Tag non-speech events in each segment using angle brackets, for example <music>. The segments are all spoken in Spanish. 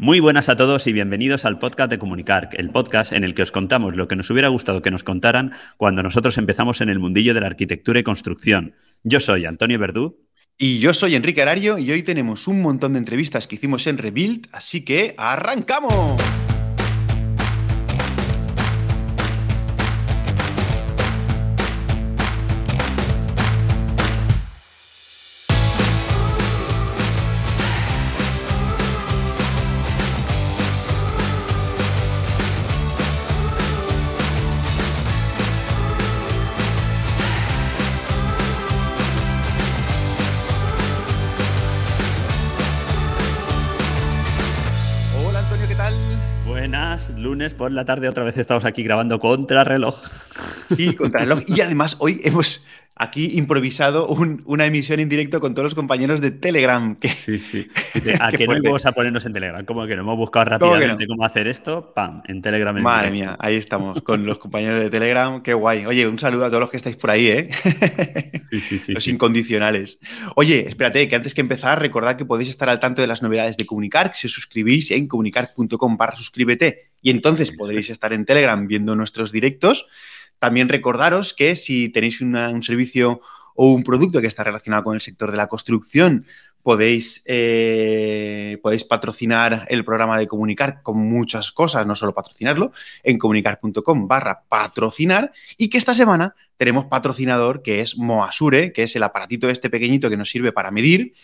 Muy buenas a todos y bienvenidos al podcast de Comunicar, el podcast en el que os contamos lo que nos hubiera gustado que nos contaran cuando nosotros empezamos en el mundillo de la arquitectura y construcción. Yo soy Antonio Verdú. Y yo soy Enrique Arario y hoy tenemos un montón de entrevistas que hicimos en Rebuild, así que ¡arrancamos! Por la tarde otra vez estamos aquí grabando contra reloj. Sí, contrarreloj. Y además hoy hemos aquí improvisado un- una emisión en directo con todos los compañeros de Telegram. Que, Sí, sí. <laughs> ¿A Qué que no íbamos a ponernos en Telegram? Como que no hemos buscado ¿Cómo que no? rápidamente cómo hacer esto, pam, en Telegram. en madre directo. mía, ahí estamos con los compañeros de Telegram. Qué guay. Oye, un saludo a todos los que estáis por ahí, ¿eh? Sí, sí, sí. <laughs> los sí. incondicionales. Oye, espérate, que antes que empezar, recordad que podéis estar al tanto de las novedades de Comunicar, si os suscribís en comunicar.com barra suscríbete y entonces podréis estar en Telegram viendo nuestros directos. También recordaros que si tenéis un servicio o un producto que está relacionado con el sector de la construcción, podéis, eh, podéis patrocinar el programa de Comunicar con muchas cosas, no solo patrocinarlo, en comunicar.com barra patrocinar y que esta semana tenemos patrocinador que es Moasure, que es el aparatito este pequeñito que nos sirve para medir,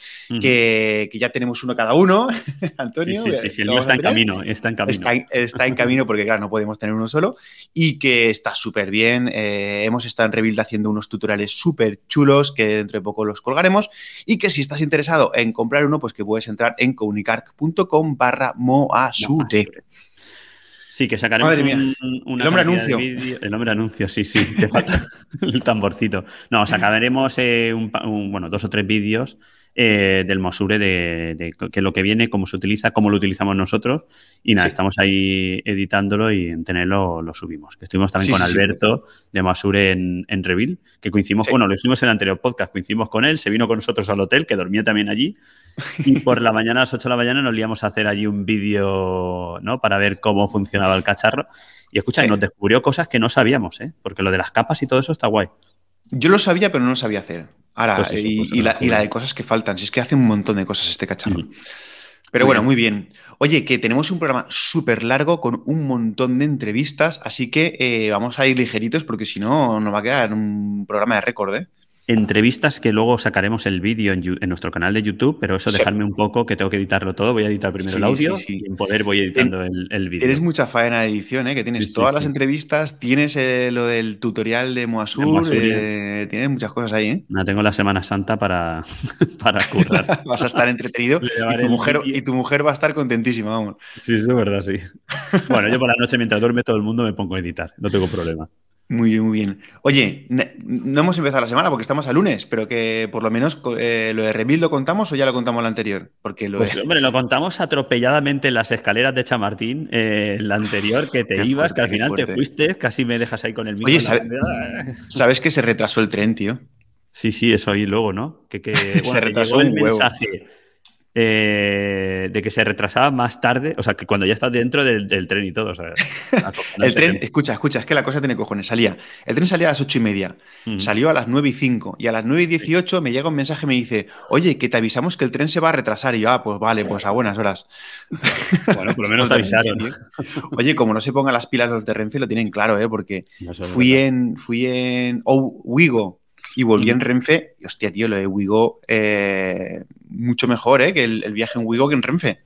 que, que ya tenemos uno cada uno, <laughs> Antonio. sí, eh, sí, sí, el lo mío está en camino, está en camino. Está en, está en camino porque, claro, no podemos tener uno solo y que está súper bien. Eh, hemos estado en Rebuild haciendo unos tutoriales súper chulos que dentro de poco los colgaremos y que si estás interesado en comprar uno, pues que puedes entrar en comunicar.com barra Moasure. Sí, que sacaremos Madre mía. un, una El hombre anuncio. El hombre anuncio, sí, sí, te falta <laughs> el tamborcito. No, sacaremos eh, un un- bueno, dos o tres vídeos eh, del Mosure de, de que lo que viene, cómo se utiliza, cómo lo utilizamos nosotros. Y nada, Sí. estamos ahí editándolo y en tenerlo lo subimos. Estuvimos también Sí, con sí. Alberto de Mosure en, en Reville, que coincidimos, bueno, lo hicimos en el anterior podcast, coincidimos con él, se vino con nosotros al hotel, que dormía también allí. Y por la mañana, a las 8 de la mañana, nos liamos a hacer allí un vídeo, ¿no? Para ver cómo funcionaba el cacharro. Y escucha, nos descubrió cosas que no sabíamos, ¿eh? Porque lo de las capas y todo eso está guay. Yo lo sabía, pero no lo sabía hacer. Ahora, Pues eso, y, pues y la, y de cosas que faltan. Si es que hace un montón de cosas este cacharro. Pero Muy bueno, bien. muy bien. Oye, que tenemos un programa súper largo con un montón de entrevistas, así que eh, vamos a ir ligeritos porque si no nos va a quedar un programa de récord, ¿eh? Entrevistas que luego sacaremos el vídeo en, nuestro canal de YouTube, pero eso dejarme un poco, que tengo que editarlo todo. Voy a editar primero Sí, el audio sí, sí. y en poder voy editando el, el vídeo. Tienes mucha faena de edición, ¿eh? Que tienes todas las entrevistas, tienes eh, lo del tutorial de Moasur, De Moasur, eh, tienes muchas cosas ahí, ¿eh? No tengo la Semana Santa para, <laughs> para currar. <laughs> Vas a estar entretenido y tu, mujer, y tu mujer va a estar contentísima, vamos. Sí, es verdad, sí. <laughs> Bueno, yo por la noche, mientras duerme todo el mundo, me pongo a editar. No tengo problema. Muy bien, muy bien. Oye, no hemos empezado la semana porque estamos a lunes, pero que por lo menos eh, lo de Rebuild lo contamos o ya lo contamos la anterior. Porque lo Pues de- hombre, lo contamos atropelladamente en las escaleras de Chamartín, eh, la anterior, que te <laughs> ibas, fuerte, que al final te fuiste, casi me dejas ahí con el micro. Oye, en la ¿sabe- cabeza. sabes que se retrasó el tren, tío. Sí, sí, eso ahí luí ¿no? Que, que, <laughs> bueno, que retrasó llegó el un huevo. mensaje eh, de que se retrasaba más tarde, o sea, que cuando ya estás dentro del, del tren y todo. O sea, <laughs> El tren, escucha, escucha, es que la cosa tiene cojones. Salía. El tren salía a las ocho y media. Salió a las 9 y 5 y a las 9 y 18 me llega un mensaje y me dice, oye, que te avisamos que el tren se va a retrasar. Y yo, ah, pues vale, pues a buenas horas. <laughs> Bueno, por lo menos te avisaron. Oye, como no se pongan las pilas los de Renfe, lo tienen claro, ¿eh? Porque No, fui verdad. en, fui en oh, Wigo y volví en Renfe. Y hostia, tío, lo de Wigo, eh, mucho mejor, ¿eh? Que el, el viaje en Wigo que en Renfe.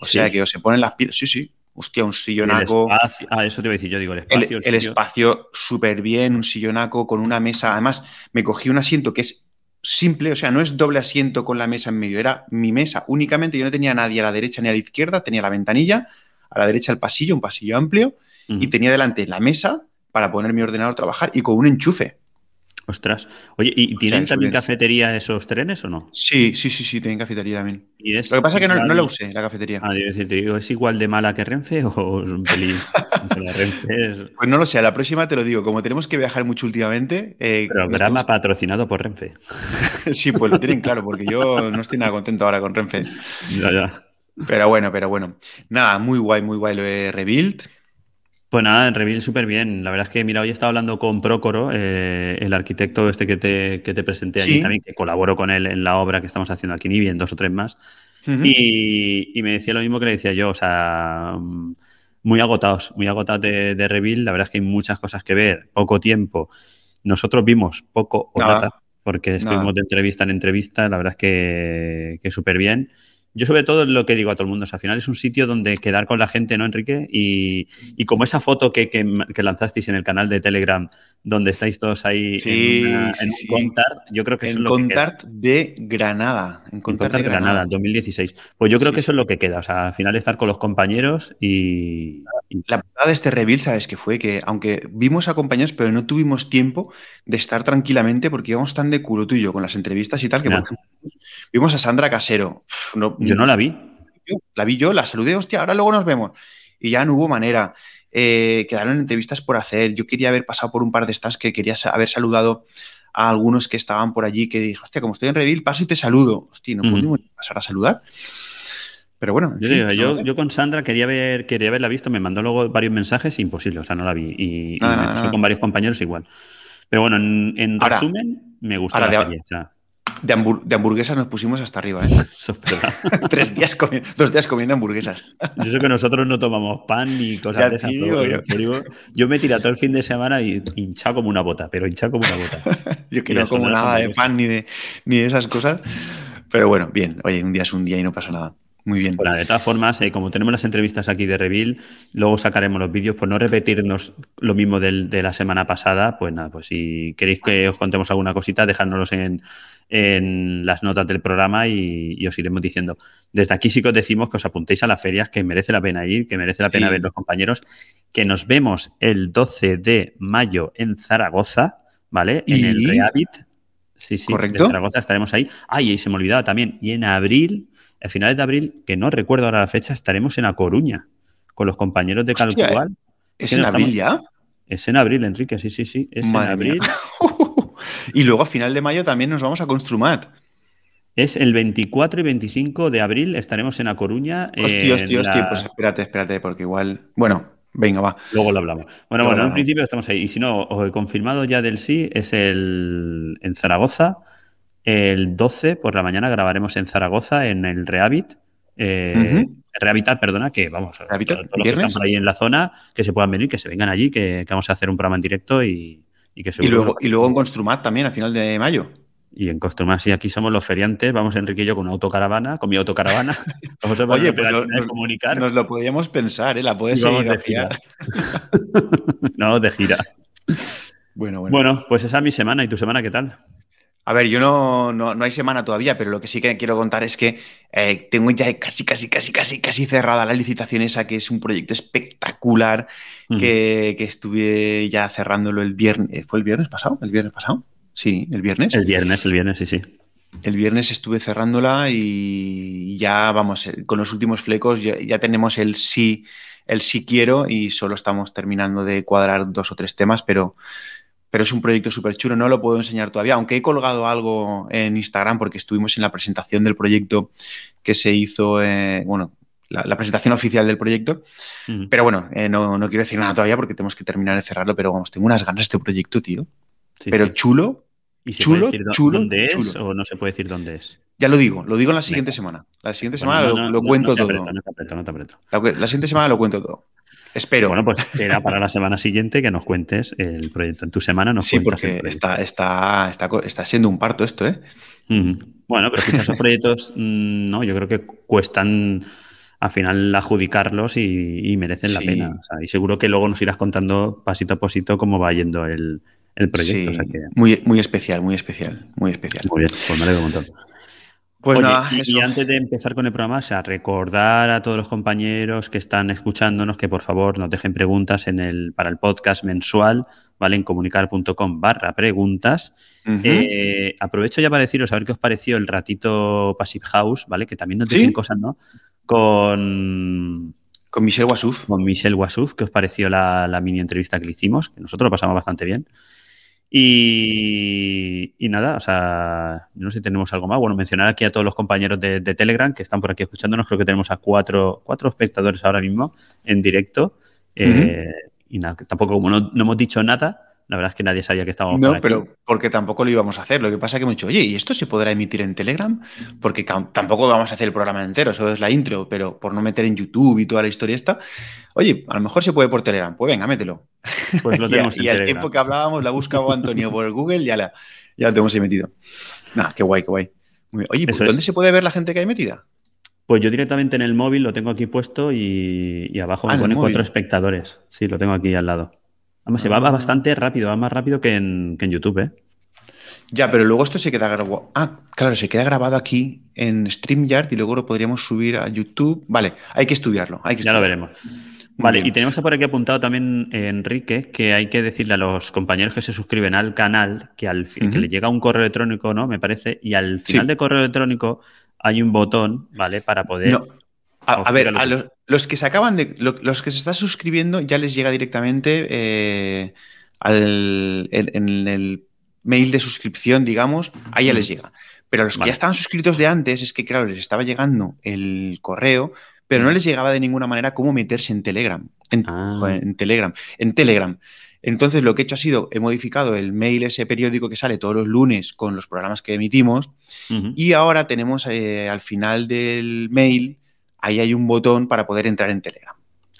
O sea, que os se ponen las pilas. Sí, sí. Hostia, un sillonaco. espacio- ah, eso te iba a decir yo, digo, el espacio. el espacio súper bien, un sillonaco con una mesa. Además, me cogí un asiento que es simple, o sea, no es doble asiento con la mesa en medio, era mi mesa únicamente. Yo no tenía a nadie a la derecha ni a la izquierda, tenía la ventanilla, a la derecha el pasillo, un pasillo amplio, y tenía delante la mesa para poner mi ordenador a trabajar y con un enchufe. Ostras. Oye, ¿y tienen también cafetería esos trenes o no? Sí, sí, sí, sí, tienen cafetería también. Y es Lo que pasa es que no, no la usé, la cafetería. Ah, debo decir, te digo, ¿es igual de mala que Renfe o es un pelín? <laughs> Porque la Renfe es... Pues no lo sé, a la próxima te lo digo. Como tenemos que viajar mucho últimamente. eh, Programa patrocinado por Renfe. <laughs> Sí, pues lo tienen claro, porque yo <laughs> no estoy nada contento ahora con Renfe. Ya, ya. Pero bueno, pero bueno. Nada, muy guay, muy guay lo de Rebuild. Pues nada, en Reveal súper bien. La verdad es que, mira, hoy he estado hablando con Procoro, eh, el arquitecto este que te, que te presenté allí también, que colaboro con él en la obra que estamos haciendo aquí en Ibi, en dos o tres más. y, me decía lo mismo que le decía yo, o sea, muy agotados, muy agotados de, de Reveal. La verdad es que hay muchas cosas que ver, poco tiempo. Nosotros vimos poco o nada, porque estuvimos de entrevista en entrevista. La verdad es que, que súper bien yo sobre todo lo que digo a todo el mundo, al final es un sitio donde quedar con la gente, ¿no, Enrique? Y, como esa foto que, que, lanzasteis en el canal de Telegram, donde estáis todos ahí en, un Contart, yo creo que eso es lo Contart de Granada. En Contart, de Granada, 2016. Pues yo creo que eso es lo que queda, o sea, al final estar con los compañeros y... La verdad de este reveal, ¿sabes qué fue? Que aunque vimos a compañeros, pero no tuvimos tiempo de estar tranquilamente porque íbamos tan de culo tuyo con las entrevistas y tal, que por ejemplo, vimos a Sandra Casero. No, yo no la vi. la vi yo, la saludé, hostia, ahora luego nos vemos. Y ya no hubo manera. Eh, quedaron entrevistas por hacer. Yo quería haber pasado por un par de estas que quería haber saludado a algunos que estaban por allí, que dije, hostia, como estoy en Revil, paso y te saludo. Hostia, no podemos pasar a saludar. Pero bueno. Yo, yo, con Sandra quería ver, quería haberla visto, me mandó luego varios mensajes, imposible, o sea, no la vi. Y, con varios compañeros igual. Pero bueno, en, resumen, me gustó la serie, de, hamburguesas nos pusimos hasta arriba, ¿eh? <laughs> <laughs> Tres días dos días comiendo hamburguesas. Yo sé que nosotros no tomamos pan ni cosas de esas. yo. yo. me tira todo el fin de semana y hincha como una bota, pero hincha como una bota. <laughs> yo que no como nada de pan ni de, ni de esas cosas. Pero bueno, bien. Oye, un día es un día y no pasa nada. Muy bien. Bueno, de todas formas, eh, como tenemos las entrevistas aquí de Revil, luego sacaremos los vídeos, por no repetirnos lo mismo de la semana pasada, pues nada, pues si queréis que os contemos alguna cosita, dejádnoslos en, en las notas del programa y, os iremos diciendo. Desde aquí sí que os decimos que os apuntéis a las ferias, que merece la pena ir, que merece la pena ver los compañeros, que nos vemos el 12 de mayo en Zaragoza, ¿vale? En el Reavit. Sí, sí, ¿Correcto? de Zaragoza estaremos ahí. Ay, y se me olvidaba también. Y en abril, a finales de abril, que no recuerdo ahora la fecha, estaremos en A Coruña con los compañeros de Calcual. ¿Es en abril ya? Es en abril, Enrique, sí, sí, sí. Es en abril. <laughs> Y luego a final de mayo también nos vamos a Construmat. Es el 24 y 25 de abril, estaremos en A Coruña. Hostia, hostia, hostia, pues espérate, espérate, porque igual. Bueno, venga, va. Luego lo hablamos. Bueno, bueno, en principio estamos ahí. Y si no, he confirmado ya del sí, es el en Zaragoza. El 12 por la mañana grabaremos en Zaragoza, en el Rehabit. Eh, perdona, que vamos, a todos los que están por ahí en la zona, que se puedan venir, que se vengan allí, que vamos a hacer un programa en directo y, y, luego, y luego en Construmat también, a final de mayo. Y en Construmat, sí, aquí somos los feriantes, vamos Enrique y yo con una autocaravana, con mi autocaravana. <laughs> Vamos a Oye, pues nos, comunicar. nos lo podíamos pensar, ¿eh? La puedes seguir de gira. <laughs> no, de gira. Bueno, bueno. Bueno, pues esa es mi semana. ¿Y tu semana qué tal? A ver, yo no, no, hay semana todavía, pero lo que sí que quiero contar es que eh, tengo ya casi, casi, casi, casi, casi cerrada la licitación esa, que es un proyecto espectacular, que, estuve ya cerrándolo el viernes. Eh, ¿Fue el viernes pasado? ¿El viernes pasado? Sí, el viernes. El viernes, el viernes, sí, sí. El viernes estuve cerrándola y ya, vamos, eh, con los últimos flecos ya, ya tenemos el sí, el sí quiero y solo estamos terminando de cuadrar dos o tres temas, pero pero es un proyecto súper chulo, no lo puedo enseñar todavía, aunque he colgado algo en Instagram porque estuvimos en la presentación del proyecto que se hizo, eh, bueno, la, presentación oficial del proyecto, pero bueno, eh, no, quiero decir nada todavía porque tenemos que terminar de cerrarlo, pero vamos, tengo unas ganas de este proyecto, tío. pero chulo, ¿Y chulo, chulo, dónde es o no se puede decir dónde es? Ya lo digo, lo digo en la siguiente semana. La siguiente semana lo, cuento todo. la siguiente semana lo cuento todo. Espero. Bueno, pues era para la semana siguiente que nos cuentes el proyecto. En tu semana nos Sí, porque está, está, está, está, siendo un parto esto, ¿eh? Bueno, pero esos <laughs> proyectos, mm, no, yo creo que cuestan al final adjudicarlos y, merecen la pena. y seguro que luego nos irás contando pasito a pasito cómo va yendo el, proyecto. muy, muy especial, muy especial, muy especial. Muy bien, pues me alegro un montón. Pues nada, y, antes de empezar con el programa, o sea, recordar a todos los compañeros que están escuchándonos que por favor nos dejen preguntas en el, para el podcast mensual, ¿vale? En comunicar.com barra preguntas. Eh, aprovecho ya para deciros a ver qué os pareció el ratito Passive House, ¿vale? Que también nos dicen cosas, ¿no? Con... Con Michelle Wasuf. Con Michelle Wasuf, ¿qué os pareció la, la mini entrevista que le hicimos? Que nosotros lo pasamos bastante bien. Y, nada, o sea, no sé si tenemos algo más. Bueno, mencionar aquí a todos los compañeros de, Telegram que están por aquí escuchándonos. Creo que tenemos a cuatro, cuatro espectadores ahora mismo en directo. Eh, y nada, tampoco como no, hemos dicho nada, la verdad es que nadie sabía que estábamos No, pero porque tampoco lo íbamos a hacer. Lo que pasa es que hemos dicho, oye, ¿y esto se podrá emitir en Telegram? Porque tampoco vamos a hacer el programa entero, solo es la intro, pero por no meter en YouTube y toda la historia esta, oye, a lo mejor se puede por Telegram. Pues venga, mételo. Pues lo <laughs> tenemos y, y al tiempo que hablábamos, la buscaba Antonio por Google, ya la, ya lo tenemos ahí metido. Nada, qué guay, qué guay. Oye, ¿dónde se puede ver la gente que hay metida? Pues yo directamente en el móvil lo tengo aquí puesto y, abajo me ah, pone cuatro espectadores. Sí, lo tengo aquí al lado. Además, se va ah. bastante rápido, va más rápido que en, YouTube, ¿eh? Ya, pero luego esto se queda grabado. Ah, claro, se queda grabado aquí en StreamYard y luego lo podríamos subir a YouTube. Vale, hay que estudiarlo. Hay que ya lo veremos. vale, y tenemos por aquí apuntado también, eh, Enrique, que hay que decirle a los compañeros que se suscriben al canal que al fin, que le llega un correo electrónico, ¿no? Me parece, y al final del correo electrónico hay un botón, ¿vale? Para poder. No. A, ver, a los, que se acaban de. los que se están suscribiendo ya les llega directamente eh, al, en, el mail de suscripción, digamos, ahí ya les llega. Pero a los que ya estaban suscritos de antes, es que, claro, les estaba llegando el correo, pero no les llegaba de ninguna manera cómo meterse en Telegram. En, ah. en Telegram. En Telegram. Entonces, lo que he hecho ha sido, he modificado el mail, ese periódico que sale todos los lunes con los programas que emitimos, y ahora tenemos eh, al final del mail, ahí hay un botón para poder entrar en Telegram.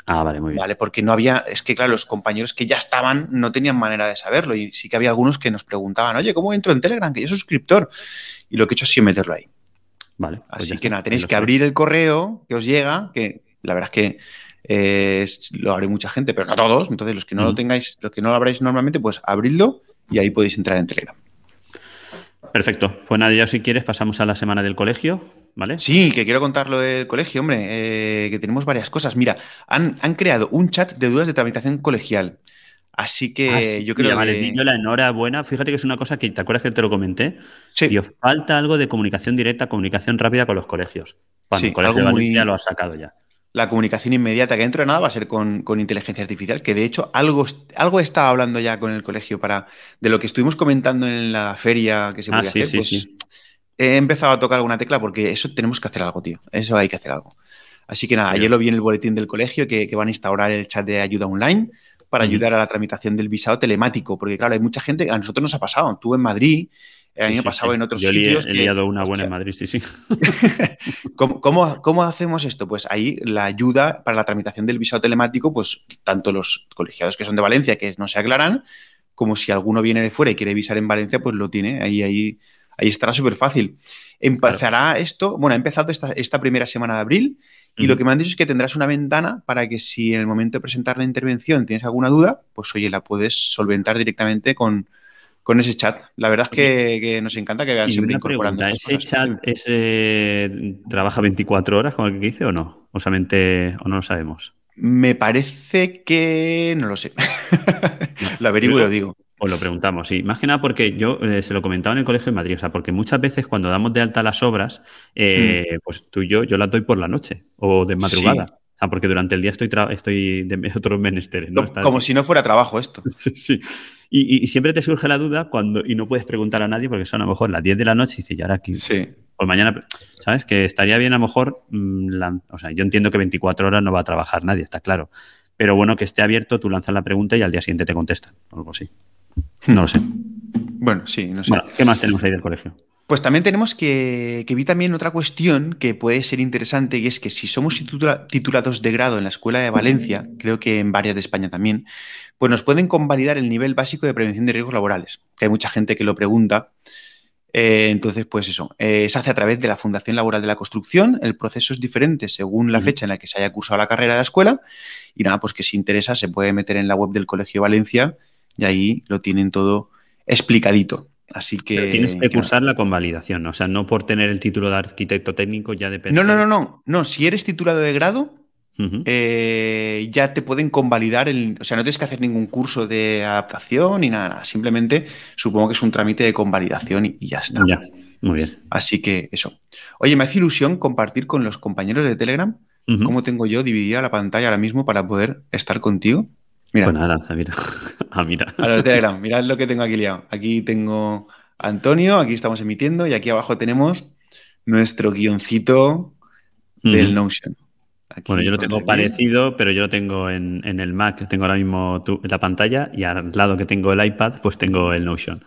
Ah, vale, muy bien. Vale, porque no había, es que claro, los compañeros que ya estaban no tenían manera de saberlo y sí que había algunos que nos preguntaban, oye, ¿cómo entro en Telegram? Que yo soy suscriptor. Y lo que he hecho ha sido meterlo ahí. Vale. Pues Así que nada, tenéis que abrir el correo que os llega, que la verdad es que lo abre mucha gente, pero no todos. Entonces, los que no lo tengáis, los que no lo abráis normalmente, pues abridlo y ahí podéis entrar en Telegram. Perfecto. Pues nada, ya si quieres pasamos a la semana del colegio, ¿vale? Sí, que quiero contarlo del colegio, hombre, eh, que tenemos varias cosas. Mira, han, creado un chat de dudas de tramitación colegial. Así que ah, yo creo que... yo la enhorabuena. Fíjate que es una cosa que, ¿te acuerdas que te lo comenté? Sí. Y falta algo de comunicación directa, comunicación rápida con los colegios. Cuando el Colegio de Valencia lo ha sacado ya la comunicación inmediata que dentro de nada va a ser con, inteligencia artificial, que de hecho algo, algo estaba hablando ya con el colegio para de lo que estuvimos comentando en la feria que se ah, podía hacer, pues he empezado a tocar alguna tecla porque eso tenemos que hacer algo, tío. Eso hay que hacer algo. Así que nada, ayer lo vi en el boletín del colegio que, van a instaurar el chat de ayuda online para ayudar a la tramitación del visado telemático, porque claro, hay mucha gente, a nosotros nos ha pasado, tú en Madrid, a mí me ha pasado en otros sitios. He, he liado una buena en Madrid, sí, sí. <laughs> ¿Cómo, hacemos esto? Pues ahí la ayuda para la tramitación del visado telemático, pues tanto los colegiados que son de Valencia, que no se aclaran, como si alguno viene de fuera y quiere visar en Valencia, pues lo tiene. Ahí, ahí, ahí estará súper fácil. Empezará esto, bueno, ha empezado esta, primera semana de abril y lo que me han dicho es que tendrás una ventana para que si en el momento de presentar la intervención tienes alguna duda, pues oye, la puedes solventar directamente con, con ese chat. La verdad es que, nos encanta que vean siempre incorporando. ¿Ese chat trabaja 24 horas, como el que dice, o no? O solamente, o no lo sabemos. Me parece que no lo sé. <laughs> lo averiguo y lo digo. Os lo preguntamos, sí. Más que nada porque yo eh, se lo comentaba en el Colegio de Madrid, o sea, porque muchas veces cuando damos de alta las obras, eh, mm. pues tú y yo, yo las doy por la noche o de madrugada. O sea, porque durante el día estoy, estoy de <laughs> otros menesteres. ¿no? Como si no fuera trabajo esto. <laughs> sí, sí. Y, siempre te surge la duda cuando y no puedes preguntar a nadie porque son a lo mejor las 10 de la noche y dices, ya ahora aquí. Sí. Pues mañana, ¿sabes? Que estaría bien a lo mejor, mm, o sea, yo entiendo que 24 horas no va a trabajar nadie, está claro. Pero bueno, que esté abierto, tú lanzas la pregunta y al día siguiente te contestan, algo así. No lo sé. Bueno, sí, no sé. ¿Qué más tenemos ahí del colegio? Pues también tenemos que, que vi también otra cuestión que puede ser interesante y es que si somos titulados de grado en la Escuela de Valencia, creo que en varias de España también, pues nos pueden convalidar el nivel básico de prevención de riesgos laborales, que hay mucha gente que lo pregunta. Eh, entonces, pues eso, eh, se hace a través de la Fundación Laboral de la Construcción. El proceso es diferente según la fecha en la que se haya cursado la carrera de la escuela. Y nada, pues que si interesa se puede meter en la web del Colegio de Valencia y ahí lo tienen todo explicadito. Así que. tienes que cursar la convalidación, o sea, no por tener el título de arquitecto técnico ya depende. No, no, no, no. No, si eres titulado de grado, eh, ya te pueden convalidar, el, o sea, no tienes que hacer ningún curso de adaptación ni nada, simplemente supongo que es un trámite de convalidación y, ya está. Ya, muy bien. Así que eso. Oye, me hace ilusión compartir con los compañeros de Telegram cómo tengo yo dividida la pantalla ahora mismo para poder estar contigo. Mira. Pues nada, mira. <laughs> ah, mira. A los de Telegram, mirad lo que tengo aquí liado. Aquí tengo a Antonio, aquí estamos emitiendo y aquí abajo tenemos nuestro guioncito del Notion. bueno, yo lo tengo parecido, pero yo lo tengo en, el Mac, tengo ahora mismo la pantalla y al lado que tengo el iPad, pues tengo el Notion.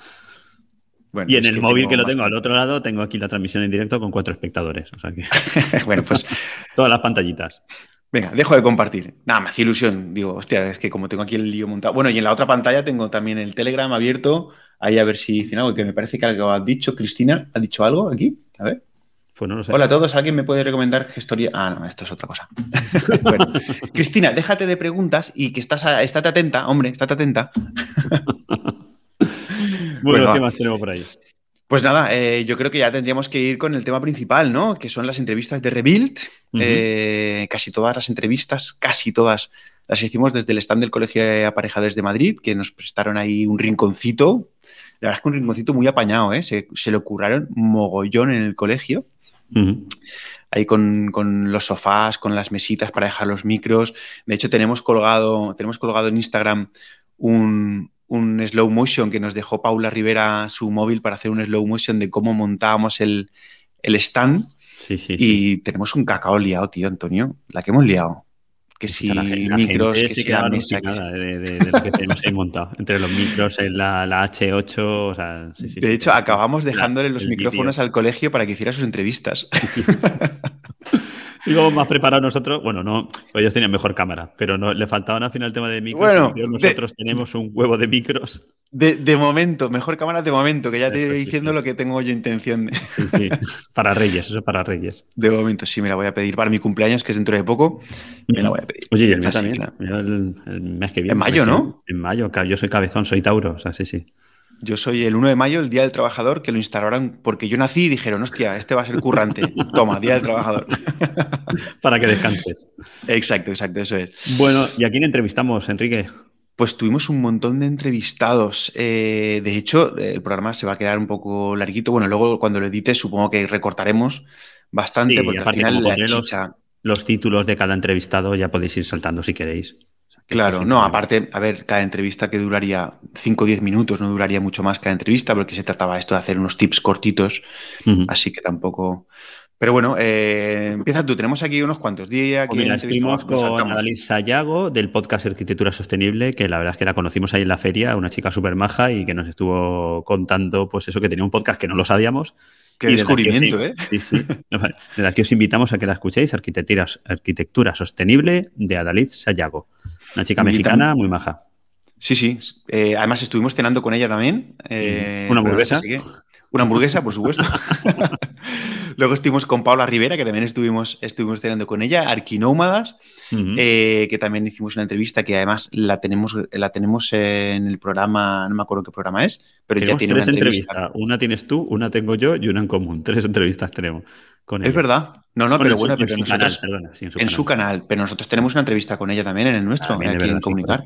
y en el móvil que lo tengo al otro lado, tengo aquí la transmisión en directo con cuatro espectadores. O sea que. <laughs> bueno, pues. <laughs> Todas las pantallitas. Venga, dejo de compartir. Nada, me hace ilusión. Digo, hostia, es que como tengo aquí el lío montado. Bueno, y en la otra pantalla tengo también el Telegram abierto. Ahí a ver si dicen algo, que me parece que algo ha dicho. Cristina, ¿ha dicho algo aquí? A ver. Pues no lo sé. Hola a todos, ¿alguien me puede recomendar gestoría? Ah, no, esto es otra cosa. <laughs> bueno, Cristina, déjate de preguntas y que estás estate atenta, hombre, estate atenta. <laughs> bueno, ¿qué más tenemos por ahí? Pues nada, eh, yo creo que ya tendríamos que ir con el tema principal, ¿no? Que son las entrevistas de Rebuild. Eh, casi todas las entrevistas, casi todas, las hicimos desde el stand del Colegio de Aparejadores de Madrid, que nos prestaron ahí un rinconcito. La verdad es que un rinconcito muy apañado, ¿eh? Se, se le curraron mogollón en el colegio. Ahí con, con, los sofás, con las mesitas para dejar los micros. De hecho, tenemos colgado, tenemos colgado en Instagram un, un slow motion que nos dejó Paula Rivera su móvil para hacer un slow motion de cómo montábamos el, stand. Sí, sí, y tenemos un cacao liado, tío, Antonio. La que hemos liado. Que si micros, que si la mesa. de, lo que tenemos ahí montado. Entre los micros, la, la H8. O sea, de hecho, acabamos dejándole los micrófonos al colegio para que hiciera sus entrevistas. <laughs> Íbamos más preparados nosotros. Bueno, no, pues ellos tenían mejor cámara, pero no, le faltaban al final el tema de micros. Bueno, nosotros tenemos un huevo de micros. De, momento, mejor cámara de momento, que ya te estoy diciendo lo que tengo yo intención de. Sí, sí. Para Reyes, eso es para Reyes. De momento, sí, me la voy a pedir para mi cumpleaños, que es dentro de poco. Me la voy a pedir. Oye, y el mes también. El, mes que viene. En mayo, ¿no? En mayo, yo soy cabezón, soy Tauro, o sea, sí, sí. Yo soy el 1 de mayo, el Día del Trabajador, que lo instalaron porque yo nací y dijeron, hostia, este va a ser currante. Toma, Día del Trabajador. <laughs> Para que descanses. Exacto, exacto, eso es. Bueno, ¿y a quién entrevistamos, Enrique? Pues tuvimos un montón de entrevistados. Eh, de hecho, el programa se va a quedar un poco larguito. Bueno, luego cuando lo edites supongo que recortaremos bastante porque al final la chicha... los títulos de cada entrevistado ya podéis ir saltando si queréis. Claro, no, aparte, a ver, cada entrevista que duraría 5 o 10 minutos, no duraría mucho más cada entrevista, porque se trataba esto de hacer unos tips cortitos, así que tampoco... Pero bueno, eh, empieza tú, tenemos aquí unos cuantos días. Pues mira, estuvimos con Annalise Sayago del podcast Arquitectura Sostenible, que la verdad es que la conocimos ahí en la feria, una chica súper maja y que nos estuvo contando, pues eso, que tenía un podcast que no lo sabíamos. Qué descubrimiento, ¿eh? Sí, sí. Desde aquí os invitamos a que la escuchéis, Arquitectura, Arquitectura Sostenible de Adalid Sayago. Una chica mexicana muy maja. Sí, sí. Eh, además estuvimos cenando con ella también. Eh, ¿Una hamburguesa? Una hamburguesa, por supuesto. <laughs> Luego estuvimos con Paula Rivera, que también estuvimos, estuvimos cenando con ella, Arquinómadas, eh, que también hicimos una entrevista que además la tenemos, la tenemos en el programa, no me acuerdo qué programa es, pero ya tiene tres una entrevista. Una tienes tú, una tengo yo y una en común. Tres entrevistas tenemos. Con es verdad. No, no, pero bueno, pero en, su, canal, pero nosotros tenemos una entrevista con ella también en el nuestro, aquí en Comunicar,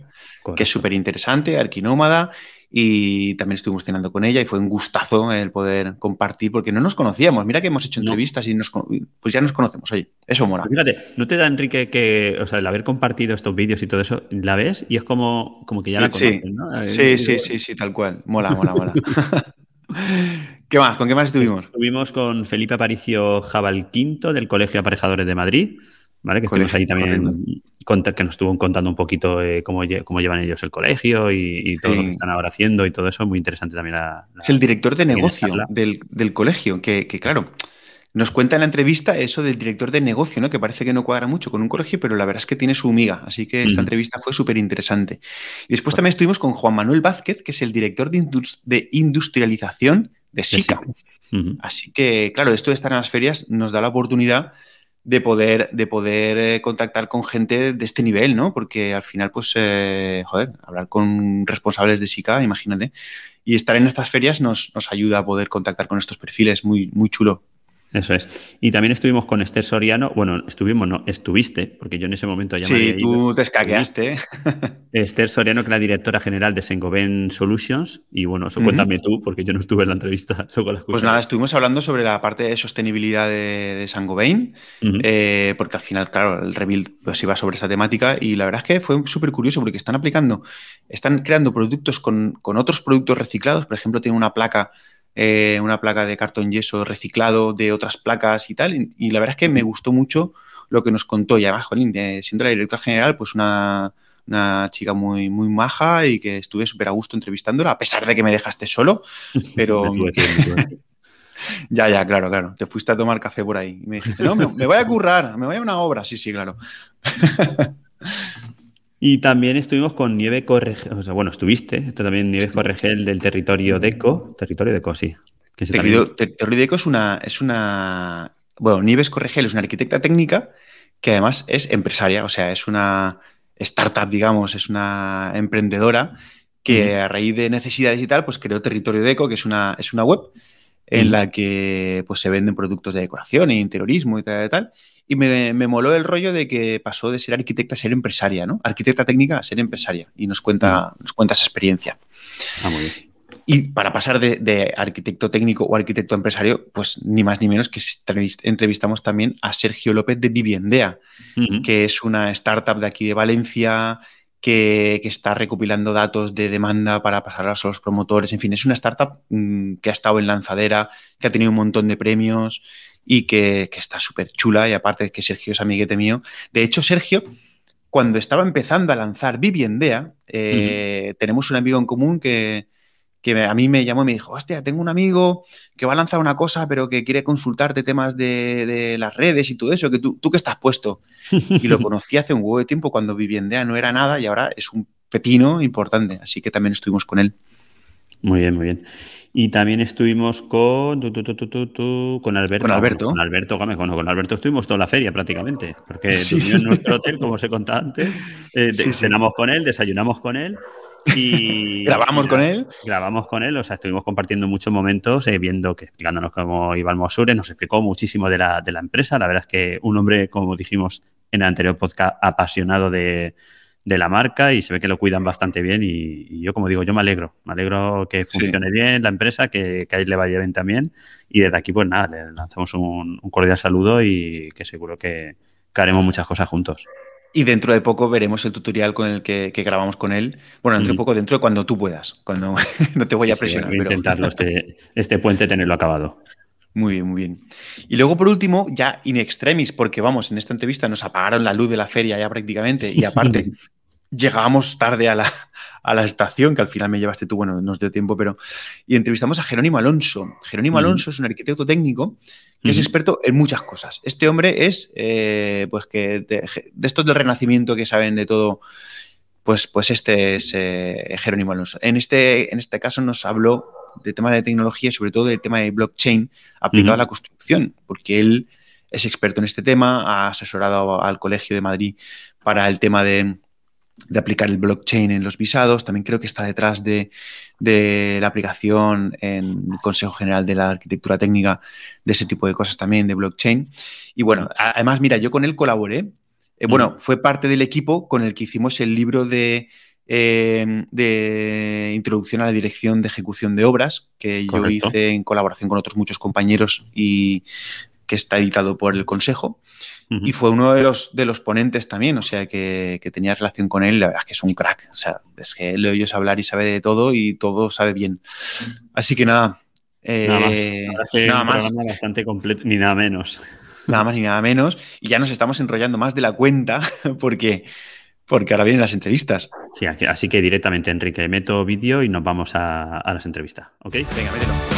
que es súper interesante, Arquinómada, y también estuvimos cenando con ella y fue un gustazo el poder compartir porque no nos conocíamos. Mira que hemos hecho entrevistas y nos, pues ya nos conocemos. Oye, eso mola. Fíjate, ¿no te da, Enrique, que, o sea, el haber compartido estos vídeos y todo eso, la ves y es como, como que ya la conoces, sí. ¿no? Sí, sí, sí, sí, tal cual. Mola, mola, mola. <laughs> <laughs> ¿Qué más? ¿Con qué más estuvimos? Estuvimos con Felipe Aparicio Jabal Quinto del Colegio Aparejadores de Madrid. ¿Vale? Que estuvimos ahí también, que nos estuvo contando un poquito eh, cómo, llevan ellos el colegio y, todo lo que están ahora haciendo y todo eso. Muy interesante también. es el director de negocio del, colegio, que, claro, nos cuenta en la entrevista eso del director de negocio, ¿no? Que parece que no cuadra mucho con un colegio, pero la verdad es que tiene su miga. Así que esta entrevista fue súper interesante. Y después también estuvimos con Juan Manuel Vázquez, que es el director de, industrialización de SICA. Así que, claro, esto de estar en las ferias nos da la oportunidad de poder, de poder eh, contactar con gente de este nivel, ¿no? Porque al final, pues, eh, joder, hablar con responsables de SICA, imagínate. Y estar en estas ferias nos, nos, ayuda a poder contactar con estos perfiles, muy, muy chulo. Eso es. Y también estuvimos con Esther Soriano. Bueno, estuvimos, no, estuviste, porque yo en ese momento ya sí, me Sí, tú te escaqueaste. Esther Soriano, que es la directora general de Sengoben Solutions. Y bueno, eso cuéntame tú, porque yo no estuve en la entrevista. <laughs> pues nada, estuvimos hablando sobre la parte de sostenibilidad de, de Sangobain, eh, porque al final, claro, el rebuild pues, iba sobre esa temática. Y la verdad es que fue súper curioso porque están aplicando, están creando productos con, con otros productos reciclados. Por ejemplo, tiene una placa eh, una placa de cartón yeso reciclado de otras placas y tal. Y, la verdad es que me gustó mucho lo que nos contó. Y además, Jolín, eh, siendo la directora general, pues una, chica muy, muy maja y que estuve súper a gusto entrevistándola, a pesar de que me dejaste solo. <laughs> Pero. <laughs> ya, ya, claro, claro. Te fuiste a tomar café por ahí y me dijiste, no, me, me voy a currar, me voy a una obra. Sí, sí, claro. <laughs> Y también estuvimos con Nieve Corregel, o sea, bueno, estuviste, esto también Nieve Corregel del territorio DECO, territorio DECO, sí. Que territorio, territorio DECO es una, es una, bueno, Nieves Corregel es una arquitecta técnica que además es empresaria, o sea, es una startup, digamos, es una emprendedora que a raíz de necesidades y tal, pues creó Territorio Deco, que es una, es una web en la que pues, se venden productos de decoración e interiorismo y tal, y tal. Y me, me, moló el rollo de que pasó de ser arquitecta a ser empresaria, ¿no? Arquitecta técnica a ser empresaria. Y nos cuenta, nos cuenta esa experiencia. Ah, muy bien. Y para pasar de, arquitecto técnico o arquitecto empresario, pues ni más ni menos que entrevistamos también a Sergio López de Viviendea, que es una startup de aquí de Valencia que, está recopilando datos de demanda para pasarlas a los promotores. En fin, es una startup mm, que ha estado en lanzadera, que ha tenido un montón de premios y que, está súper chula. Y aparte que Sergio es amiguete mío. De hecho, Sergio, cuando estaba empezando a lanzar Viviendea, eh, tenemos un amigo en común que, a mí me llamó y me dijo, hostia, tengo un amigo que va a lanzar una cosa, pero que quiere consultarte temas de, las redes y todo eso, que tú, tú que estás puesto. Y lo <laughs> conocí hace un huevo de tiempo cuando Viviendea no era nada y ahora es un pepino importante, así que también estuvimos con él. Muy bien, muy bien. Y también estuvimos con, con Alberto. Con Alberto. Con Alberto Gómez. Con, Alberto estuvimos toda la feria prácticamente. Porque en nuestro hotel, como os he contado antes. Eh, cenamos con él, desayunamos con él. <laughs> Y grabamos con él. Grabamos con él, o sea, estuvimos compartiendo muchos momentos, eh, viendo que explicándonos cómo iba el Mosure, nos explicó muchísimo de la, de la empresa. La verdad es que un hombre, como dijimos en el anterior podcast, apasionado de, de la marca y se ve que lo cuidan bastante bien y, yo como digo, yo me alegro, me alegro que funcione bien la empresa, que, que a él le vaya bien también y desde aquí pues nada, le lanzamos un, cordial saludo y que seguro que, haremos muchas cosas juntos. Y dentro de poco veremos el tutorial con el que, grabamos con él. Bueno, dentro de poco, dentro de cuando tú puedas, cuando <laughs> no te voy a presionar. voy a intentarlo, este, <laughs> este puente tenerlo acabado. Muy bien, muy bien. Y luego, por último, ya in extremis, porque vamos, en esta entrevista nos apagaron la luz de la feria ya prácticamente, y aparte <laughs> llegábamos tarde a la, a la, estación, que al final me llevaste tú, bueno, nos dio tiempo, pero... Y entrevistamos a Jerónimo Alonso. Jerónimo Alonso es un arquitecto técnico que es experto en muchas cosas. Este hombre es, eh, pues que de, estos del Renacimiento que saben de todo, pues, pues este es eh, Jerónimo Alonso. En este, en este caso nos habló de temas de tecnología y sobre todo del tema de blockchain aplicado a la construcción, porque él es experto en este tema, ha asesorado al Colegio de Madrid para el tema de, aplicar el blockchain en los visados, también creo que está detrás de, la aplicación en el Consejo General de la Arquitectura Técnica de ese tipo de cosas también, de blockchain. Y bueno, además, mira, yo con él colaboré. Eh, bueno, fue parte del equipo con el que hicimos el libro de Em, de introducción a la dirección de ejecución de obras, que yo hice en colaboración con otros muchos compañeros y que está editado por el Consejo. Y fue uno de los, de los ponentes también, o sea, que, tenía relación con él. La verdad es que es un crack. O sea, es que le oyes hablar y sabe de todo y todo sabe bien. Así que nada. Eh, nada más. bastante completo, ni nada menos. Nada más ni nada menos. Y ya nos estamos enrollando más de la cuenta <laughs> porque porque ahora vienen las entrevistas. Sí, así que directamente, Enrique, meto vídeo y nos vamos a, a las entrevistas. ¿Ok? Venga, mételo.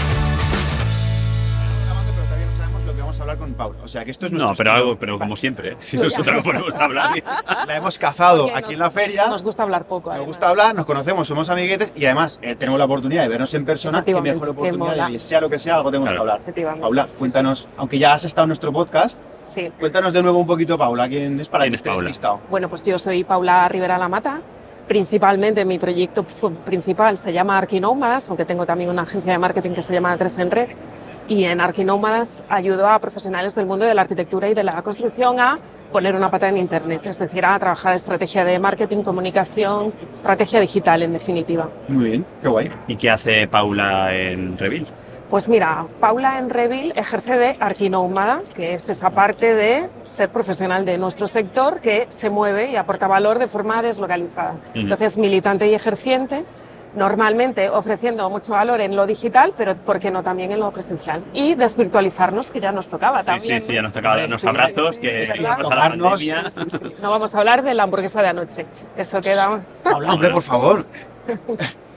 Hablar con Paula. O sea, que esto es No, pero, algo, pero como siempre, ¿eh? <laughs> si nosotros podemos hablar. <laughs> La hemos cazado aquí en la feria. Nos gusta hablar poco. Nos gusta hablar, nos conocemos, somos amiguetes y además eh, tenemos la oportunidad de vernos en persona. Qué mejor oportunidad de sea lo que sea, algo tenemos que hablar. Paula, cuéntanos, aunque ya has estado en nuestro podcast, sí. cuéntanos de nuevo un poquito, Paula, quién es para que estés listado. Bueno, pues yo soy Paula Rivera Lamata. Principalmente mi proyecto principal se llama Arquinomas, aunque tengo también una agencia de marketing que se llama Tres en Red y en Arquinómadas ayudo a profesionales del mundo de la arquitectura y de la construcción a poner una pata en Internet, es decir, a trabajar estrategia de marketing, comunicación, estrategia digital en definitiva. Muy bien, qué guay. ¿Y qué hace Paula en Revil? Pues mira, Paula en Revil ejerce de arquinómada, que es esa parte de ser profesional de nuestro sector que se mueve y aporta valor de forma deslocalizada. Entonces, militante y ejerciente, normalmente ofreciendo mucho valor en lo digital, pero ¿por qué no también en lo presencial? Y desvirtualizarnos, que ya nos tocaba Sí, también. sí, sí, ya ¿no? nos tocaba darnos abrazos, que sí, nos sí. pandemia. Sí, sí. No vamos a hablar de la hamburguesa de anoche, eso queda... <laughs> Hombre, por favor.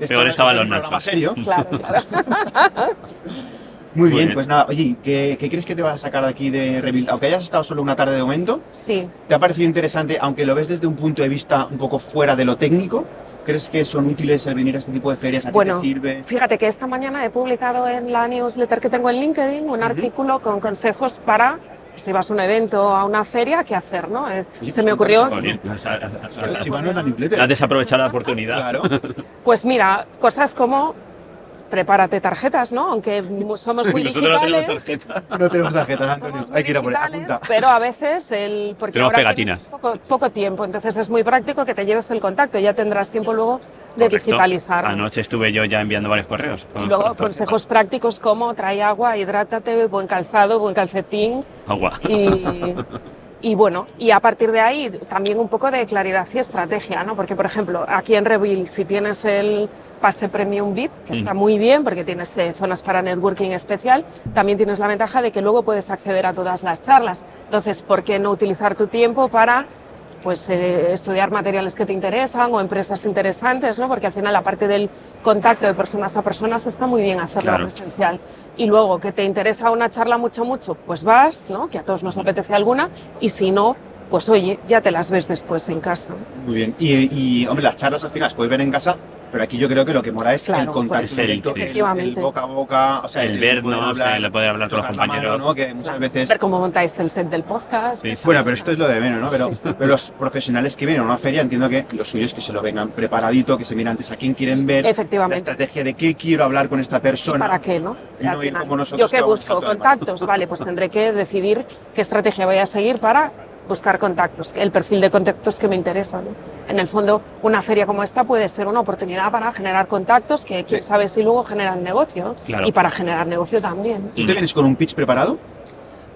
Peor estaban es los nachos. serio. Claro, claro. <laughs> Muy Muy bien, bien. pues nada, oye, ¿qué, qué crees que te vas a sacar de aquí de Rebuild? Aunque hayas estado solo una tarde de momento, Sí, ¿te ha parecido interesante, aunque lo ves desde un punto de vista un poco fuera de lo técnico? ¿Crees que son útiles el venir a este tipo de ferias? ¿A ti Bueno, te sirve? Fíjate que esta mañana he publicado en la newsletter que tengo en LinkedIn un artículo con consejos para si vas a un evento o a una feria, qué hacer, ¿no? Eh, Se pues me ocurrió, la oportunidad. Claro. pues mira, cosas como prepárate tarjetas, ¿no? Aunque somos <laughs> muy Nosotros no tenemos digitales. tarjeta. <laughs> No tenemos tarjetas, Antonio. Hay que ir a por digitales, apunta. pero a veces el porque Tenemos ahora pegatinas. poco, poco tiempo, entonces es muy práctico que te lleves el contacto, ya tendrás tiempo luego de Correcto. digitalizar. Anoche estuve yo ya enviando varios correos. Y luego consejos prácticos como trae agua, hidrátate, buen calzado, buen calcetín Agua. y, <laughs> y bueno, y a partir de ahí también un poco de claridad y estrategia, ¿no? Porque por ejemplo, aquí en Reveal si tienes el pase Premium VIP, que está Mm. muy bien porque tienes eh, zonas para networking especial, también tienes la ventaja de que luego puedes acceder a todas las charlas. Entonces, ¿por qué no utilizar tu tiempo para pues eh, estudiar materiales que te interesan o empresas interesantes, ¿no? Porque al final la parte del contacto de personas a personas está muy bien hacerlo Claro. presencial. Y luego que te interesa una charla mucho mucho, pues vas, ¿no? Que a todos nos apetece alguna y si no, pues oye, ya te las ves después en casa. Muy bien. Y, y, hombre, las charlas al final las puedes ver en casa, pero aquí yo creo que lo que mola es Claro, el contacto directo, sí. el- el, Efectivamente. boca a boca, o sea, El poder vernos, hablar, el poder hablar con los la mano, compañeros. ¿no? Que muchas veces... Ver cómo montáis el set del podcast. Sí, sí. Bueno, pero esto es lo de menos, ¿no? Pero, Sí, sí. pero los profesionales que vienen a una feria, entiendo que lo suyo es que se lo vengan preparadito, que se miren antes a quién quieren ver, la Efectivamente. estrategia de qué quiero hablar con esta ¿Y persona. para qué, no? Y no ir como nosotros yo vamos busco contactos, vale, pues tendré que decidir qué estrategia voy a seguir para buscar contactos, el perfil de contactos que me interesa. ¿no? En el fondo, una feria como esta puede ser una oportunidad para generar contactos que quién Sí. sabe si luego generan negocio Claro. y para generar negocio también. ¿Tú te vienes con un pitch preparado?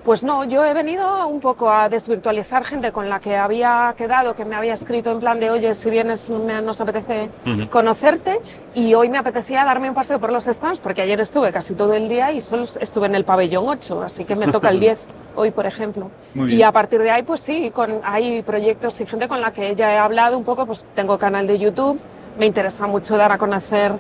Pues no, yo he venido un poco a desvirtualizar gente con la que había quedado, que me había escrito en plan de, oye, si vienes me- nos apetece conocerte y hoy me apetecía darme un paseo por los stands porque ayer estuve casi todo el día y solo estuve en el pabellón 8, así que me toca el <laughs> 10 hoy, por ejemplo. Y a partir de ahí, pues sí, con, hay proyectos y gente con la que ya he hablado un poco, pues tengo canal de YouTube, me interesa mucho dar a conocer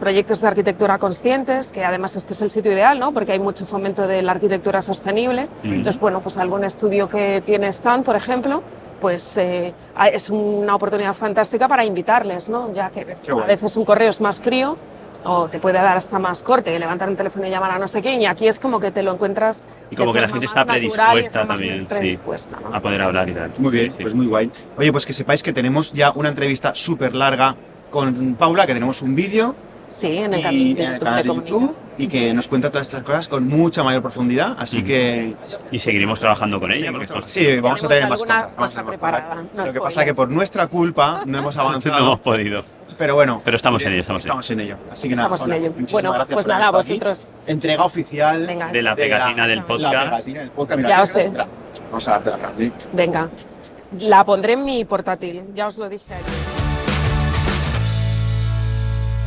proyectos de arquitectura conscientes, que además este es el sitio ideal, ¿no? Porque hay mucho fomento de la arquitectura sostenible. Mm. Entonces, bueno, pues algún estudio que tiene stand, por ejemplo, pues eh, es una oportunidad fantástica para invitarles, ¿no? Ya que Qué a veces un correo es más frío o te puede dar hasta más corte, levantar el teléfono y llamar a no sé quién, y aquí es como que te lo encuentras Y como que la gente está predispuesta está también, sí. predispuesta, ¿no? A poder hablar y tal. Muy Sí, bien, sí. pues muy guay. Oye, pues que sepáis que tenemos ya una entrevista súper larga con Paula, que tenemos un vídeo Sí, en el y de en el YouTube canal de de YouTube y que nos cuenta todas estas cosas con mucha mayor profundidad, así que Y seguiremos trabajando con ella. porque sí, vamos a tener más cosas. cosa más preparada, no Lo que pasa es que por nuestra culpa no hemos <laughs> no avanzado, hemos podido. pero bueno. Pero estamos bien, en ello, estamos en ello. en ello. Así que nada, Estamos en Paula, ello. Bueno, pues nada, estado aquí. vosotros. Entrega oficial Venga, De la de pegatina del la podcast. pegatina del podcast. Mira, Ya os sé. Vamos a darte la. Venga, la pondré en mi portátil, ya os lo dije ayer.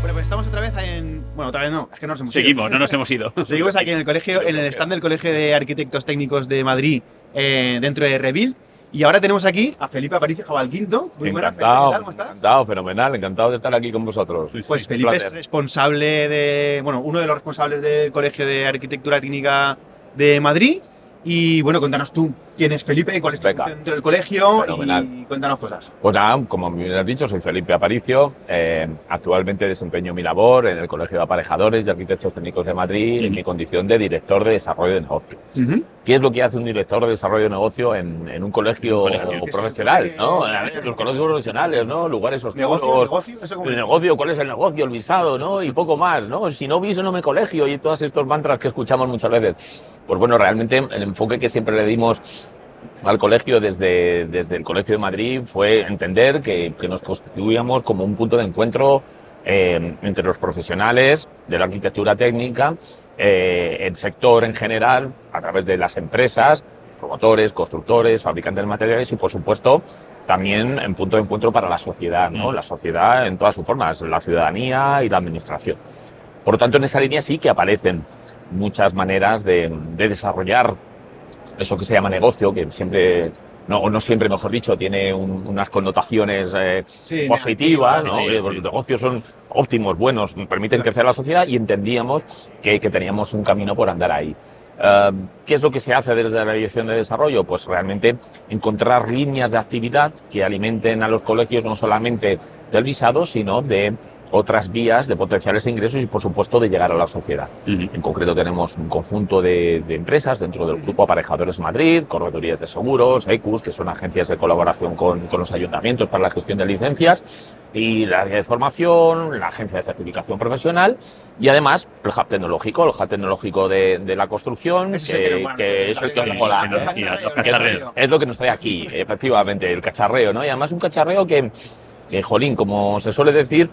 Bueno, pues estamos otra vez en. Bueno, otra vez no, es que no nos hemos ido. Seguimos, no nos hemos ido. <laughs> Seguimos aquí en el colegio, en el stand del Colegio de Arquitectos Técnicos de Madrid, eh, dentro de Rebuild. Y ahora tenemos aquí a Felipe Aparicio Jabalquinto. Muy buenas, Felipe, Encantado, ¿qué tal? ¿Cómo estás? encantado, fenomenal, encantado de estar aquí con vosotros. Pues Un Felipe es responsable de, bueno, uno de los responsables del Colegio de Arquitectura Técnica de Madrid. Y bueno, cuéntanos tú quién es Felipe, cuál es tu Venga. función dentro del colegio Fenomenal. y cuéntanos cosas. Pues nada, como bien has dicho, soy Felipe Aparicio. eh, actualmente desempeño mi labor en el Colegio de Aparejadores y Arquitectos Técnicos de Madrid en mi condición de director de desarrollo de negocio. ¿Qué es lo que hace un director de desarrollo de negocio en, en un colegio, colegio. profesional? Que- ¿no? A ver, los colegios profesionales, ¿no? Lugares Negocio, oscuros. negocio, eso como- El negocio, ¿cuál es el negocio? El visado, ¿no? Y poco más, ¿no? Si no viso, no me colegio. Y todos estos mantras que escuchamos muchas veces. Pues bueno, realmente el enfoque que siempre le dimos al colegio desde, desde el Colegio de Madrid fue entender que, que nos constituíamos como un punto de encuentro eh, entre los profesionales de la arquitectura técnica, eh, el sector en general, a través de las empresas, promotores, constructores, fabricantes de materiales y, por supuesto, también en punto de encuentro para la sociedad, ¿no? Mm. La sociedad en todas sus formas, la ciudadanía y la administración. Por lo tanto, en esa línea sí que aparecen muchas maneras de, de desarrollar eso que se llama negocio, que siempre, no, no siempre, mejor dicho, tiene un- unas connotaciones eh, Sí, positivas, ¿no? porque los negocios son óptimos, buenos, permiten crecer la sociedad y entendíamos que, que teníamos un camino por andar ahí. Eh, ¿Qué es lo que se hace desde la dirección de desarrollo? Pues realmente encontrar líneas de actividad que alimenten a los colegios no solamente del visado, sino de otras vías de potenciales ingresos y, por supuesto, de llegar a la sociedad. Ujú. En concreto tenemos un conjunto de, de empresas dentro del grupo Aparejadores Madrid, corredurías de seguros, ECUS, que son agencias de colaboración con, con los ayuntamientos para la gestión de licencias, y la área de formación, la agencia de certificación profesional, y además el hub tecnológico, el hub tecnológico de, de la construcción, es que, que es el que nos es lo que nos trae aquí, efectivamente, el cacharreo, ¿no? Y además un cacharreo que, que, jolín, como se suele decir,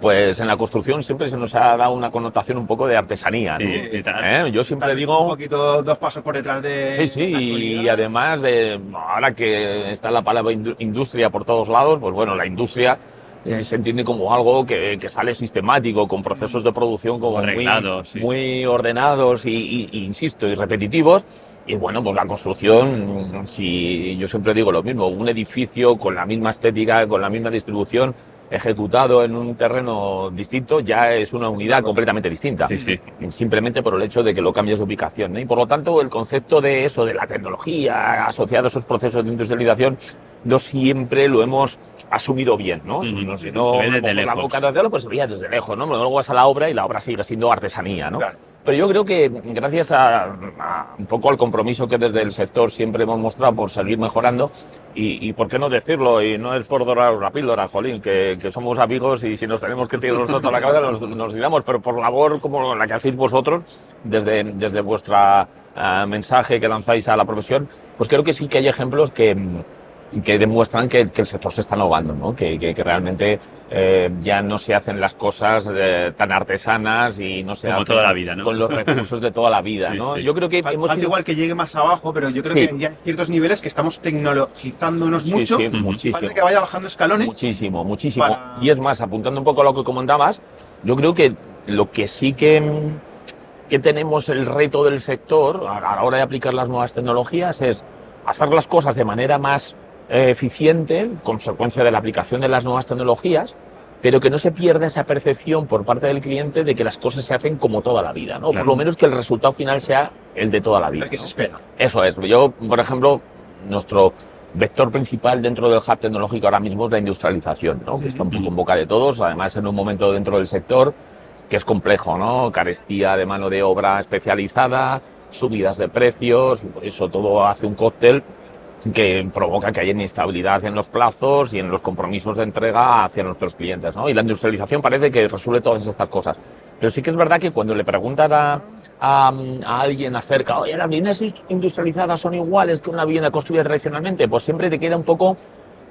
pues en la construcción siempre se nos ha dado una connotación un poco de artesanía, ¿no? Sí, y tal. ¿Eh? Yo siempre Están digo... Un poquito dos pasos por detrás de. Sí, sí, y actualidad. además, eh, ahora que está la palabra indu- industria por todos lados, pues bueno, la industria eh, se entiende como algo que, que sale sistemático, con procesos de producción como muy, sí. muy ordenados y, y- y, insisto, y repetitivos. Y bueno, pues la construcción, si yo siempre digo lo mismo, un edificio con la misma estética, con la misma distribución, ejecutado en un terreno distinto, ya es una unidad completamente distinta Sí, sí. simplemente por el hecho de que lo cambies de ubicación. ¿no? Y por lo tanto, el concepto de eso, de la tecnología asociado a esos procesos de industrialización, no siempre lo hemos asumido bien, ¿no? Si no, si Se no, ve desde la lejos. boca de hacerlo, pues se veía desde lejos, ¿no? Luego vas a la obra y la obra sigue siendo artesanía, ¿no? Claro. Pero yo creo que gracias a, un poco al compromiso que desde el sector siempre hemos mostrado por seguir mejorando, y, por qué no decirlo, y no es por doraros la píldora, Jolín, que, que somos amigos y si nos tenemos que tirar los dos a la cabeza nos, nos diramos, pero por labor como la que hacéis vosotros, desde, desde vuestra eh, mensaje que lanzáis a la profesión, pues creo que sí que hay ejemplos que, que demuestran que, que el sector se está innovando, ¿no? que, que- que realmente eh, ya no se hacen las cosas eh, tan artesanas y no se Como hacen toda la vida, ¿no? con los recursos de toda la vida. <laughs> Sí, ¿no? sí. Yo creo que Fal- hemos Falta ido- igual que llegue más abajo, pero yo creo Sí. que ya hay ciertos niveles que estamos tecnologizándonos Sí, mucho. sí, muchísimo. Falta que vaya bajando escalones. Muchísimo, muchísimo. Para- Y es más, apuntando un poco a lo que comentabas, yo creo que lo que sí que, que tenemos el reto del sector a la hora de aplicar las nuevas tecnologías es hacer las cosas de manera más eficiente, consecuencia de la aplicación de las nuevas tecnologías, pero que no se pierda esa percepción por parte del cliente de que las cosas se hacen como toda la vida, ¿no? Por lo menos que el resultado final sea el de toda la vida. El que se espera. Eso es. Yo, por ejemplo, nuestro vector principal dentro del hub tecnológico ahora mismo es la industrialización, ¿no? que está un poco en boca de todos, además en un momento dentro del sector que es complejo, ¿no? Carestía de mano de obra especializada, subidas de precios, eso todo hace un cóctel que provoca que haya inestabilidad en los plazos y en los compromisos de entrega hacia nuestros clientes. ¿no? Y la industrialización parece que resuelve todas estas cosas. Pero sí que es verdad que cuando le preguntas a, a, a alguien acerca, oye, las viviendas industrializadas son iguales que una vivienda construida tradicionalmente, pues siempre te queda un poco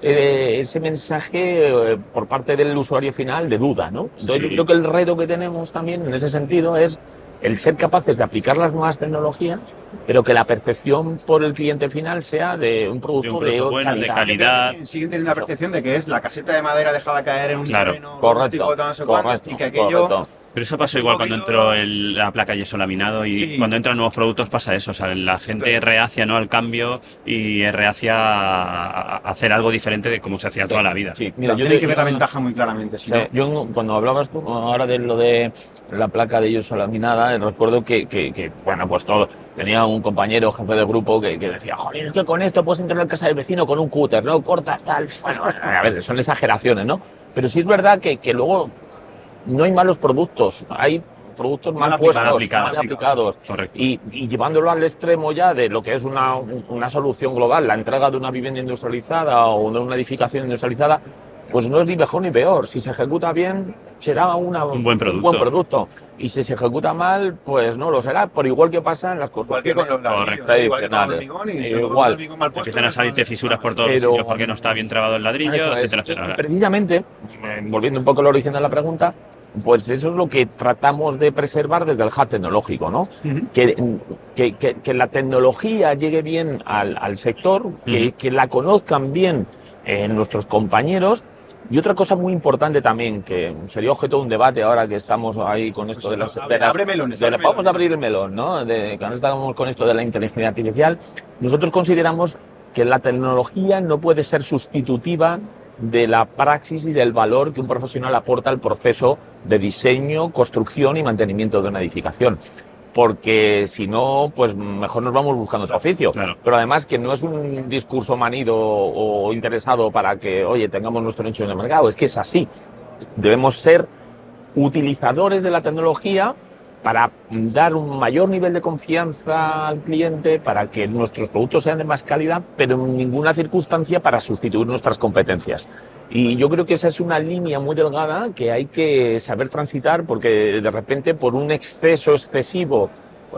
eh, ese mensaje eh, por parte del usuario final de duda. ¿no? Entonces Sí. yo creo que el reto que tenemos también en ese sentido es el ser capaces de aplicar las nuevas tecnologías, pero que la percepción por el cliente final sea de un producto De un de, producto bueno, de calidad. Siguen teniendo la percepción de que es la caseta de madera dejada caer en un Claro. terreno Correcto, correcto, y que aquello correcto. Pero eso pasó igual cuando entró el- la placa yeso laminado y Sí. cuando entran nuevos productos pasa eso. O sea, la gente Claro. es reacia ¿no? al cambio y es reacia a, a hacer algo diferente de como se hacía toda la vida. Sí, Mira, yo tiene que ver la ventaja muy claramente. O sea, yo cuando hablabas tú ahora de lo de la placa de ellos laminada, recuerdo que, que- que, bueno, pues todo, tenía un compañero, jefe de grupo, que, que decía, joder, es que con esto puedes entrar en casa del vecino con un cúter, ¿no? Cortas, tal. Bueno, a ver, son exageraciones, ¿no? Pero sí es verdad que, que luego no hay malos productos, hay productos mal, puestos, mal aplicados. Y, y, llevándolo al extremo ya de lo que es una, una solución global, la entrega de una vivienda industrializada o de una edificación industrializada, pues no es ni mejor ni peor. Si se ejecuta bien, será una, un, buen producto. buen producto. Y si se ejecuta mal, pues no lo será. Por igual que pasa en las construcciones tradicionales. Igual. Empiezan a salirte fisuras por todos los sitios porque no está bien trabado el ladrillo, etcétera, Precisamente, eh, volviendo un poco al origen de la pregunta, pues eso es lo que tratamos de preservar desde el hub tecnológico, ¿no? que, que, que, la tecnología llegue bien al, al sector, que, que la conozcan bien eh, nuestros compañeros y otra cosa muy importante también, que sería objeto de un debate ahora que estamos ahí con esto pues de las... Abre, melones, vamos a abrir el melón, ¿no? De, que estamos con esto de la inteligencia artificial. Nosotros consideramos que la tecnología no puede ser sustitutiva de la praxis y del valor que un profesional aporta al proceso de diseño, construcción y mantenimiento de una edificación porque si no, pues mejor nos vamos buscando otro oficio. Pero además que no es un discurso manido o interesado para que, oye, tengamos nuestro nicho en el mercado, es que es así. Debemos ser utilizadores de la tecnología para dar un mayor nivel de confianza al cliente, para que nuestros productos sean de más calidad, pero en ninguna circunstancia para sustituir nuestras competencias. Y yo creo que esa es una línea muy delgada que hay que saber transitar porque de repente por un exceso excesivo,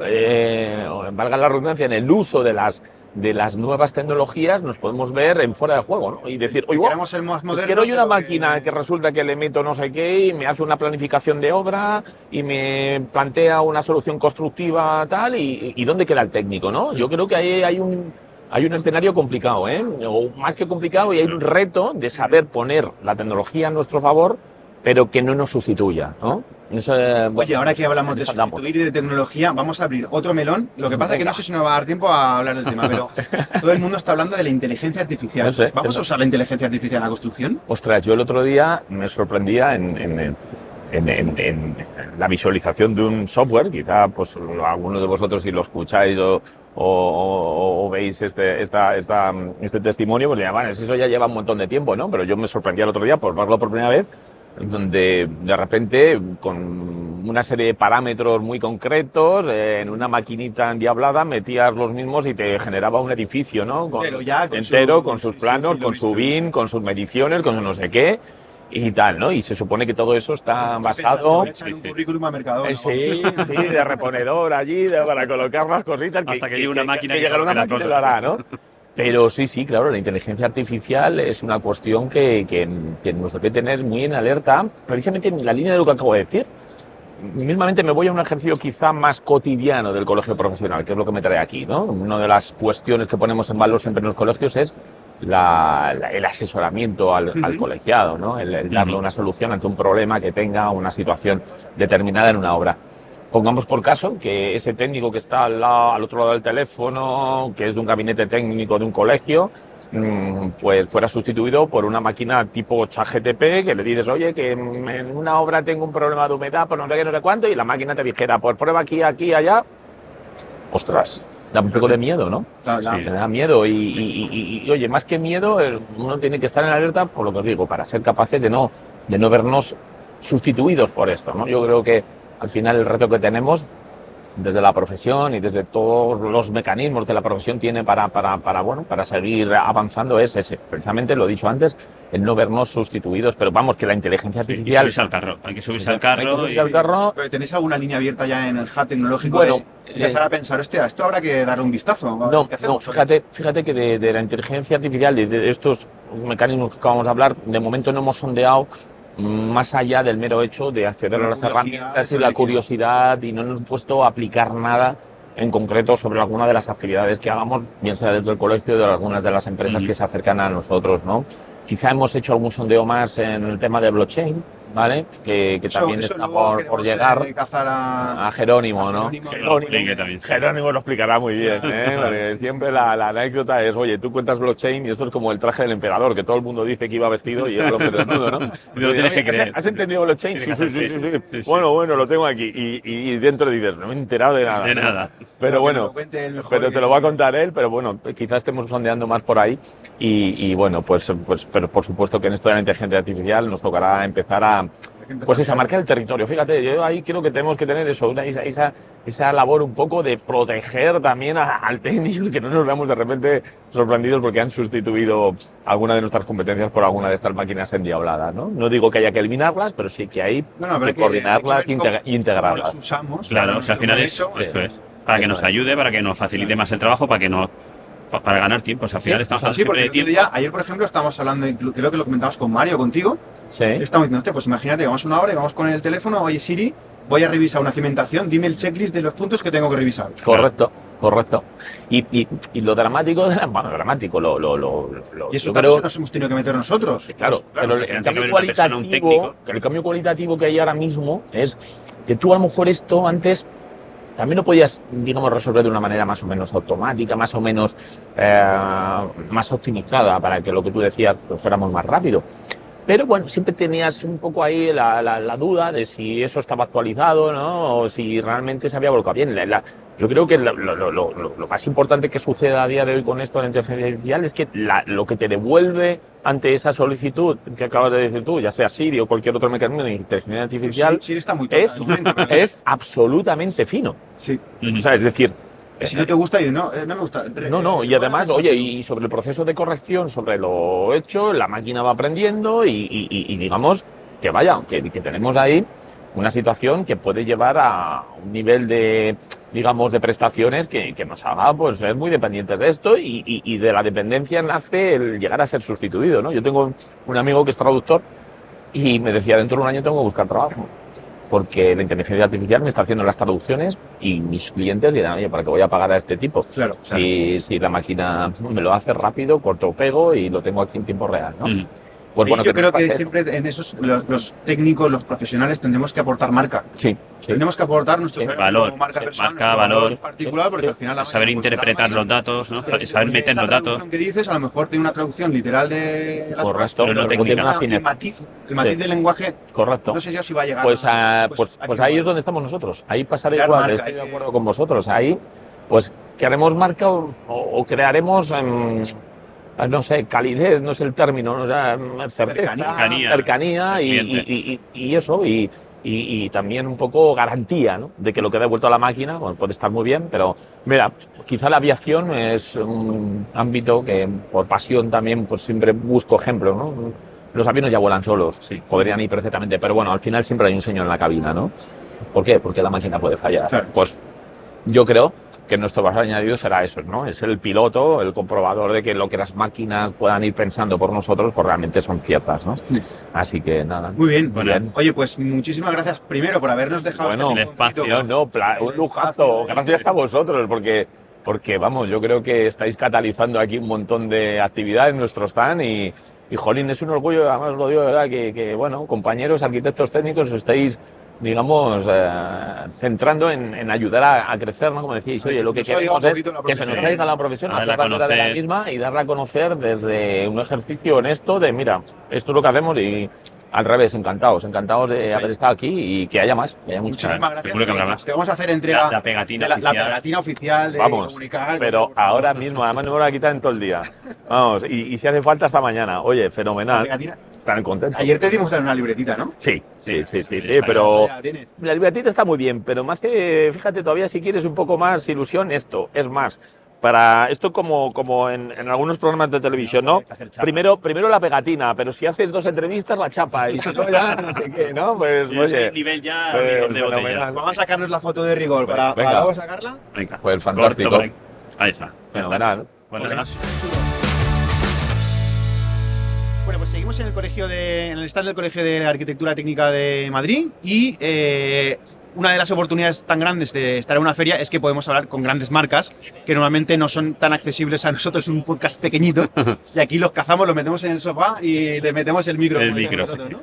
eh, valga la redundancia, en el uso de las de las nuevas tecnologías nos podemos ver en fuera de juego ¿no? y decir, oye, es que doy una máquina que... resulta que le meto no sé qué y me hace una planificación de obra y me plantea una solución constructiva tal y, y dónde queda el técnico, ¿no? Yo creo que ahí hay un hay un escenario complicado, ¿eh? o más que complicado, y hay un reto de saber poner la tecnología a nuestro favor, pero que no nos sustituya. ¿no? Oye, ahora que hablamos de sustituir y de tecnología, vamos a abrir otro melón. Lo que pasa es que no sé si nos va a dar tiempo a hablar del tema, pero <laughs> todo el mundo está hablando de la inteligencia artificial. ¿Vamos a usar la inteligencia artificial en la construcción? Ostras, yo el otro día me sorprendía en en, la visualización de un software, quizá pues alguno de vosotros si lo escucháis o, veis este, esta, esta, este testimonio, pues ya, bueno, eso ya lleva un montón de tiempo, ¿no? Pero yo me sorprendí el otro día por verlo por primera vez, donde de repente con una serie de parámetros muy concretos, en una maquinita endiablada metías los mismos y te generaba un edificio, ¿no? entero, con sus planos, con su BIN, con sus mediciones, con su no sé qué y tal, ¿no? Y se supone que todo eso está basado. Sí, un currículum a Mercadona. Sí, sí, de reponedor allí, para colocar las cositas. Hasta que, llegue una máquina que, una máquina lo hará, ¿no? Pero sí, sí, claro, la inteligencia artificial es una cuestión que, que, nos debe tener muy en alerta, precisamente en la línea de lo que acabo de decir. Mismamente me voy a un ejercicio quizá más cotidiano del colegio profesional, que es lo que me trae aquí, ¿no? Una de las cuestiones que ponemos en valor siempre en los colegios es el asesoramiento al, colegiado, ¿no? el, darle una solución ante un problema que tenga una situación determinada en una obra. Pongamos por caso que ese técnico que está al, al otro lado del teléfono, que es de un gabinete técnico de un colegio, mm, pues fuera sustituido por una máquina tipo ChatGTP que le dices, oye, que en una obra tengo un problema de humedad, por no sé qué, no sé cuánto, y la máquina te dijera, pues prueba aquí, aquí, allá. Ostras, da un poco de miedo, ¿no? da miedo y, oye, más que miedo, uno tiene que estar en alerta, por lo que os digo, para ser capaces de no, de no vernos sustituidos por esto, ¿no? Yo creo que al final el reto que tenemos desde la profesión y desde todos los mecanismos que la profesión tiene para, para, para, bueno, para seguir avanzando es ese. Precisamente lo he dicho antes, el no vernos sustituidos, pero vamos, que la inteligencia artificial... Hay que subirse al carro, hay que subirse al carro. al carro. ¿Tenéis alguna línea abierta ya en el hub tecnológico? Bueno, empezar a pensar, hostia, esto habrá que darle un vistazo. No, no fíjate, fíjate que de, la inteligencia artificial, de, de estos mecanismos que acabamos de hablar, de momento no hemos sondeado más allá del mero hecho de acceder a las herramientas y la curiosidad y no nos hemos puesto a aplicar nada en concreto sobre alguna de las actividades que hagamos, bien sea desde el colegio o de algunas de las empresas que se acercan a nosotros, ¿no? Quizá hemos hecho algún sondeo más en el tema de blockchain, ¿vale? Que, que también está por, por llegar eh, a, a, Jerónimo, ¿no? Jerónimo, Jerónimo, lo explicará muy bien, ¿eh? Porque siempre la, la, anécdota es, oye, tú cuentas blockchain y esto es como el traje del emperador, que todo el mundo dice que iba vestido y <laughs> es lo que todo, ¿no? no tienes que creer. ¿Has entendido blockchain? Sí sí sí, sí Bueno, bueno, lo tengo aquí. Y, y, dentro dices, no me he enterado de nada. De nada. Pero, bueno, pero te lo va a contar él, pero bueno, quizás estemos sondeando más por ahí. Y, y bueno, pues, pues pero por supuesto que en esto de la inteligencia artificial nos tocará empezar a pues esa marca del territorio. Fíjate, yo ahí creo que tenemos que tener eso, una, esa, esa, esa, labor un poco de proteger también a, al técnico y que no nos veamos de repente sorprendidos porque han sustituido alguna de nuestras competencias por alguna de estas máquinas endiabladas. No, no digo que haya que eliminarlas, pero sí que hay que, que, coordinarlas e integrarlas. Las usamos, claro, o sea, al final es, eso es. Para que nos ayude, para que nos facilite más el trabajo, para que para ganar tiempo. O sea, al final estamos hablando sí, porque de tiempo. Día, ayer, por ejemplo, estábamos hablando, creo que lo comentabas con Mario, contigo. Sí. Estamos diciendo, pues imagínate, vamos una hora y vamos con el teléfono, oye Siri, voy a revisar una cimentación, dime el checklist de los puntos que tengo que revisar. Correcto. Correcto. Y, y, y, lo dramático, bueno, dramático, lo, lo, lo, y eso también creo, nos hemos tenido que meter nosotros. Sí, claro, claro, pero el, el, cambio cualitativo, el cambio cualitativo que hay ahora mismo es que tú a lo mejor esto antes también lo podías, digamos, resolver de una manera más o menos automática, más o menos eh, más optimizada para que lo que tú decías fuéramos más rápido. Pero bueno, siempre tenías un poco ahí la, la, la, duda de si eso estaba actualizado, ¿no? O si realmente se había volcado bien. La, yo creo que lo, lo, lo, lo, más importante que suceda a día de hoy con esto de la inteligencia artificial es que lo que te devuelve ante esa solicitud que acabas de decir tú, ya sea Siri o cualquier otro mecanismo de inteligencia artificial, sí, está muy es, es absolutamente fino. Sí. O sea, es decir, si no te gusta, y no, eh, no me gusta. No, no, y además, oye, y sobre el proceso de corrección, sobre lo hecho, la máquina va aprendiendo y, y, y digamos que vaya, que, que, tenemos ahí una situación que puede llevar a un nivel de, digamos, de prestaciones que, que nos haga pues, ser muy dependientes de esto y, y, de la dependencia nace el llegar a ser sustituido. ¿no? Yo tengo un amigo que es traductor y me decía, dentro de un año tengo que buscar trabajo porque la inteligencia artificial me está haciendo las traducciones y mis clientes dirán, oye, ¿para qué voy a pagar a este tipo? Claro. Si, claro. si la máquina me lo hace rápido, corto pego y lo tengo aquí en tiempo real, ¿no? Mm. Pues bueno, yo creo que siempre en esos los, los, técnicos, los profesionales tendremos que aportar marca. Sí. sí. Tenemos que aportar nuestro sí. valor, marca personal, marca, valor particular, porque al final la saber pues, interpretar los datos, ¿no? saber meter los datos. que dices, a lo mejor tiene una traducción literal de las Correcto, pero no técnica. El matiz, el matiz del lenguaje. Correcto. No sé yo si va a llegar. Pues, a, pues, pues, pues ahí es donde estamos nosotros. Ahí pasará igual. Marca, estoy de acuerdo con vosotros. Ahí, pues, que haremos marca o, o crearemos. Um, no sé, calidez, no es el término, o sea, certeza, cercanía, cercanía y, y, y, y, eso, y, también un poco garantía ¿no? de que lo que ha devuelto a la máquina bueno, puede estar muy bien, pero mira, quizá la aviación es un ámbito que por pasión también pues siempre busco ejemplos, ¿no? Los aviones ya vuelan solos, sí. podrían ir perfectamente, pero bueno, al final siempre hay un señor en la cabina, ¿no? ¿Por qué? Porque la máquina puede fallar. Claro. Pues yo creo que nuestro valor añadido será eso, ¿no? Es el piloto, el comprobador de que lo que las máquinas puedan ir pensando por nosotros, pues realmente son ciertas, ¿no? Sí. Así que nada. Muy bien, bueno, bien. Oye, pues muchísimas gracias primero por habernos dejado bueno, este espacio, no, un lujazo. Gracias a vosotros, porque porque vamos, yo creo que estáis catalizando aquí un montón de actividades en nuestro stand y, y jolín, es un orgullo, además lo digo de verdad, que, que bueno, compañeros, arquitectos técnicos, estáis digamos, eh, centrando en, en ayudar a, a, crecer, ¿no? Como decíais, oye, lo que queremos es que se nos caiga la profesión, hacer la de la misma y darla a conocer desde un ejercicio honesto de, mira, esto es lo que hacemos y al revés, encantados, encantados de sí. haber estado aquí y que haya más, que haya Muchísimas gracias. Que más. Te vamos a hacer entrega la, la pegatina de la, oficial. La pegatina oficial de vamos, comunicar. Pero ahora mismo, además no me a quitar en todo el día. Vamos, y, y si hace falta hasta mañana. Oye, fenomenal. Tan contento. Ayer te dimos una libretita, ¿no? Sí, sí, sí, sí, sí, pero la libretita está muy bien, pero me hace, fíjate, todavía si quieres un poco más ilusión esto, es más, para esto como, como en, en, algunos programas de televisión, ¿no? Primero, primero la pegatina, pero si haces dos entrevistas, la chapa, y si no, ya no sé qué, ¿no? Pues, nivel ya pues, de botella. Vamos a sacarnos la foto de rigor, para, Venga. para luego sacarla. Venga, pues fantástico. Corto, ahí está. Fenomenal. Bueno, Bueno, pues seguimos en el colegio de, en el stand del Colegio de Arquitectura Técnica de Madrid y eh, una de las oportunidades tan grandes de estar en una feria es que podemos hablar con grandes marcas que normalmente no son tan accesibles a nosotros, un podcast pequeñito, y aquí los cazamos, los metemos en el sofá y le metemos el micro. El micro. Nosotros, ¿no?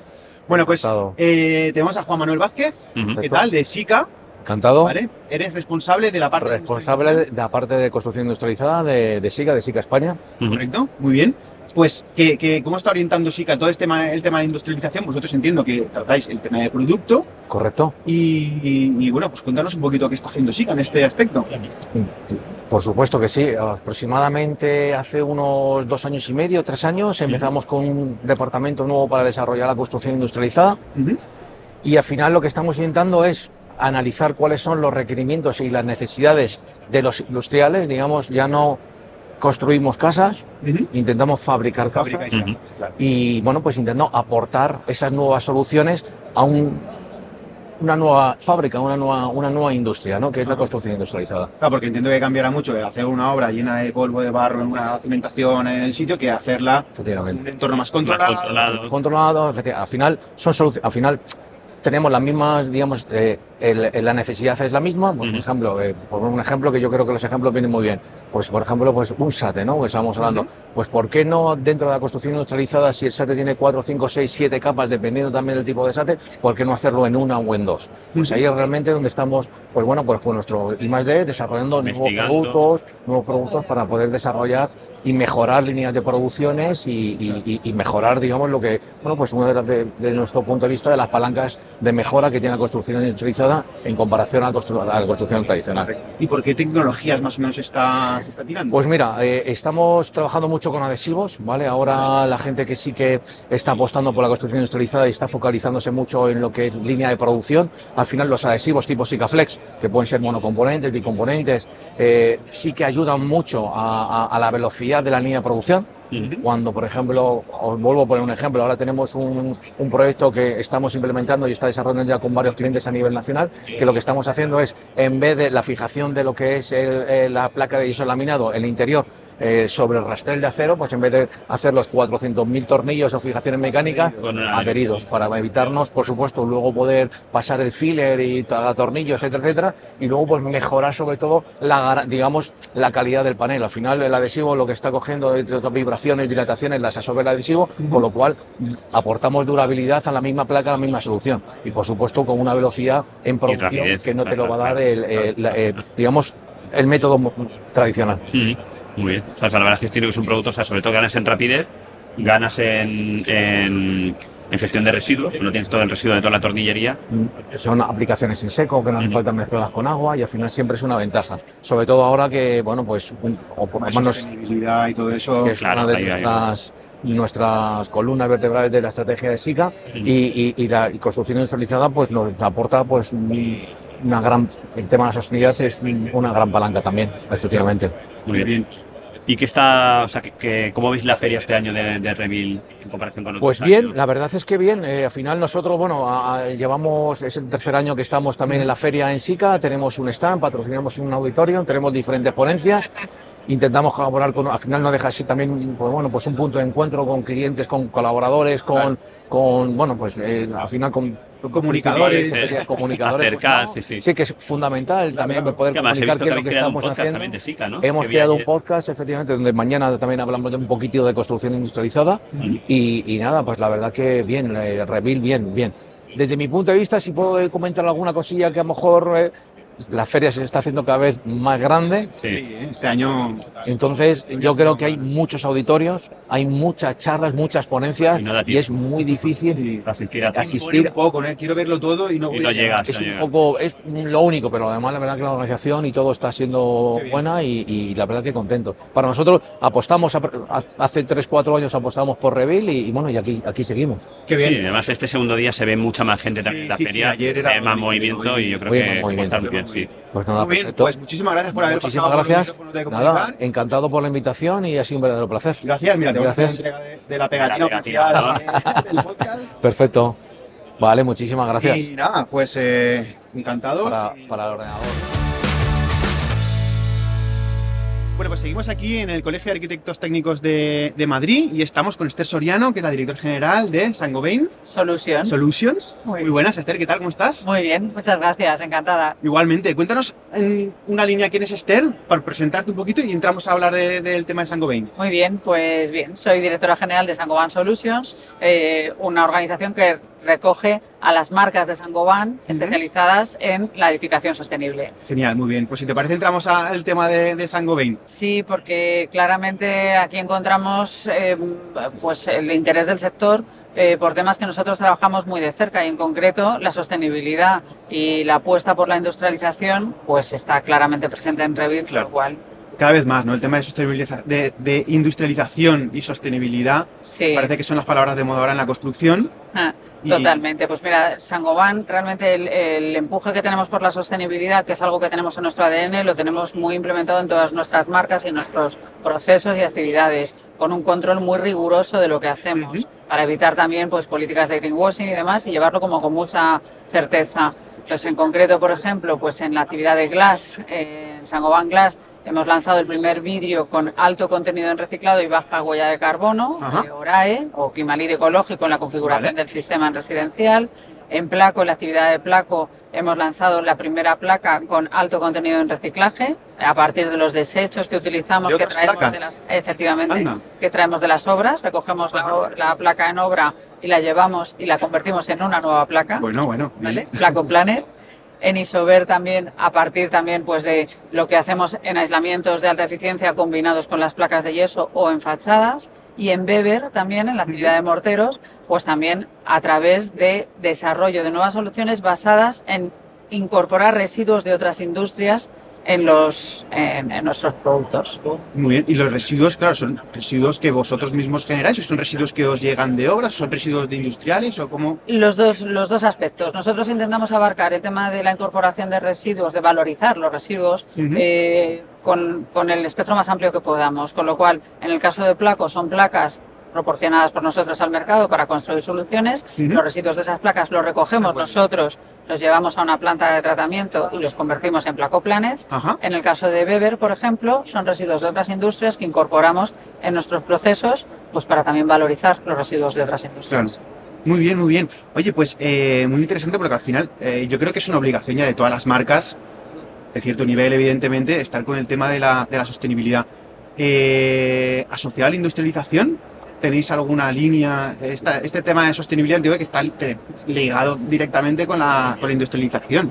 Bueno, pues eh, tenemos a Juan Manuel Vázquez, uh -huh. ¿qué tal? De SICA. Encantado. ¿Vale? Eres responsable de la parte responsable de, la parte de construcción industrializada de, de SICA, de SICA España. Uh -huh. Correcto, muy bien. Pues, que, que, ¿cómo está orientando SICA todo este tema, el tema de industrialización? Vosotros entiendo que tratáis el tema de producto. Correcto. Y, y, y, bueno, pues contanos un poquito qué está haciendo SICA en este aspecto. Por supuesto que sí. Aproximadamente hace unos dos años y medio, tres años, empezamos con un departamento nuevo para desarrollar la construcción industrializada. Uh -huh. y al final lo que estamos intentando es analizar cuáles son los requerimientos y las necesidades de los industriales, digamos, ya no construimos casas, intentamos fabricar casas claro. y bueno, pues intentando aportar esas nuevas soluciones a un- una nueva fábrica, una nueva, una nueva industria, ¿no? que es la construcción industrializada. Claro, porque entiendo que cambiará mucho hacer una obra llena de polvo, de barro, en una cimentación en el sitio, que hacerla en un entorno más Más controlado. controlado. al final son al final tenemos las mismas, digamos, eh, el- el- la necesidad es la misma. Por ejemplo, eh, por un ejemplo que yo creo que los ejemplos vienen muy bien. Pues, por ejemplo, pues un SATE, ¿no? Que estamos hablando. Pues, ¿por qué no dentro de la construcción industrializada, si el SATE tiene 4, 5, 6, 7 capas, dependiendo también del tipo de SATE, ¿por qué no hacerlo en una o en dos? Pues ahí es realmente donde estamos, pues bueno, pues con nuestro I más D desarrollando nuevos productos, nuevos productos para poder desarrollar y mejorar líneas de producciones y, y- y- y mejorar, digamos, lo que, bueno, pues uno de, las de, de nuestro punto de vista de las palancas de mejora que tiene la construcción industrializada en comparación a la, constru- a la construcción tradicional. ¿Y por qué tecnologías más o menos está, está tirando? Pues mira, eh, estamos trabajando mucho con adhesivos, ¿vale? Ahora la gente que sí que está apostando por la construcción industrializada y está focalizándose mucho en lo que es línea de producción, al final los adhesivos tipo Sikaflex, que pueden ser monocomponentes, bicomponentes, eh, sí que ayudan mucho a, a- a la velocidad de la línea de producción. Cuando, por ejemplo, os vuelvo a poner un ejemplo, ahora tenemos un, un proyecto que estamos implementando y está desarrollando ya con varios clientes a nivel nacional, que lo que estamos haciendo es, en vez de la fijación de lo que es el- eh, la placa de isolaminado, el interior, eh, sobre el rastrel de acero, pues en vez de hacer los 400.000 tornillos o fijaciones mecánicas, adheridos, para evitarnos, por supuesto, luego poder pasar el filler y tornillo, etcétera, etcétera, y luego pues mejorar sobre todo la, digamos, la calidad del panel. Al final el adhesivo lo que está cogiendo de otras vibraciones, dilataciones, las absorbe el adhesivo, con lo cual aportamos durabilidad a la misma placa, a la misma solución. Y por supuesto con una velocidad en producción que no te lo va a dar el, el, digamos, el método tradicional. Mm, Muy bien. O sea, la verdad es que es un producto, o sea, sobre todo ganas en rapidez, ganas en, en, en gestión de residuos, no tienes todo el residuo de toda la tornillería. son aplicaciones en seco que no hace falta mezclarlas con agua y al final siempre es una ventaja. Sobre todo ahora que, bueno, pues, un- o por lo Más menos sostenibilidad y todo eso. que es claro, una de ahí, ahí, nuestras, nuestras columnas vertebrales de la estrategia de SICA y, y- y la y construcción industrializada pues nos aporta pues un- una gran, el tema de la sostenibilidad es una gran palanca también, efectivamente. Muy bien. ¿Y qué está, o sea, que, que- cómo veis la feria este año de, de Revil en comparación con otros Pues bien, años? la verdad es que bien. eh, al final nosotros, bueno, a- a- llevamos, es el tercer año que estamos también en la feria en SICA, tenemos un stand, patrocinamos un auditorio, tenemos diferentes ponencias. Intentamos colaborar con, al final no deja de ser también, pues bueno, pues un punto de encuentro con clientes, con colaboradores, con, Claro. con bueno, pues eh, al final Con comunicadores. eh, comunicadores, <laughs> pues, ¿no? sí, sí. que es fundamental también poder Que además comunicar qué que es lo que estamos haciendo. de SICA, ¿no? Hemos Que creado un podcast, efectivamente, donde mañana también hablamos de un poquitito de construcción industrializada. Y, y nada, pues la verdad que bien, eh, Revil, bien, bien. Desde mi punto de vista, si puedo comentar alguna cosilla que a lo mejor eh, la feria se está haciendo cada vez más grande. Sí. Sí, este año Entonces, yo creo que hay muchos auditorios, hay muchas charlas, muchas ponencias Y no es muy difícil Sí. Asistir a pone un poco, quiero verlo todo y no Y voy no a llegar. llegas. es un llega. poco, es lo único, pero además la verdad que la organización y todo está siendo buena y, y la verdad que contento. Para nosotros apostamos, a- hace 3, 4 años apostamos por Revil y, y bueno, y aquí, aquí seguimos. Qué Sí, bien. además este segundo día se ve mucha más gente también en la sí, sí, feria, ayer era más movimiento y yo creo que bien, va a movimiento. estar muy bien, sí. Pues nada, Muy bien, perfecto. pues muchísimas gracias por haber Muchísimas pasado por los gracias. de Nada, encantado por la invitación y ha sido un verdadero placer. Gracias, mira, te voy a hacer la Gracias. entrega de, de la pegatina De la pegatina, oficial de- del podcast. <laughs> Perfecto. Vale, muchísimas gracias. Y nada, pues eh, encantados. Para, Y- para el ordenador. Bueno, pues seguimos aquí en el Colegio de Arquitectos Técnicos de, de Madrid y estamos con Esther Soriano, que es la directora general de Sangobain Solution. Solutions. Muy Muy buenas, Esther, ¿qué tal? ¿Cómo estás? Muy bien, muchas gracias, encantada. Igualmente, cuéntanos en una línea quién es Esther, para presentarte un poquito y entramos a hablar de- del tema de Sangobain. Muy bien, pues bien, soy directora general de Sangoban Solutions, eh, una organización que recoge a las marcas de Sangoban especializadas en la edificación sostenible. Genial, muy bien. Pues si te parece, entramos al tema de, de Sangobain. Sí, porque claramente aquí encontramos eh, pues el interés del sector eh, por temas que nosotros trabajamos muy de cerca y en concreto la sostenibilidad y la apuesta por la industrialización pues está claramente presente en Revit, Claro. lo cual cada vez más, ¿no? El tema de, sostenibiliza- de, de industrialización y sostenibilidad Sí. parece que son las palabras de moda ahora en la construcción. Ah, Y- Totalmente. Pues mira, Sangoban, realmente el, el empuje que tenemos por la sostenibilidad, que es algo que tenemos en nuestro ADN, lo tenemos muy implementado en todas nuestras marcas y nuestros procesos y actividades, con un control muy riguroso de lo que hacemos, para evitar también pues políticas de greenwashing y demás y llevarlo como con mucha certeza. Entonces, en concreto, por ejemplo, pues en la actividad de Glass, eh, en Sangoban Glass, hemos lanzado el primer vidrio con alto contenido en reciclado y baja huella de carbono, eh, ORAE, o Climalid ecológico en la configuración Vale. del sistema en residencial. En Placo, en la actividad de Placo, hemos lanzado la primera placa con alto contenido en reciclaje, a partir de los desechos que utilizamos, ¿De que traemos placas? de las, efectivamente, Anda. que traemos de las obras, recogemos la, placa en obra y la llevamos y la convertimos en una nueva placa. Bueno, bueno. ¿vale? Placo Planet. En Isover también, a partir también pues de lo que hacemos en aislamientos de alta eficiencia combinados con las placas de yeso o en fachadas. Y en Beber también, en la actividad de morteros, pues también a través de desarrollo de nuevas soluciones basadas en incorporar residuos de otras industrias en, los, en, en nuestros productos. Muy bien. Y los residuos, claro, son residuos que vosotros mismos generáis, o son residuos que os llegan de obras, o son residuos de industriales, o cómo. Los dos, los dos aspectos. Nosotros intentamos abarcar el tema de la incorporación de residuos, de valorizar los residuos eh, con, con el espectro más amplio que podamos. Con lo cual, en el caso de Placo, son placas proporcionadas por nosotros al mercado para construir soluciones. Los residuos de esas placas los recogemos nosotros, los llevamos a una planta de tratamiento y los convertimos en Placo Planet. Ajá. En el caso de Weber, por ejemplo, son residuos de otras industrias que incorporamos en nuestros procesos pues para también valorizar los residuos de otras industrias. Muy bien, muy bien. Oye, pues eh, muy interesante porque al final eh, yo creo que es una obligación ya de todas las marcas, de cierto nivel, evidentemente, estar con el tema de la, de la sostenibilidad. Eh, asociado a la industrialización, ¿tenéis alguna línea? Esta- este tema de sostenibilidad entiendo que está ligado directamente con la, con la industrialización.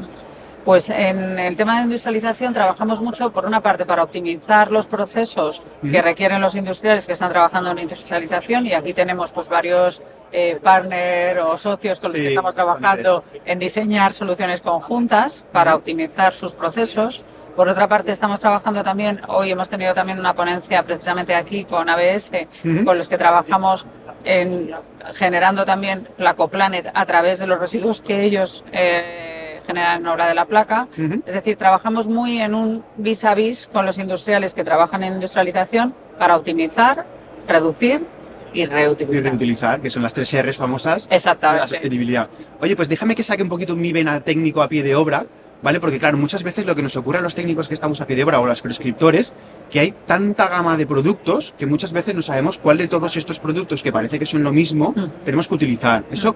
Pues en el tema de industrialización trabajamos mucho, por una parte, para optimizar los procesos que requieren los industriales que están trabajando en industrialización y aquí tenemos pues varios eh, partners o socios con los Sí, que estamos trabajando en diseñar soluciones conjuntas para optimizar sus procesos. Por otra parte, estamos trabajando también, hoy hemos tenido también una ponencia precisamente aquí con ABS, Ujú. con los que trabajamos en generando también Placoplanet a través de los residuos que ellos eh, generan en obra de la placa. Es decir, trabajamos muy en un vis a vis con los industriales que trabajan en industrialización para optimizar, reducir y Y reutilizar. reutilizar, que son las tres R's famosas de la sostenibilidad. Oye, pues déjame que saque un poquito mi vena técnico a pie de obra, ¿vale? Porque claro, muchas veces lo que nos ocurre a los técnicos que estamos a pie de obra o a los prescriptores, que hay tanta gama de productos que muchas veces no sabemos cuál de todos estos productos que parece que son lo mismo Ujú. tenemos que utilizar. Eso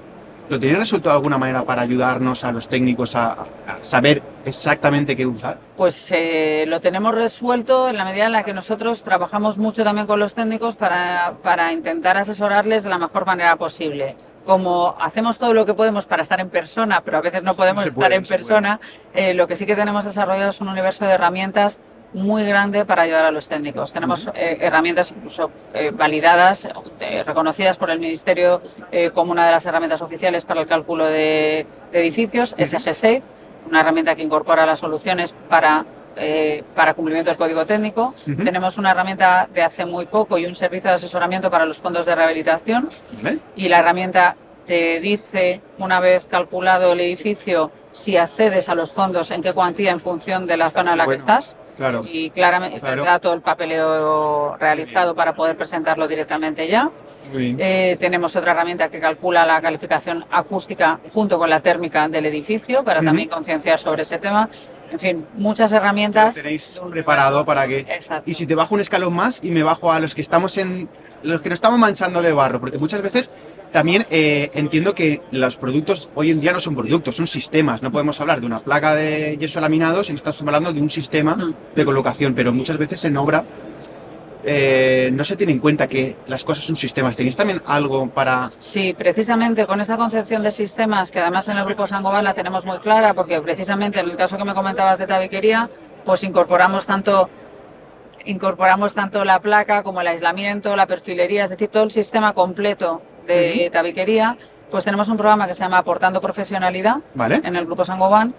lo tenéis resuelto de alguna manera para ayudarnos a los técnicos a, a saber exactamente qué usar. Pues eh, lo tenemos resuelto en la medida en la que nosotros trabajamos mucho también con los técnicos para, para intentar asesorarles de la mejor manera posible. Como hacemos todo lo que podemos para estar en persona, pero a veces no podemos estar puede, en persona, eh, lo que sí que tenemos desarrollado es un universo de herramientas muy grande para ayudar a los técnicos. Tenemos eh, herramientas incluso eh, validadas, eh, reconocidas por el Ministerio como una de las herramientas oficiales para el cálculo de, de edificios, SGSAFE, una herramienta que incorpora las soluciones para, eh, para cumplimiento del código técnico. Tenemos una herramienta de hace muy poco y un servicio de asesoramiento para los fondos de rehabilitación ¿vale? y la herramienta te dice, una vez calculado el edificio, si accedes a los fondos, en qué cuantía en función de la zona en la Bueno, que estás. Claro. Y claramente Claro. te da todo el papeleo realizado para poder presentarlo directamente ya. Eh, tenemos otra herramienta que calcula la calificación acústica junto con la térmica del edificio para también concienciar sobre ese tema. En fin, muchas Lo herramientas. tenéis de un preparado para que Exacto. y si te bajo un escalón más y me bajo a los que estamos en los que nos estamos manchando de barro, porque muchas veces también eh, entiendo que los productos hoy en día no son productos, son sistemas. No podemos hablar de una placa de yeso laminado si no estamos hablando de un sistema Mm. de colocación, pero muchas veces en obra eh, no se tiene en cuenta que las cosas son sistemas. ¿Tenéis también algo para Sí, precisamente con esta concepción de sistemas, que además en el grupo Sangoban la tenemos muy clara, porque precisamente en el caso que me comentabas de tabiquería, pues incorporamos tanto incorporamos tanto la placa como el aislamiento, la perfilería, es decir, todo el sistema completo de tabiquería, pues tenemos un programa que se llama Aportando Profesionalidad ¿Vale? en el grupo Sangoban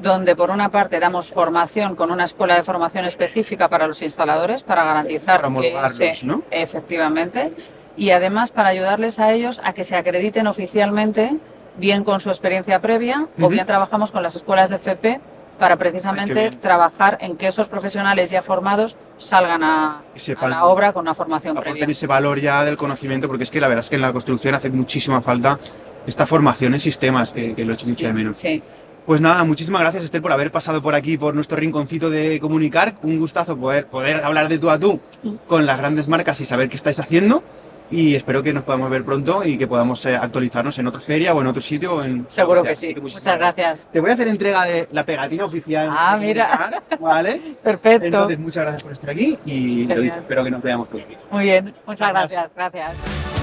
donde por una parte damos formación con una escuela de formación específica para los instaladores para garantizar Para que se- ¿no? efectivamente y además para ayudarles a ellos a que se acrediten oficialmente bien con su experiencia previa o Ujú. bien trabajamos con las escuelas de FP para Ay, precisamente bien. trabajar en que esos profesionales ya formados salgan a, a la obra con una formación previa. ese valor ya del conocimiento, porque es que la verdad es que en la construcción hace muchísima falta esta formación en sistemas, que, que lo echo mucho de menos. Sí. Pues nada, muchísimas gracias Esther por haber pasado por aquí, por nuestro rinconcito de comunicar. Un gustazo poder, poder hablar de tú a tú con las grandes marcas y saber qué estáis haciendo. Y espero que nos podamos ver pronto y que podamos eh, actualizarnos en otra feria o en otro sitio. En, Seguro o sea, que sí. muchísimas Muchas gracias. Te voy a hacer entrega de la pegatina oficial. Ah, mira. ¿Vale? <laughs> Perfecto. Entonces, muchas gracias por estar aquí y lo dicho, espero que nos veamos pronto. Muy bien. Muchas Gracias. gracias. Gracias.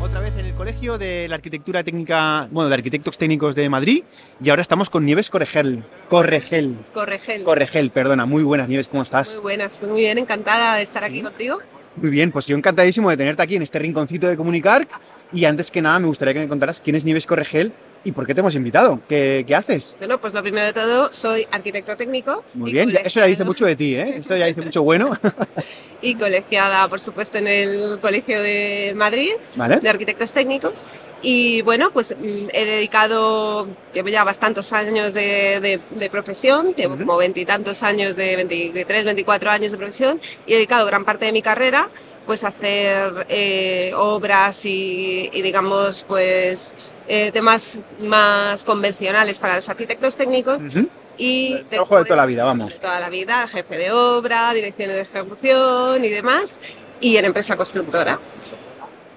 Otra vez en el Colegio de la Arquitectura Técnica, bueno, de Arquitectos Técnicos de Madrid y ahora estamos con Nieves Corregel. Corregel. Corregel. Corregel, perdona. Muy buenas, Nieves, ¿cómo Muy estás? buenas, pues muy bien, encantada de estar Sí. aquí contigo. Muy bien, pues yo encantadísimo de tenerte aquí en este rinconcito de comunicar y antes que nada me gustaría que me contaras quién es Nieves Corregel y por qué te hemos invitado. ¿Qué, qué haces? Bueno, pues lo primero de todo, soy arquitecto técnico. Muy bien, eso ya dice mucho de ti, ¿eh? Eso ya dice mucho bueno. <laughs> Y colegiada, por supuesto, en el Colegio de Madrid ¿Vale? de Arquitectos Técnicos. Y bueno, pues mm, he dedicado, llevo ya bastantes años de, de- de profesión, llevo como veintitantos años de 23, 24 años de profesión y he dedicado gran parte de mi carrera pues a hacer eh, obras y, y, digamos pues eh, temas más convencionales para los arquitectos técnicos Ujú. y El de toda la vida, vamos. de toda la vida, jefe de obra, direcciones de ejecución y demás, y en empresa constructora.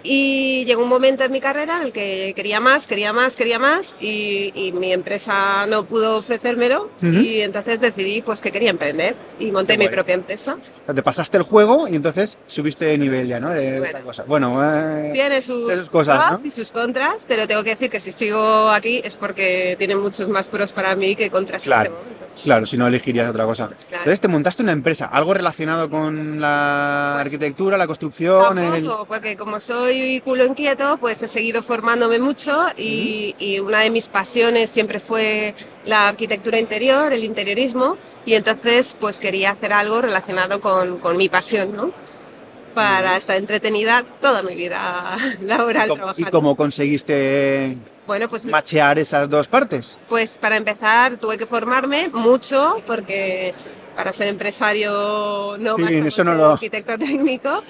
Y llegó un momento en mi carrera en el que quería más, quería más, quería más, y, y mi empresa no pudo ofrecérmelo, Ujú. y entonces decidí pues que quería emprender, y monté Qué mi guay. propia empresa. Te pasaste el juego y entonces subiste de nivel ya, ¿no? De Bueno. cosa. Bueno, eh, Tiene sus, sus cosas, pros ¿no? y sus contras, pero tengo que decir que si sigo aquí es porque tiene muchos más pros para mí que contras Claro. en este momento. claro, si no elegirías otra cosa. Claro. Entonces te montaste una empresa, algo relacionado con la Pues, arquitectura, la construcción, el... Tampoco, porque como soy culo inquieto, pues he seguido formándome mucho y, y una de mis pasiones siempre fue la arquitectura interior, el interiorismo, y entonces pues quería hacer algo relacionado con, con mi pasión, ¿no? Para estar entretenida toda mi vida <laughs> laboral ¿Y cómo- ¿Y trabajando. cómo conseguiste Bueno, pues machear esas dos partes? Pues para empezar tuve que formarme mucho porque para ser empresario no Sí, eso no lo- arquitecto <laughs> técnico.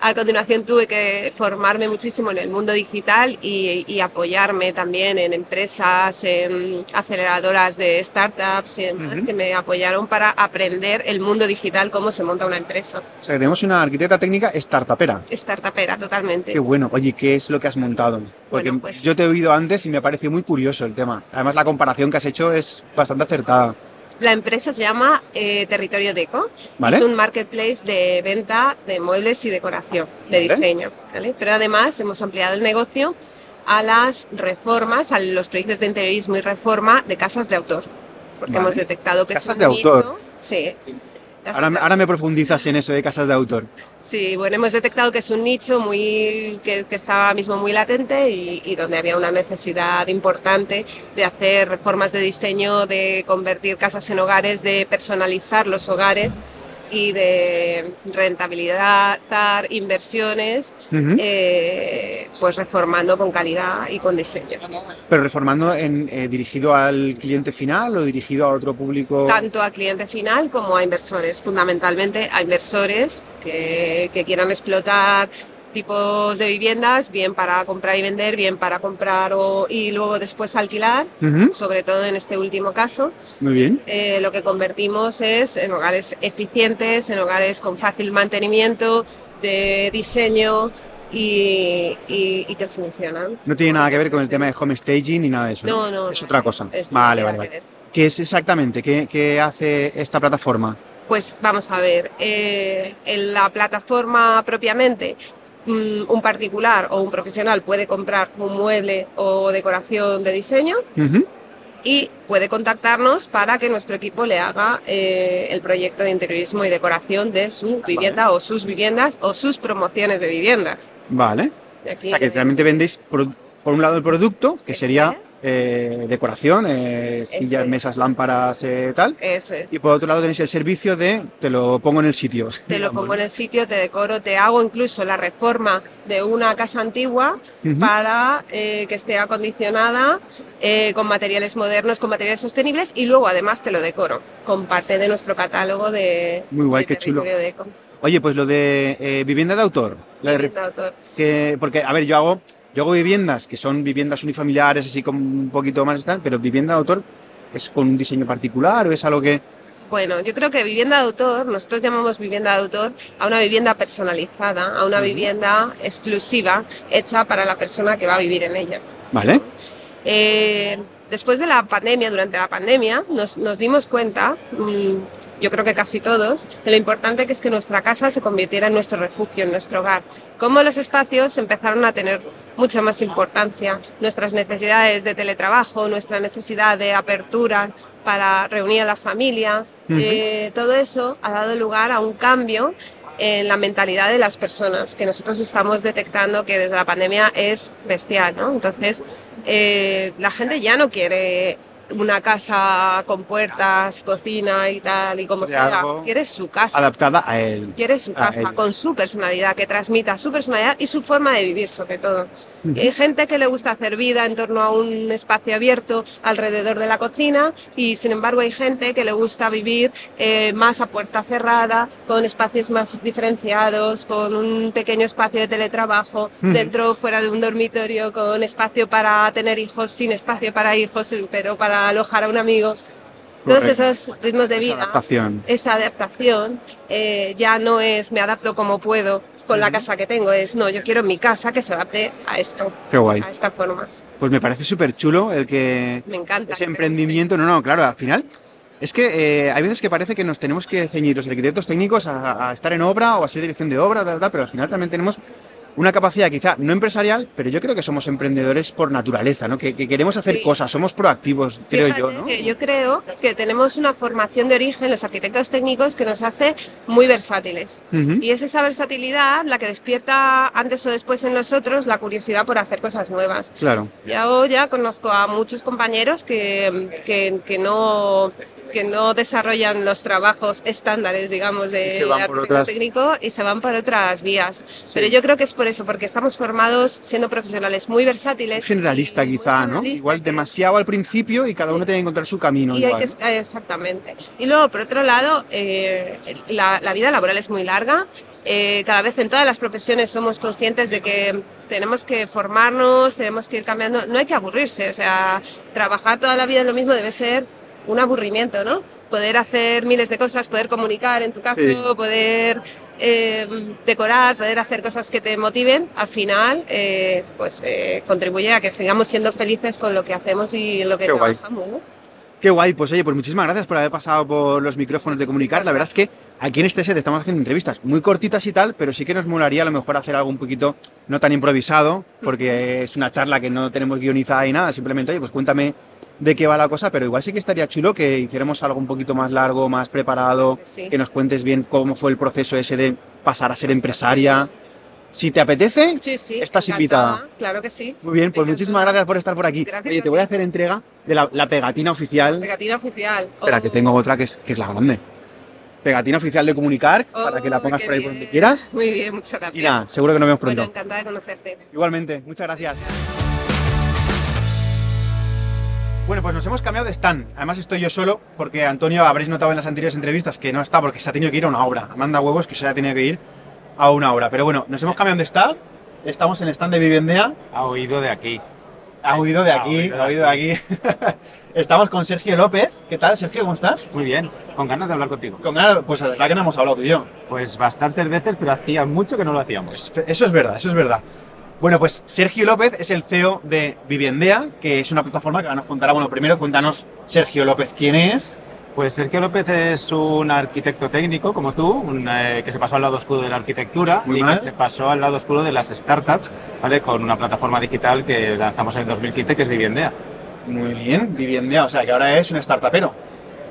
A continuación tuve que formarme muchísimo en el mundo digital y, y apoyarme también en empresas, en aceleradoras de startups y demás Ujú. que me apoyaron para aprender el mundo digital, cómo se monta una empresa. O sea, que tenemos una arquitecta técnica startupera. Startupera totalmente. Qué bueno. Oye, ¿qué es lo que has montado? Porque Bueno, pues- yo te he oído antes y me ha parecido muy curioso el tema. Además, la comparación que has hecho es bastante acertada. La empresa se llama eh, Territorio Deco. ¿Vale? Es un marketplace de venta de muebles y decoración, de Vale. diseño. ¿vale? Pero además hemos ampliado el negocio a las reformas, a los proyectos de interiorismo y reforma de casas de autor. Porque hemos detectado que Casas es un de autor. Sí. De ahora me profundizas en eso de casas de autor. Sí, bueno, hemos detectado que es un nicho muy que, que está ahora mismo muy latente y, y donde había una necesidad importante de hacer reformas de diseño, de convertir casas en hogares, de personalizar los hogares y de rentabilizar inversiones, eh, pues reformando con calidad y con diseño. Pero reformando en, eh, dirigido al cliente final o dirigido a otro público. Tanto a cliente final como a inversores, fundamentalmente a inversores que, que quieran explotar tipos de viviendas, bien para comprar y vender, bien para comprar o, y luego después alquilar, Ujú, sobre todo en este último caso. Muy bien. Eh, lo que convertimos es en hogares eficientes, en hogares con fácil mantenimiento, de diseño y, y- y que funcionan. No tiene nada que ver con el tema de home staging ni nada de eso. No, no. Es no, otra cosa. es- Vale, vale, vale. ¿Qué es exactamente? ¿Qué, qué hace esta plataforma? Pues vamos a ver, eh, en la plataforma propiamente, un particular o un profesional puede comprar un mueble o decoración de diseño y puede contactarnos para que nuestro equipo le haga eh, el proyecto de interiorismo y decoración de su vivienda o sus viviendas o sus promociones de viviendas. Vale. Aquí, O sea, que realmente vendéis, por un lado, el producto, que sería es. Eh, decoración, eh, sillas, es. mesas, lámparas, eh, tal. Eso es. Y por otro lado tenéis el servicio de te lo pongo en el sitio. <laughs> Te lo pongo en el sitio, te decoro, te hago incluso la reforma de una casa antigua para eh, que esté acondicionada eh, con materiales modernos, con materiales sostenibles y luego además te lo decoro con parte de nuestro catálogo de, Muy guay, de qué chulo. de. Oye, pues lo de vivienda de autor. la Vivienda de autor. que, porque, a ver, yo hago, yo hago viviendas que son viviendas unifamiliares, así como un poquito más tal, pero vivienda de autor es con un diseño particular o es algo que. Bueno, yo creo que vivienda de autor, nosotros llamamos vivienda de autor a una vivienda personalizada, a una vivienda exclusiva hecha para la persona que va a vivir en ella. Vale. Eh, después de la pandemia, durante la pandemia, nos, nos dimos cuenta, mm, yo creo que casi todos, de lo importante que es que nuestra casa se convirtiera en nuestro refugio, en nuestro hogar. Cómo los espacios empezaron a tener mucha más importancia, nuestras necesidades de teletrabajo, nuestra necesidad de apertura para reunir a la familia, eh, todo eso ha dado lugar a un cambio en la mentalidad de las personas, que nosotros estamos detectando que desde la pandemia es bestial, ¿no? Entonces, eh, la gente ya no quiere una casa con puertas, cocina y tal, y como De sea, algo quiere su casa. Adaptada a él. Quiere su casa con su personalidad, que transmita su personalidad y su forma de vivir, sobre todo. Hay gente que le gusta hacer vida en torno a un espacio abierto alrededor de la cocina y sin embargo hay gente que le gusta vivir eh, más a puerta cerrada, con espacios más diferenciados, con un pequeño espacio de teletrabajo, dentro o fuera de un dormitorio, con espacio para tener hijos, sin espacio para hijos, pero para alojar a un amigo. Todos esos ritmos de Esa vida adaptación. esa adaptación eh, ya no es me adapto como puedo con la casa que tengo, es no, yo quiero mi casa que se adapte a esto, Qué guay. a esta forma. Pues me parece súper chulo el que Me encanta. ese emprendimiento. No, no, claro, al final. Es que eh, hay veces que parece que nos tenemos que ceñir los arquitectos técnicos a, a estar en obra o a ser dirección de obra, tal, tal, pero al final también tenemos una capacidad quizá no empresarial, pero yo creo que somos emprendedores por naturaleza, ¿no? Que, que queremos hacer Sí. cosas, somos proactivos, creo Fíjate yo, ¿no? que yo creo que tenemos una formación de origen, los arquitectos técnicos, que nos hace muy versátiles. Y es esa versatilidad la que despierta antes o después en nosotros la curiosidad por hacer cosas nuevas. Claro. Yo ya conozco a muchos compañeros que, que, que no que no desarrollan los trabajos estándares, digamos, de otras- técnico y se van por otras vías. Pero yo creo que es por eso, porque estamos formados siendo profesionales muy versátiles. Es generalista quizá, ¿no? generalista, Igual demasiado al principio y cada uno tiene que encontrar su camino. y hay igual, que, exactamente. Y luego, por otro lado, eh, la, la vida laboral es muy larga. Eh, cada vez en todas las profesiones somos conscientes de que tenemos que formarnos, tenemos que ir cambiando. No hay que aburrirse, o sea, trabajar toda la vida en lo mismo debe ser un aburrimiento, ¿no? Poder hacer miles de cosas, poder comunicar en tu caso, Sí. poder eh, decorar, poder hacer cosas que te motiven, al final, eh, pues eh, contribuye a que sigamos siendo felices con lo que hacemos y lo que Qué guay. trabajamos, ¿no? Qué guay, pues oye, pues muchísimas gracias por haber pasado por los micrófonos de comunicar. La verdad es que aquí en este set estamos haciendo entrevistas muy cortitas y tal, pero sí que nos molaría a lo mejor hacer algo un poquito no tan improvisado, porque es una charla que no tenemos guionizada y nada, simplemente, oye, pues cuéntame de qué va la cosa, pero igual sí que estaría chulo que hiciéramos algo un poquito más largo, más preparado, Sí. que nos cuentes bien cómo fue el proceso ese de pasar a ser empresaria. Si te apetece, Sí, sí. Estás invitada. Claro que sí. muy bien, pues Encantada. muchísimas gracias por estar por aquí. Gracias Oye, te voy a hacer entrega de la, la pegatina oficial. Pegatina oficial. Espera, Oh, que tengo otra que es, que es la grande. Pegatina oficial de Comunicar, oh, para que la pongas por ahí por donde quieras. Muy bien, muchas gracias. Y nada, seguro que nos vemos Bueno, pronto. encantada de conocerte. Igualmente, muchas gracias. Bueno, pues nos hemos cambiado de stand. Además estoy yo solo, porque Antonio, habréis notado en las anteriores entrevistas que no está porque se ha tenido que ir a una obra. Manda huevos que se ha tenido que ir a una obra. Pero bueno, nos hemos cambiado de stand. Estamos en el stand de Vivendea. Ha oído de aquí. Ha huido de aquí, oído ha oído de aquí. <laughs> Estamos con Sergio López. ¿Qué tal, Sergio? ¿Cómo estás? Muy bien, con ganas de hablar contigo. Con ganas, pues la que no hemos hablado tú y yo. Pues bastantes veces, pero hacía mucho que no lo hacíamos. Eso es verdad, eso es verdad. Bueno, pues Sergio López es el CEO de Viviendea, que es una plataforma que nos contará. Bueno, primero cuéntanos, Sergio López, ¿quién es? Pues Sergio López es un arquitecto técnico, como tú, un, eh, que se pasó al lado oscuro de la arquitectura Muy y mal. que se pasó al lado oscuro de las startups, ¿vale? Con una plataforma digital que lanzamos en el 2015, que es Viviendea. Muy bien, Viviendea, o sea que ahora es un startupero.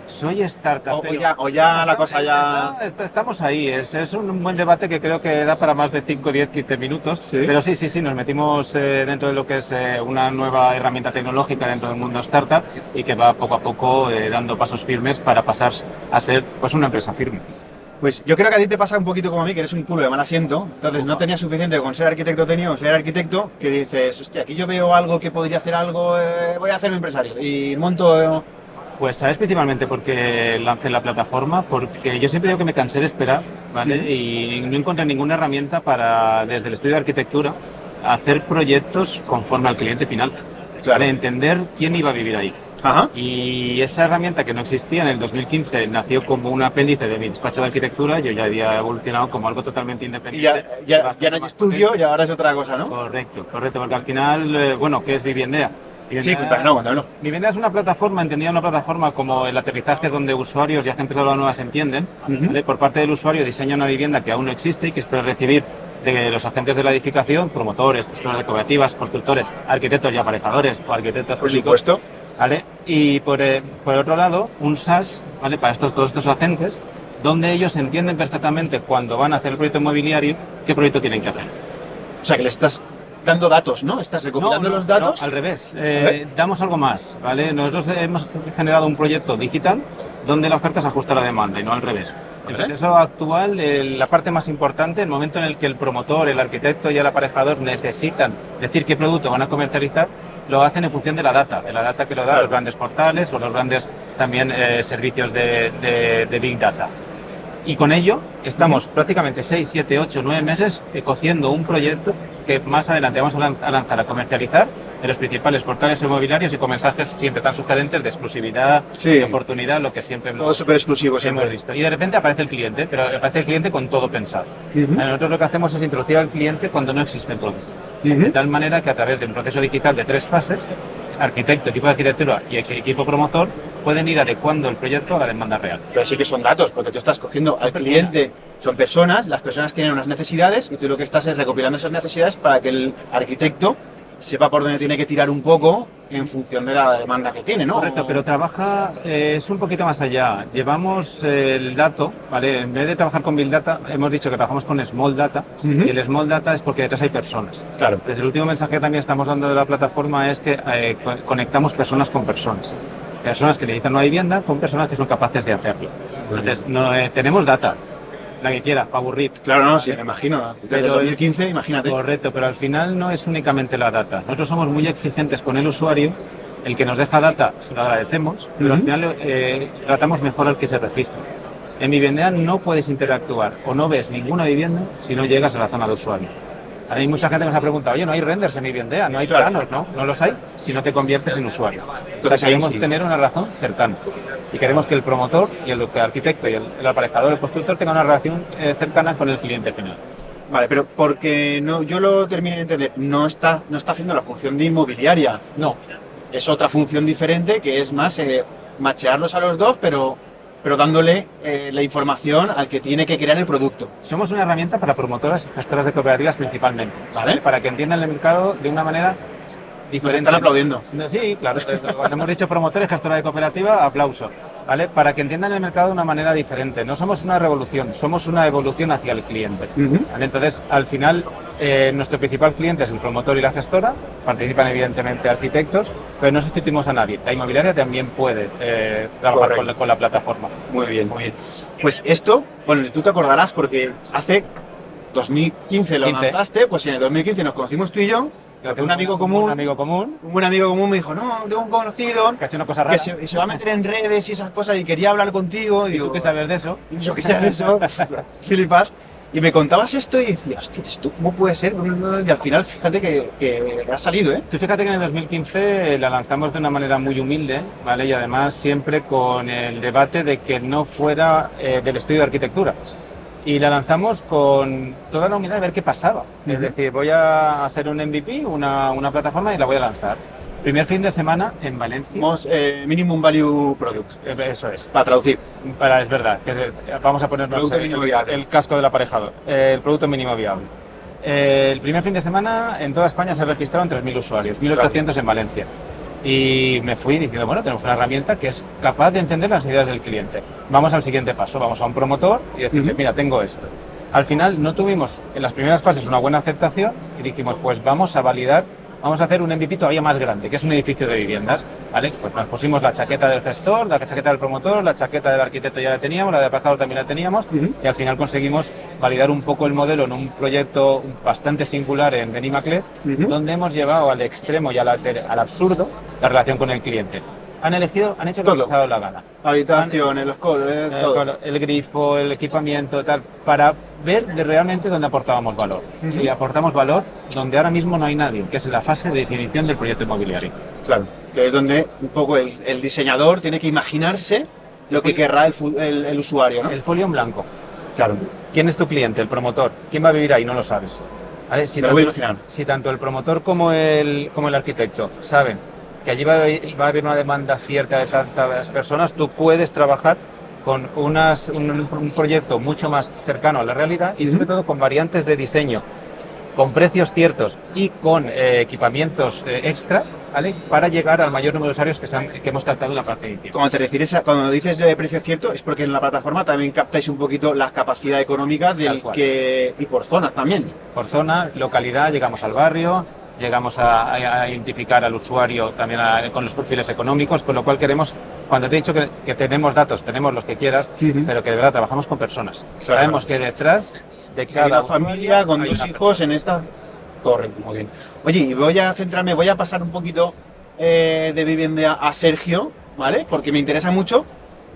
Soy startup. O, o ya, o ya la cosa ya... Está- estamos ahí, es, es un buen debate que creo que da para más de 5, 10, 15 minutos. Sí. Pero sí, sí, sí, nos metimos eh, dentro de lo que es eh, una nueva herramienta tecnológica dentro del mundo startup y que va poco a poco eh, dando pasos firmes para pasar a ser pues una empresa firme. Pues yo creo que a ti te pasa un poquito como a mí, que eres un culo de mal asiento. Entonces no tenías suficiente con ser arquitecto técnico o ser arquitecto, que dices, hostia, aquí yo veo algo que podría hacer algo, eh, voy a hacerme empresario. Y monto... Pues sabes principalmente porque lancé la plataforma, porque yo siempre digo que me cansé de esperar, ¿vale? Y no encontré ninguna herramienta para, desde el estudio de arquitectura, hacer proyectos conforme al cliente final. Claro. ¿vale? Entender quién iba a vivir ahí. Ajá. Y esa herramienta que no existía en el 2015 nació como un apéndice de mi despacho de arquitectura, yo ya había evolucionado como algo totalmente Y independiente. ya, ya, no hay estudio potente. y ahora es otra cosa, ¿no? Correcto, correcto, porque al final, eh, bueno, ¿qué es Viviendea? Sí, Viviendea- cuéntanos. Vivienda es una plataforma, entendida una plataforma como el aterrizaje donde usuarios y agentes de la nueva se entienden. ¿vale? Por parte del usuario diseña una vivienda que aún no existe y que espera recibir de los agentes de la edificación, promotores, gestores de cooperativas, constructores, arquitectos y aparejadores o arquitectos Por supuesto. ¿vale? Y por, eh, por otro lado, un SaaS, ¿vale? Para estos, todos estos agentes, donde ellos entienden perfectamente cuando van a hacer el proyecto inmobiliario qué proyecto tienen que hacer. O sea, que le estás dando datos, ¿no? Estás recopilando No, no, los datos. no, al revés, eh, damos algo más, ¿vale? Nosotros hemos generado un proyecto digital donde la oferta se ajusta a la demanda y no al revés. El proceso actual, eh, la parte más importante, el momento en el que el promotor, el arquitecto y el aparejador necesitan decir qué producto van a comercializar, lo hacen en función de la data, de la data que lo dan Claro. los grandes portales o los grandes también eh, servicios de, de- de Big Data. Y con ello estamos prácticamente 6, 7, 8, 9 meses eh, cociendo un proyecto que más adelante vamos a lan- a lanzar a comercializar en los principales portales inmobiliarios y con mensajes siempre tan sugerentes de exclusividad, Sí. de oportunidad, lo que siempre Todo hemos, súper exclusivo hemos siempre. visto. Y de repente aparece el cliente, pero aparece el cliente con todo pensado. Ujú. Nosotros lo que hacemos es introducir al cliente cuando no existe el producto. De tal manera que a través de un proceso digital de tres fases, arquitecto, equipo de arquitectura y equ- equipo promotor pueden ir adecuando el proyecto a la demanda real. Pero sí que son datos, porque tú estás cogiendo al cliente, son personas, las personas tienen unas necesidades y tú lo que estás es recopilando esas necesidades para que el arquitecto sepa por dónde tiene que tirar un poco en función de la demanda que tiene, ¿no? Correcto, pero trabaja, eh, es un poquito más allá. Llevamos eh, el dato, ¿vale? En vez de trabajar con Big Data, hemos dicho que trabajamos con Small Data, Ujú. y el Small Data es porque detrás hay personas. Claro. Desde el último mensaje que también estamos dando de la plataforma es que eh, co- conectamos personas con personas. Personas que necesitan una vivienda con personas que son capaces de hacerlo. Entonces, no, eh, tenemos data, la que quiera, para aburrir. Claro, no, sí, me imagino. Desde Pero el el- 2015, imagínate. Correcto, pero al final no es únicamente la data. Nosotros somos muy exigentes con el usuario. El que nos deja data se lo agradecemos, pero al final eh, tratamos mejor al que se registra. En Vivienda no puedes interactuar o no ves ninguna vivienda si no llegas a la zona de usuario. Hay mucha gente que nos ha preguntado, oye, no hay renders en Viviendea, no hay planos, ¿no? No los hay si no te conviertes en usuario. Entonces, queremos sí. tener una razón cercana. Y queremos que el promotor y el arquitecto y el, el aparejador, el constructor tengan una relación eh, cercana con el cliente final. Vale, pero porque no, yo lo terminé de entender, no está, no está haciendo la función de inmobiliaria, No, es otra función diferente que es más eh, machearlos a los dos, pero, pero dándole eh, la información al que tiene que crear el producto. Somos una herramienta para promotoras y gestoras de cooperativas principalmente, Vale. Para que entiendan el mercado de una manera Nos diferente. están aplaudiendo. Sí, claro. Cuando hemos dicho promotores, gestora de cooperativa, aplauso. ¿Vale? Para que entiendan el mercado de una manera diferente. No somos una revolución, somos una evolución hacia el cliente. ¿vale? Entonces, al final, eh, nuestro principal cliente es el promotor y la gestora. Participan, evidentemente, arquitectos, pero no sustituimos a nadie. La inmobiliaria también puede eh, trabajar con la, con la plataforma. Muy bien, muy bien. Pues esto, bueno, tú te acordarás porque hace 2015 lo 15. lanzaste, pues en el 2015 nos conocimos tú y yo, un amigo común, Un amigo común, un buen amigo común me dijo, no, tengo un conocido que ha hecho una cosa rara. que se, se va a meter en redes y esas cosas y quería hablar contigo. Y ¿Y digo, tú qué sabes de eso? <laughs> Y yo que sé de eso, <laughs> filipas. Y me contabas esto y decía, hostia, ¿esto cómo puede ser? Y al final, fíjate que, que ha salido, ¿eh? Tú fíjate que en el 2015 la lanzamos de una manera muy humilde, ¿vale? Y además siempre con el debate de que no fuera eh, del estudio de arquitectura. Y la lanzamos con toda la humildad de ver qué pasaba. Es Ujú. decir, voy a hacer un MVP, una, una plataforma y la voy a lanzar. Primer fin de semana en Valencia. Somos eh, Minimum Value Product, Eh, Eso es. para traducir. Para, es verdad, que es- vamos a ponernos el, el casco del aparejador, eh, el producto mínimo viable. Eh, el primer fin de semana en toda España se registraron 3.000 usuarios, 1.800 en Valencia. Y me fui diciendo, bueno, tenemos una herramienta que es capaz de entender las necesidades del cliente. Vamos al siguiente paso, vamos a un promotor y decirle, mira, tengo esto. Al final no tuvimos en las primeras fases una buena aceptación y dijimos, pues vamos a validar, vamos a hacer un MVP todavía más grande, que es un edificio de viviendas, ¿vale? Pues nos pusimos la chaqueta del gestor, la chaqueta del promotor, la chaqueta del arquitecto ya la teníamos, la de aplazador también la teníamos Ujú. y al final conseguimos validar un poco el modelo en un proyecto bastante singular en Benimaclet, Ujú. donde hemos llevado al extremo y al, al absurdo la relación con el cliente. Han elegido, han hecho lo que Todo. les ha dado la gana. Habitaciones, los colores, Eh, todo. con el grifo, el equipamiento, tal, para ver de realmente dónde aportábamos valor. Ujú. Y aportamos valor donde ahora mismo no hay nadie, que es en la fase de definición del proyecto inmobiliario. Claro, que es donde un poco el, el diseñador tiene que imaginarse lo que querrá el, el- el usuario, ¿no? El folio en blanco. Claro. ¿Quién es tu cliente? El promotor. ¿Quién va a vivir ahí? No lo sabes. ¿Vale? Si, lo voy tanto, imaginando. si tanto el promotor como el, como el arquitecto saben que allí va a, haber, va a haber una demanda cierta de tantas personas, tú puedes trabajar con unas, un, un proyecto mucho más cercano a la realidad y sobre todo con variantes de diseño, con precios ciertos y con eh, equipamientos eh, extra, ¿vale? Para llegar al mayor número de usuarios que, se han- que hemos captado en la parte inicial. Cuando te refieres a, cuando dices de precio cierto, es porque en la plataforma también captáis un poquito la capacidad económica del que. y por zonas también. por zona, localidad, llegamos al barrio, llegamos a, identificar al usuario también a- con los perfiles económicos, con lo cual queremos, cuando te he dicho que, que tenemos datos, tenemos los que quieras, pero que de verdad trabajamos con personas. Claro. Sabemos que detrás de Hay cada una usuario familia con hay dos una hijos en esta. Correcto, muy bien. Oye, y voy a centrarme, voy a pasar un poquito eh, de vivienda a Sergio, ¿vale? Porque me interesa mucho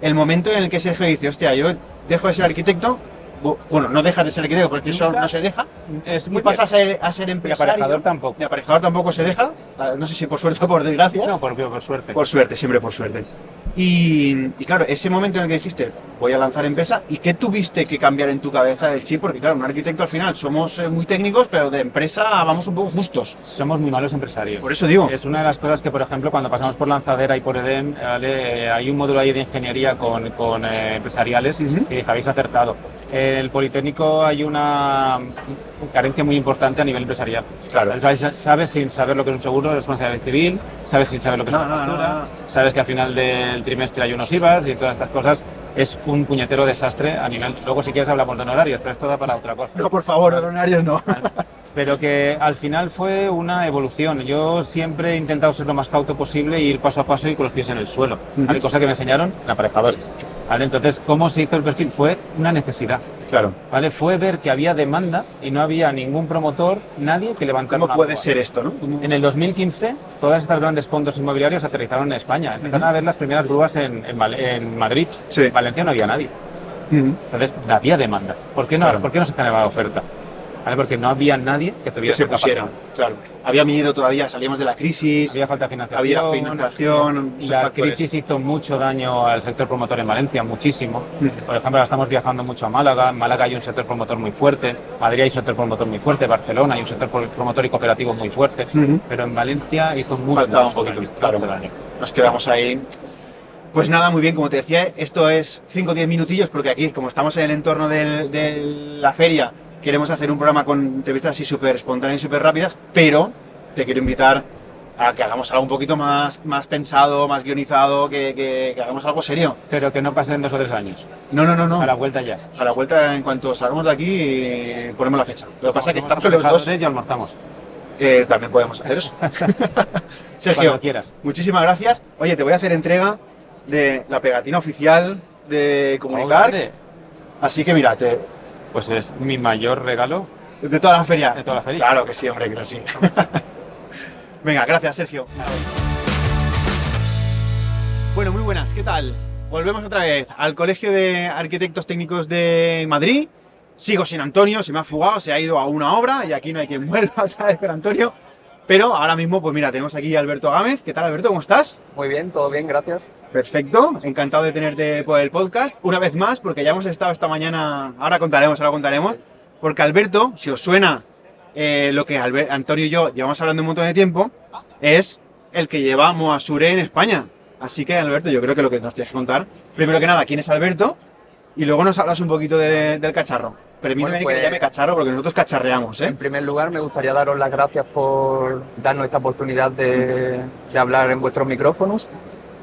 el momento en el que Sergio dice, hostia, yo dejo de ser arquitecto. Bu- Bueno, no dejas de ser arquitecto porque eso no se deja. Es Y muy pasas a ser, a ser Y empresario. aparejador tampoco. De aparejador tampoco se deja. Ah, No sé si por suerte o por desgracia. No, por, por suerte. Por suerte, siempre por suerte. Y, y claro, ese momento en el que dijiste, voy a lanzar empresa, ¿y qué tuviste que cambiar en tu cabeza del chip? Porque claro, un arquitecto al final somos eh, muy técnicos, pero de empresa vamos un poco justos. Somos muy malos empresarios. Por eso digo, Es una de las cosas que, por ejemplo, cuando pasamos por Lanzadera y por Edén, ¿vale? hay un módulo ahí de ingeniería con, con, eh, empresariales Ujú. y dije, habéis acertado. En el Politécnico hay una carencia muy importante a nivel empresarial. Claro. Sabes, sabes sin saber lo que es un seguro de responsabilidad civil, sabes sin saber lo que es No, una no, no. sabes que al final del trimestre hay unos IVAs y todas estas cosas. Es un puñetero desastre a nivel. Luego, si quieres, hablamos de honorarios, pero esto da para otra cosa. no, por favor, honorarios no. Pero que al final fue una evolución. Yo siempre he intentado ser lo más cauto posible e ir paso a paso y con los pies en el suelo, ¿vale? cosa que me enseñaron en aparejadores. ¿vale? Entonces, ¿cómo se hizo el perfil? Fue una necesidad. Claro. ¿vale? Fue ver que había demanda y no había ningún promotor, nadie que levantara ¿Cómo una puede púa. ser esto, no? En el 2015, todas estas grandes fondos inmobiliarios aterrizaron en España. Empezaron a ver las primeras grúas en, en en Madrid. Sí. En Valencia no había nadie. Entonces, había demanda. ¿Por qué no, Claro. ¿por qué no se generaba oferta? ¿Vale? Porque no había nadie que Que tuviera se esa capacidad. pusieron. Claro. Había miedo todavía, salíamos de la crisis. Había falta de financiación. Había financiación, La factores. crisis hizo mucho daño al sector promotor en Valencia, muchísimo. Mm. Por ejemplo, ahora estamos viajando mucho a Málaga. En Málaga hay un sector promotor muy fuerte. Madrid hay un sector promotor muy fuerte. Barcelona hay un sector pro- promotor y cooperativo muy fuerte. Ujú. Pero en Valencia hizo mucho, Faltaba un mucho poquito, daño, claro. mucho daño. Nos quedamos ahí. Pues nada, muy bien, como te decía, esto es 5 o 10 minutillos, porque aquí, como estamos en el entorno de la feria, queremos hacer un programa con entrevistas así súper espontáneas y súper rápidas, pero te quiero invitar a que hagamos algo un poquito más, más pensado, más guionizado, que, que- que hagamos algo serio. Pero que no pasen dos o tres años. No, no, no, no. A la vuelta ya. A la vuelta, en cuanto salgamos de aquí, eh, ponemos la fecha. Lo que pasa es que estamos los dos, y almorzamos. eh, también podemos hacer eso. <laughs> Sergio, Cuando quieras. muchísimas gracias. Oye, te voy a hacer entrega de la pegatina oficial de Comunicar. Hombre, Así que mira, te- Pues es mi mayor regalo. de toda la feria. De toda la feria. Claro que sí, hombre, que sí. <laughs> Venga, gracias, Sergio. Bueno, muy buenas, ¿qué tal? Volvemos otra vez al Colegio de Arquitectos Técnicos de Madrid. Sigo sin Antonio, se me ha fugado, se ha ido a una obra y aquí no hay quien vuelva, <laughs> ¿sabes? Con Antonio. Pero ahora mismo, pues mira, tenemos aquí a Alberto Gámez. ¿Qué tal, Alberto? ¿Cómo estás? Muy bien, todo bien, gracias. Perfecto, encantado de tenerte por el podcast una vez más, porque ya hemos estado esta mañana, ahora contaremos, ahora contaremos, porque Alberto, si os suena eh, lo que Antonio y yo llevamos hablando un montón de tiempo, es el que lleva Moasure en España. Así que Alberto, yo creo que lo que nos tienes que contar, primero que nada, quién es Alberto, y luego nos hablas un poquito de- del cacharro. Permíteme pues- que le llame cacharro porque nosotros cacharreamos, ¿eh? En primer lugar, me gustaría daros las gracias por darnos esta oportunidad de, de hablar en vuestros micrófonos.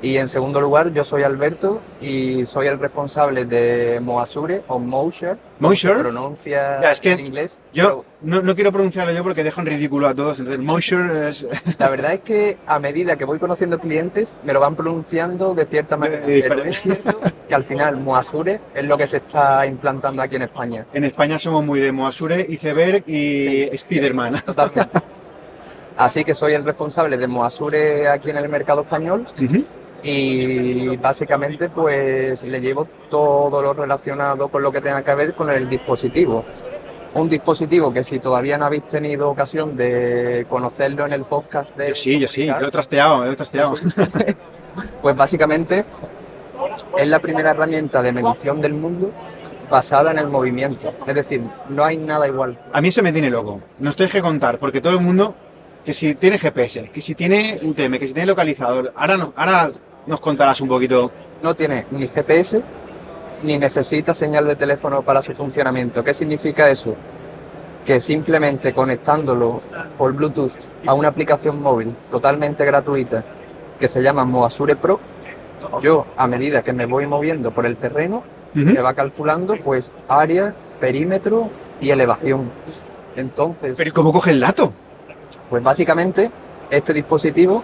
Y en segundo lugar, yo soy Alberto y soy el responsable de Moasure o Mosher, Mosher. pronuncia Ya, es que en inglés. Yo no, no quiero pronunciarlo yo porque dejo en ridículo a todos. Entonces, Mosher es. La verdad es que a medida que voy conociendo clientes, me lo van pronunciando de cierta manera. de pero es cierto que al final Moasure es lo que se está implantando aquí en España. En España somos muy de Moasure, Iceberg y Spiderman. <laughs> Totalmente. Así que soy el responsable de Moasure aquí en el mercado español y básicamente pues le llevo todo lo relacionado con lo que tenga que ver con el dispositivo. Un dispositivo que si todavía no habéis tenido ocasión de conocerlo en el podcast de... Yo sí, yo sí, yo lo he trasteado, lo he trasteado. <laughs> Pues básicamente es la primera herramienta de medición del mundo basada en el movimiento. Es decir, no hay nada igual. A mí eso me tiene loco. Nos tenéis que contar, porque todo el mundo, que si tiene GPS, que si tiene UTM, que si tiene localizador, ahora, no- ahora nos contarás un poquito. No tiene ni GPS ni necesita señal de teléfono para su funcionamiento. ¿Qué significa eso? Que simplemente conectándolo por Bluetooth a una aplicación móvil totalmente gratuita que se llama Moasure Pro, yo a medida que me voy moviendo por el terreno, me va calculando pues área, perímetro y elevación. Entonces. ¿Pero cómo coge el dato? Pues básicamente este dispositivo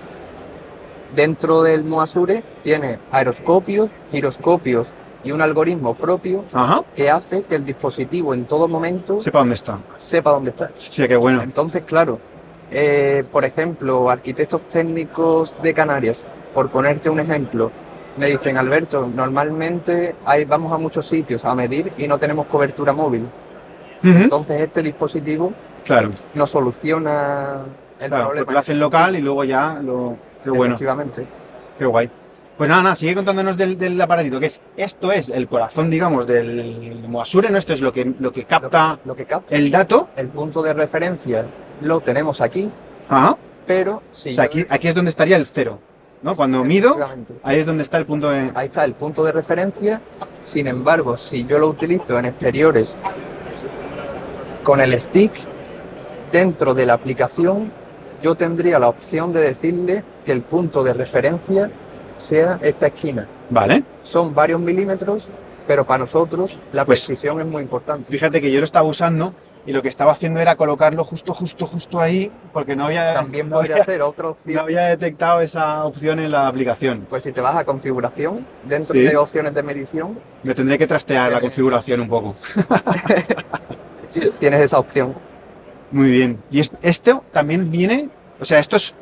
dentro del Moasure tiene aeroscopios, giroscopios y un algoritmo propio Ajá. que hace que el dispositivo en todo momento Sepa dónde está. sepa dónde está. Hostia, qué bueno. Entonces, claro, eh, por ejemplo, arquitectos técnicos de Canarias, por ponerte un ejemplo, me dicen, Alberto, normalmente hay, vamos a muchos sitios a medir y no tenemos cobertura móvil. Entonces este dispositivo Claro. nos soluciona el Claro, problema. porque lo hacen local y luego ya lo. Qué bueno. Efectivamente. Qué guay. Pues nada, nada, sigue contándonos del, del aparatito, que es esto es el corazón, digamos, del Moasure, ¿no? Esto es lo que, lo que capta Lo que capta el dato. el punto de referencia lo tenemos aquí, Ajá. pero si o sea, yo- aquí, aquí es donde estaría el cero, ¿no? Cuando mido, ahí es donde está el punto de... Ahí está el punto de referencia. Sin embargo, si yo lo utilizo en exteriores con el stick, dentro de la aplicación, yo tendría la opción de decirle que el punto de referencia sea esta esquina. Vale. Son varios milímetros, pero para nosotros la Pues, precisión es muy importante. Fíjate que yo lo estaba usando y lo que estaba haciendo era colocarlo justo, justo, justo ahí, porque no había, También no había- hacer otra opción. no había detectado esa opción en la aplicación. Pues si te vas a configuración, dentro Sí. de opciones de medición, Me tendré que trastear la configuración un poco. <laughs> tienes esa opción. Muy bien. Y es- esto también viene, o sea, esto es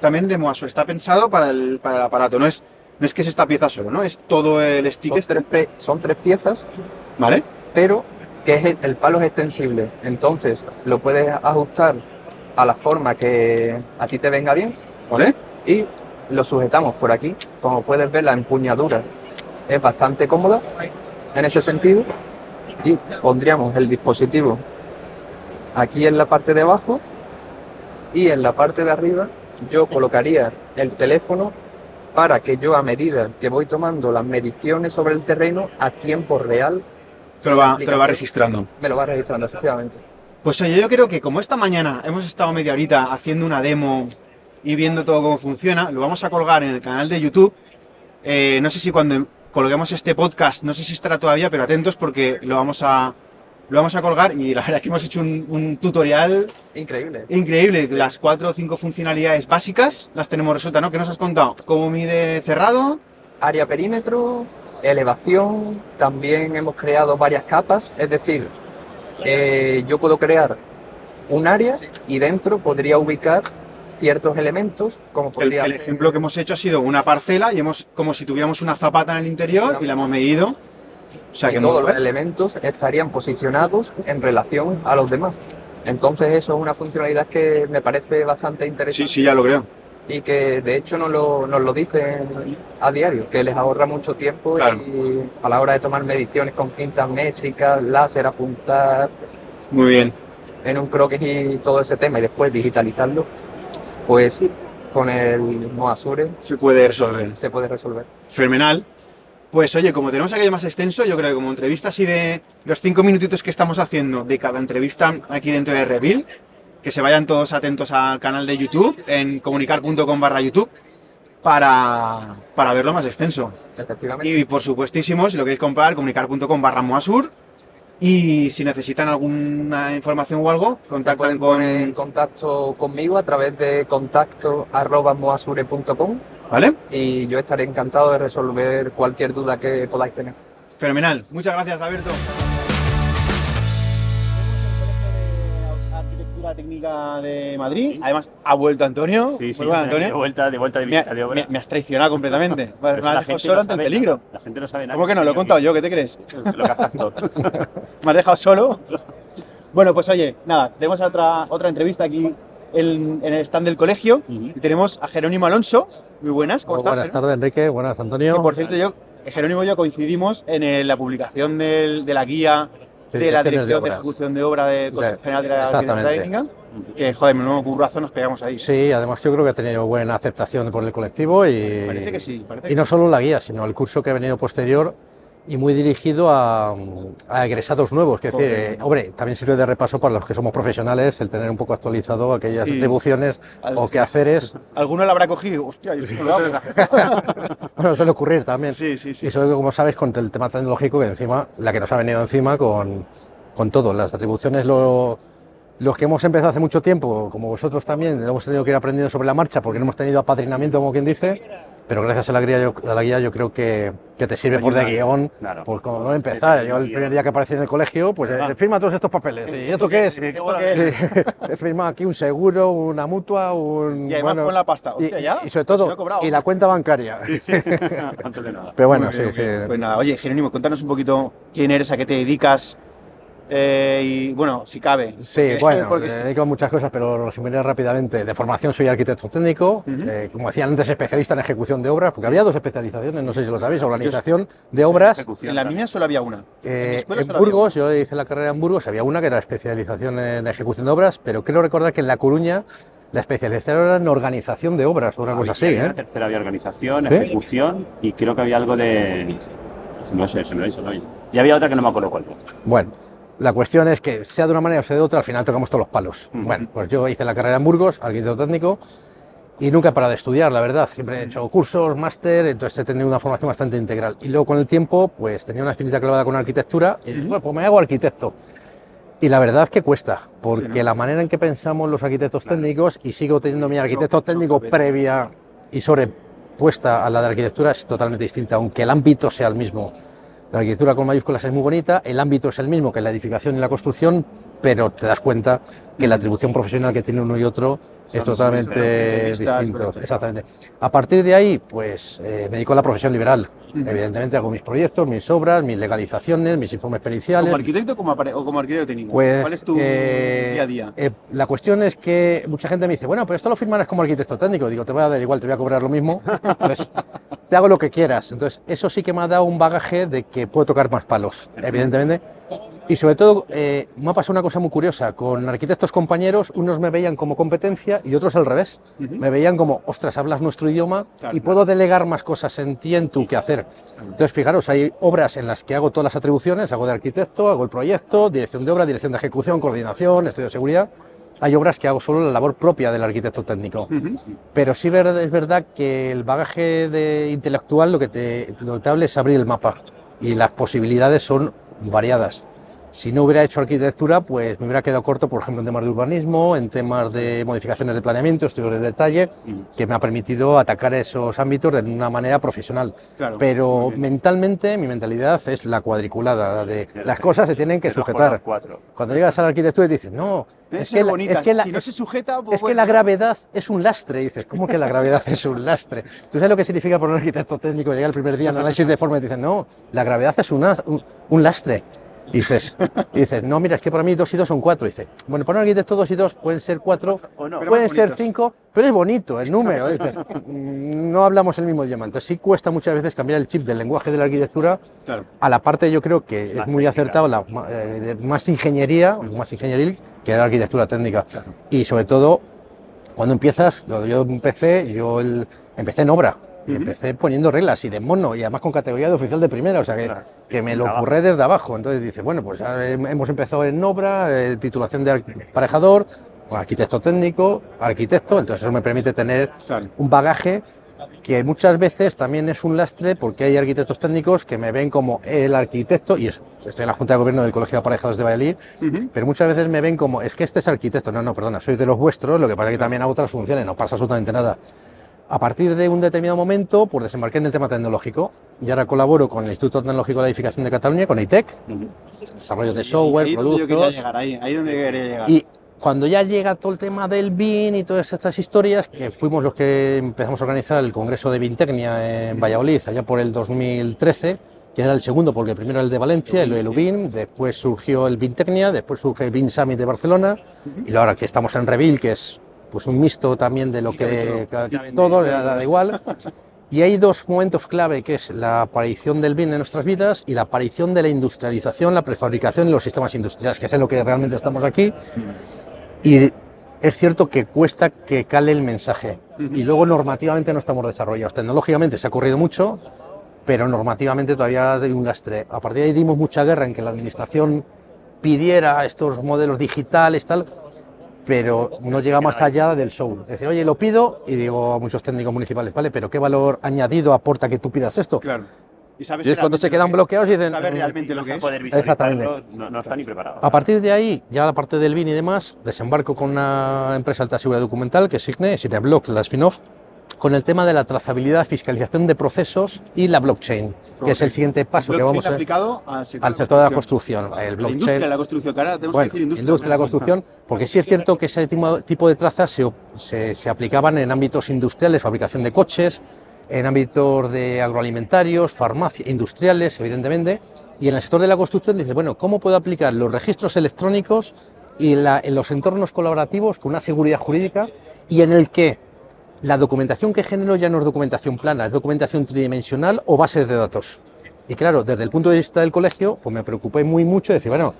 también de Moasure, está pensado para el, para el aparato, no es, no es que es esta pieza solo, ¿no? Es todo el stick Son este, tres, pe- son tres piezas, ¿vale? pero que es el, el palo es extensible. Entonces lo puedes ajustar a la forma que a ti te venga bien ¿Vale? y lo sujetamos por aquí. Como puedes ver, la empuñadura es bastante cómoda en ese sentido y pondríamos el dispositivo aquí en la parte de abajo y en la parte de arriba yo colocaría el teléfono para que yo a medida que voy tomando las mediciones sobre el terreno a tiempo real Te lo va, te lo va registrando. me lo va registrando efectivamente. Pues oye, yo creo que como esta mañana hemos estado media horita haciendo una demo y viendo todo cómo funciona, lo vamos a colgar en el canal de YouTube. Eh, no sé si cuando colguemos este podcast, no sé si estará todavía, pero atentos porque lo vamos a, lo vamos a colgar y la <laughs> verdad es que hemos hecho un, un tutorial Increíble. increíble. Las cuatro o cinco funcionalidades básicas las tenemos resueltas, ¿no? ¿Qué nos has contado? ¿Cómo mide cerrado? área perímetro, elevación, también hemos creado varias capas, es decir, eh, yo puedo crear un área y dentro podría ubicar ciertos elementos, como El, podría el ser- ejemplo que hemos hecho ha sido una parcela y hemos, como si tuviéramos una zapata en el interior y la hemos medido. O sea y que todos los elementos estarían posicionados en relación a los demás. Entonces eso es una funcionalidad que me parece bastante interesante. Sí, sí, ya lo creo. y que de hecho nos lo, nos lo dicen a diario, que les ahorra mucho tiempo Claro. y a la hora de tomar mediciones con cintas métricas, láser, apuntar Muy bien. en un croquis y todo ese tema y después digitalizarlo, pues con el Moasure Se puede resolver. se puede resolver. Fenomenal. Pues oye, como tenemos aquello más extenso, yo creo que como entrevista así de los cinco minutitos que estamos haciendo de cada entrevista aquí dentro de Rebuild, que se vayan todos atentos al canal de YouTube, en comunicar.com barra YouTube, para, para verlo más extenso. Efectivamente. Y por supuestísimo, si lo queréis comprar, comunicar.com barra Moasur. Y si necesitan alguna información o algo, Se pueden con... poner en contacto conmigo a través de contacto arroba moasure.com ¿Vale? y yo estaré encantado de resolver cualquier duda que podáis tener. Fenomenal. Muchas gracias, Alberto. Técnica de Madrid. Además, ha vuelto Antonio. Sí, sí, Muy buena, de Antonio. vuelta, de vuelta de Me, ha- visita de obra. me- me has traicionado completamente. <laughs> Me has la dejado gente solo no ante el sabe peligro. nada. La gente no sabe nada. ¿Cómo que no? Lo he contado yo, ¿qué te crees? <laughs> Lo. <laughs> Me has dejado solo. Bueno, pues oye, nada, tenemos otra, otra entrevista aquí en, en el stand del colegio y tenemos a Jerónimo Alonso. Muy buenas, ¿cómo Muy estás? buenas tardes, Enrique. Buenas, Antonio. Que, por cierto, yo, Jerónimo y yo coincidimos en el- la publicación del- de la guía De de la de Dirección de. Ejecución de Obra del Consejo De- General de la Arquitectura exactamente. Técnica. Que, joder, menudo currazo nos pegamos ahí. Sí, además yo creo que ha tenido buena aceptación por el colectivo y, Parece que sí, parece y no solo la guía, sino el curso que ha venido posterior y muy dirigido a, a egresados nuevos. Que es decir, eh, hombre, también sirve de repaso para los que somos profesionales el tener un poco actualizado aquellas Sí. atribuciones Al- o quehaceres. Alguno lo habrá cogido. Hostia, yo <laughs> sí lo hago. <laughs> bueno, suele ocurrir también. Sí, sí, sí. Y sobre como sabes, con el tema tecnológico, que encima, la que nos ha venido encima con, con todo, las atribuciones, lo- los que hemos empezado hace mucho tiempo, como vosotros también, hemos tenido que ir aprendiendo sobre la marcha porque no hemos tenido apadrinamiento, como quien dice, pero gracias a la guía yo, a la guía yo creo que, que te sirve por de guion, claro. pues como no empezar. Yo el primer día que aparecí en el colegio, pues eh, firma todos estos papeles. ¿Y esto qué es? ¿Esto qué es? <laughs> He firmado aquí un seguro, una mutua, un... Y además con la pasta. y- Hostia, y- ya. y sobre Pues todo, cobrado. y la cuenta bancaria. Sí, sí. <laughs> <laughs> Antes de nada. Pero bueno, sí, bien, sí. Pues nada, oye, Jerónimo, cuéntanos un poquito quién eres, a qué te dedicas eh, y, bueno, si cabe. Sí, Porque- bueno, porque- me dedico a muchas cosas, pero lo resumiré rápidamente. De formación soy arquitecto técnico, Ujú. eh, como decían antes, especialista en ejecución de obras, porque había dos especializaciones, no sé si lo sabéis, organización de obras. en la mía solo había una. Eh, en había Burgos, yo hice la carrera en Burgos, había una que era especialización en ejecución de obras, pero creo recordar que en La Coruña la especialización era en organización de obras, una cosa así. Había ¿eh? tercera había organización, ejecución y creo que había algo de. No sé, se me lo hizo, ¿no? Y había otra que no me acuerdo cuál. Bueno, la cuestión es que sea de una manera o sea de otra, al final tocamos todos los palos. Bueno, pues yo hice la carrera en Burgos, arquitecto técnico, y nunca he parado de estudiar, la verdad. Siempre he hecho cursos, máster, entonces he tenido una formación bastante integral. Y luego con el tiempo, pues tenía una espinita clavada con arquitectura, y bueno, pues me hago arquitecto. Y la verdad que cuesta, porque la manera en que pensamos los arquitectos técnicos, y sigo teniendo mi arquitecto técnico previa y sobrepuesta a la de arquitectura, es totalmente distinta, aunque el ámbito sea el mismo. La arquitectura con mayúsculas es muy bonita, el ámbito es el mismo que la edificación y la construcción, pero te das cuenta que la atribución profesional que tiene uno y otro es totalmente distinto. Exactamente. A partir de ahí, pues eh, me dedico a la profesión liberal. Evidentemente hago mis proyectos, mis obras, mis legalizaciones, mis informes periciales. ¿Como arquitecto como, o como arquitecto técnico? Pues, ¿Cuál es tu eh, día a día? eh, la cuestión es que mucha gente me dice, bueno, pero esto lo firmarás como arquitecto técnico. Digo, te voy a dar igual, te voy a cobrar lo mismo. Entonces, te hago lo que quieras. Entonces, eso sí que me ha dado un bagaje de que puedo tocar más palos, evidentemente. Y sobre todo, eh, me ha pasado una cosa muy curiosa. Con arquitectos compañeros, unos me veían como competencia y otros al revés. Me veían como, ostras, hablas nuestro idioma Claro. y puedo delegar más cosas en ti, en tu quehacer. Entonces, fijaros, hay obras en las que hago todas las atribuciones, hago de arquitecto, hago el proyecto, dirección de obra, dirección de ejecución, coordinación, estudio de seguridad. Hay obras que hago solo la labor propia del arquitecto técnico. Pero sí es verdad que el bagaje de intelectual lo que te, lo que te habla es abrir el mapa y las posibilidades son variadas. Si no hubiera hecho arquitectura, pues me hubiera quedado corto, por ejemplo, en temas de urbanismo, en temas de modificaciones de planeamiento, estudios de detalle, que me ha permitido atacar esos ámbitos de una manera profesional. Claro, Pero mentalmente, mi mentalidad es la cuadriculada, la de las cosas se tienen que sujetar. Cuando llegas a la arquitectura y dices, no, es que, la, es que la- si no se sujeta, pues es que la gravedad es un lastre, dices, ¿cómo que la gravedad es un lastre? ¿Tú sabes lo que significa para un arquitecto técnico llegar el primer día en análisis de forma y te dicen, no, la gravedad es una- un, un lastre? Y dices, y dices, no, mira, es que para mí dos y dos son cuatro. Y dice, bueno, para un arquitecto dos y dos pueden ser cuatro, O no. Pero pueden ser bonitos. cinco, pero es bonito el número. Dices, "Mm, no hablamos el mismo idioma. Entonces sí cuesta muchas veces cambiar el chip del lenguaje de la arquitectura Claro. a la parte yo creo que es muy técnica. acertado, la, eh, más ingeniería, más ingenieril que la arquitectura técnica. Y sobre todo, cuando empiezas, yo empecé, yo el- empecé en obra. Y empecé poniendo reglas y de mono, y además con categoría de oficial de primera, o sea que, que me lo ocurré desde abajo. Entonces dice, bueno, pues hemos empezado en obra, eh, titulación de aparejador, arquitecto técnico, arquitecto, entonces eso me permite tener un bagaje que muchas veces también es un lastre porque hay arquitectos técnicos que me ven como el arquitecto, y estoy en la Junta de Gobierno del Colegio de Aparejados de Valladolid, pero muchas veces me ven como, es que este es arquitecto, no, no, perdona, soy de los vuestros, lo que pasa es que también hago otras funciones, no pasa absolutamente nada. A partir de un determinado momento, pues desembarqué en el tema tecnológico. Y ahora colaboro con el Instituto Tecnológico de la Edificación de Cataluña, con ITEC, desarrollo de software, ahí productos. Llegar, ahí, ahí donde quería llegar. Y cuando ya llega todo el tema del BIN y todas estas historias, que fuimos los que empezamos a organizar el Congreso de Bintecnia en Valladolid, allá por el 2013, que era el segundo, porque el primero era el de Valencia, el, el UBIN, después surgió el Bintecnia, después surge el BIN Summit de Barcelona, y ahora que estamos en Revil, que es pues un mixto también de lo que, que todo, ya da igual. Y hay dos momentos clave, que es la aparición del BIN en nuestras vidas y la aparición de la industrialización, la prefabricación y los sistemas industriales, que es en lo que realmente estamos aquí. Y es cierto que cuesta que cale el mensaje. Y luego normativamente no estamos desarrollados. Tecnológicamente se ha ocurrido mucho, pero normativamente todavía hay un lastre. A partir de ahí dimos mucha guerra en que la administración pidiera estos modelos digitales, tal, pero no llega más allá del show. Es decir, oye, lo pido y digo a muchos técnicos municipales, ¿vale? Pero ¿qué valor añadido aporta que tú pidas esto? Claro. Y, sabes Y es cuando se quedan bloqueados y dicen... Sabes realmente lo que es. poder Exactamente. no, no está ni preparado. A partir de ahí, ya la parte del BIN y demás, desembarco con una empresa de alta seguridad documental que es Signe, Block, la spin-off, con el tema de la trazabilidad, fiscalización de procesos y la blockchain, que es el siguiente paso que vamos a aplicado al sector, al sector de la construcción. El La blockchain, industria de la construcción, que ahora tenemos bueno, que decir industria, industria de la construcción, porque sí es cierto que ese tipo- tipo de trazas se, se- se aplicaban en ámbitos industriales, fabricación de coches, en ámbitos de agroalimentarios, farmacia, industriales, evidentemente, y en el sector de la construcción dices, bueno, ¿cómo puedo aplicar los registros electrónicos y la- en los entornos colaborativos con una seguridad jurídica y en el que la documentación que genero ya no es documentación plana, es documentación tridimensional o bases de datos? Y claro, desde el punto de vista del colegio, pues me preocupé muy mucho de decir, bueno,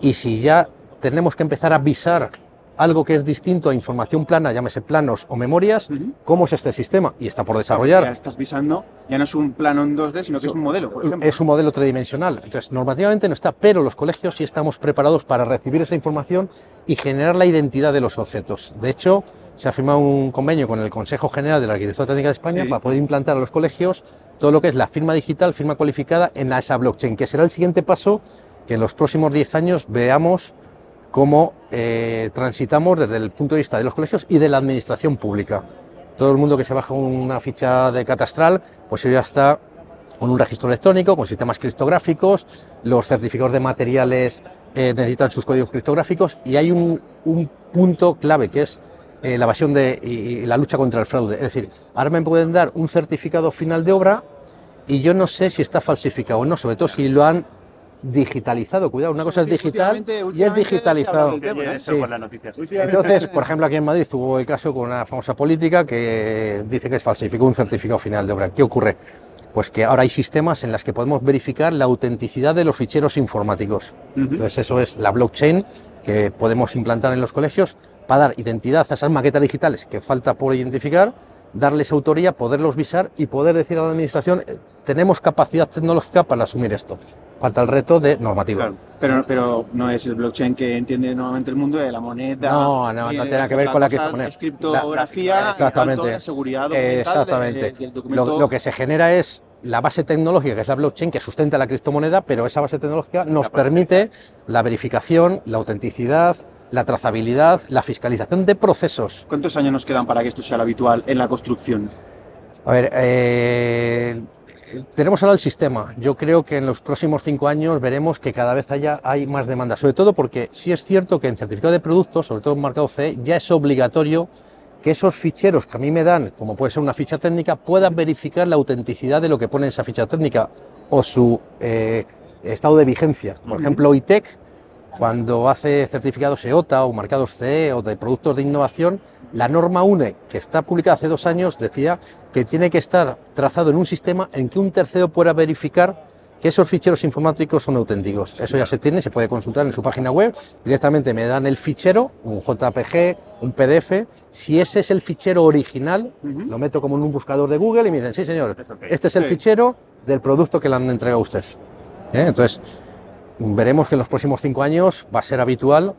y si ya tenemos que empezar a visar algo que es distinto a información plana, llámese planos o memorias, ¿cómo es este sistema? Y está por Ya desarrollar. estás visando, ya no es un plano en 2D, sino que es un modelo, por ejemplo. Es un modelo tridimensional. Entonces, normativamente no está, pero los colegios sí estamos preparados para recibir esa información y generar la identidad de los objetos. De hecho, se ha firmado un convenio con el Consejo General de la Arquitectura Técnica de España Sí. para poder implantar a los colegios todo lo que es la firma digital, firma cualificada en esa blockchain, que será el siguiente paso que en los próximos 10 años veamos cómo eh, transitamos desde el punto de vista de los colegios y de la administración pública. Todo el mundo que se baja una ficha de catastral, pues ya está con un registro electrónico, con sistemas criptográficos, los certificados de materiales eh, necesitan sus códigos criptográficos y hay un, un punto clave que es eh, la evasión de, y la lucha contra el fraude. Es decir, ahora me pueden dar un certificado final de obra y yo no sé si está falsificado o no, sobre todo si lo han digitalizado. Cuidado, una cosa es digital Últimamente- y es digitalizado. ¿eh? Sí. con las noticias. Entonces, por ejemplo, aquí en Madrid hubo el caso con una famosa política que dice que falsificó un certificado final de obra. ¿Qué ocurre? Pues que ahora hay sistemas en los que podemos verificar la autenticidad de los ficheros informáticos. Entonces, eso es la blockchain que podemos implantar en los colegios para dar identidad a esas maquetas digitales que falta por identificar, darles autoría, poderlos visar y poder decir a la administración, eh, tenemos capacidad tecnológica para asumir esto. Falta el reto de normativa. Claro, pero, pero no es el blockchain que entiende normalmente el mundo de la moneda. No, no, no tiene que ver con la criptomoneda. es criptografía, La- exactamente. y tanto, la seguridad Exactamente. de- del documento. Lo, lo que se genera es la base tecnológica, que es la blockchain, que sustenta la criptomoneda, pero esa base tecnológica nos permite la verificación, la autenticidad, la trazabilidad, la fiscalización de procesos. ¿Cuántos años nos quedan para que esto sea lo habitual en la construcción? A ver, eh, tenemos ahora el sistema. Yo creo que en los próximos cinco años veremos que cada vez haya, hay más demanda, sobre todo porque sí es cierto que en certificado de productos, sobre todo en marcado CE, ya es obligatorio que esos ficheros que a mí me dan, como puede ser una ficha técnica, puedan verificar la autenticidad de lo que pone esa ficha técnica o su eh, estado de vigencia. Por ejemplo, ITEC, cuando hace certificados EOTA o marcados CE o de productos de innovación, la norma UNE, que está publicada hace dos años, decía que tiene que estar trazado en un sistema en que un tercero pueda verificar que esos ficheros informáticos son auténticos. Eso ya se tiene, se puede consultar en su página web. Directamente me dan el fichero, un JPG, un PDF. Si ese es el fichero original, lo meto como en un buscador de Google y me dicen, sí señor, este es el Sí. fichero del producto que le han entregado a usted. ¿Eh? Entonces, veremos que en los próximos cinco años va a ser habitual,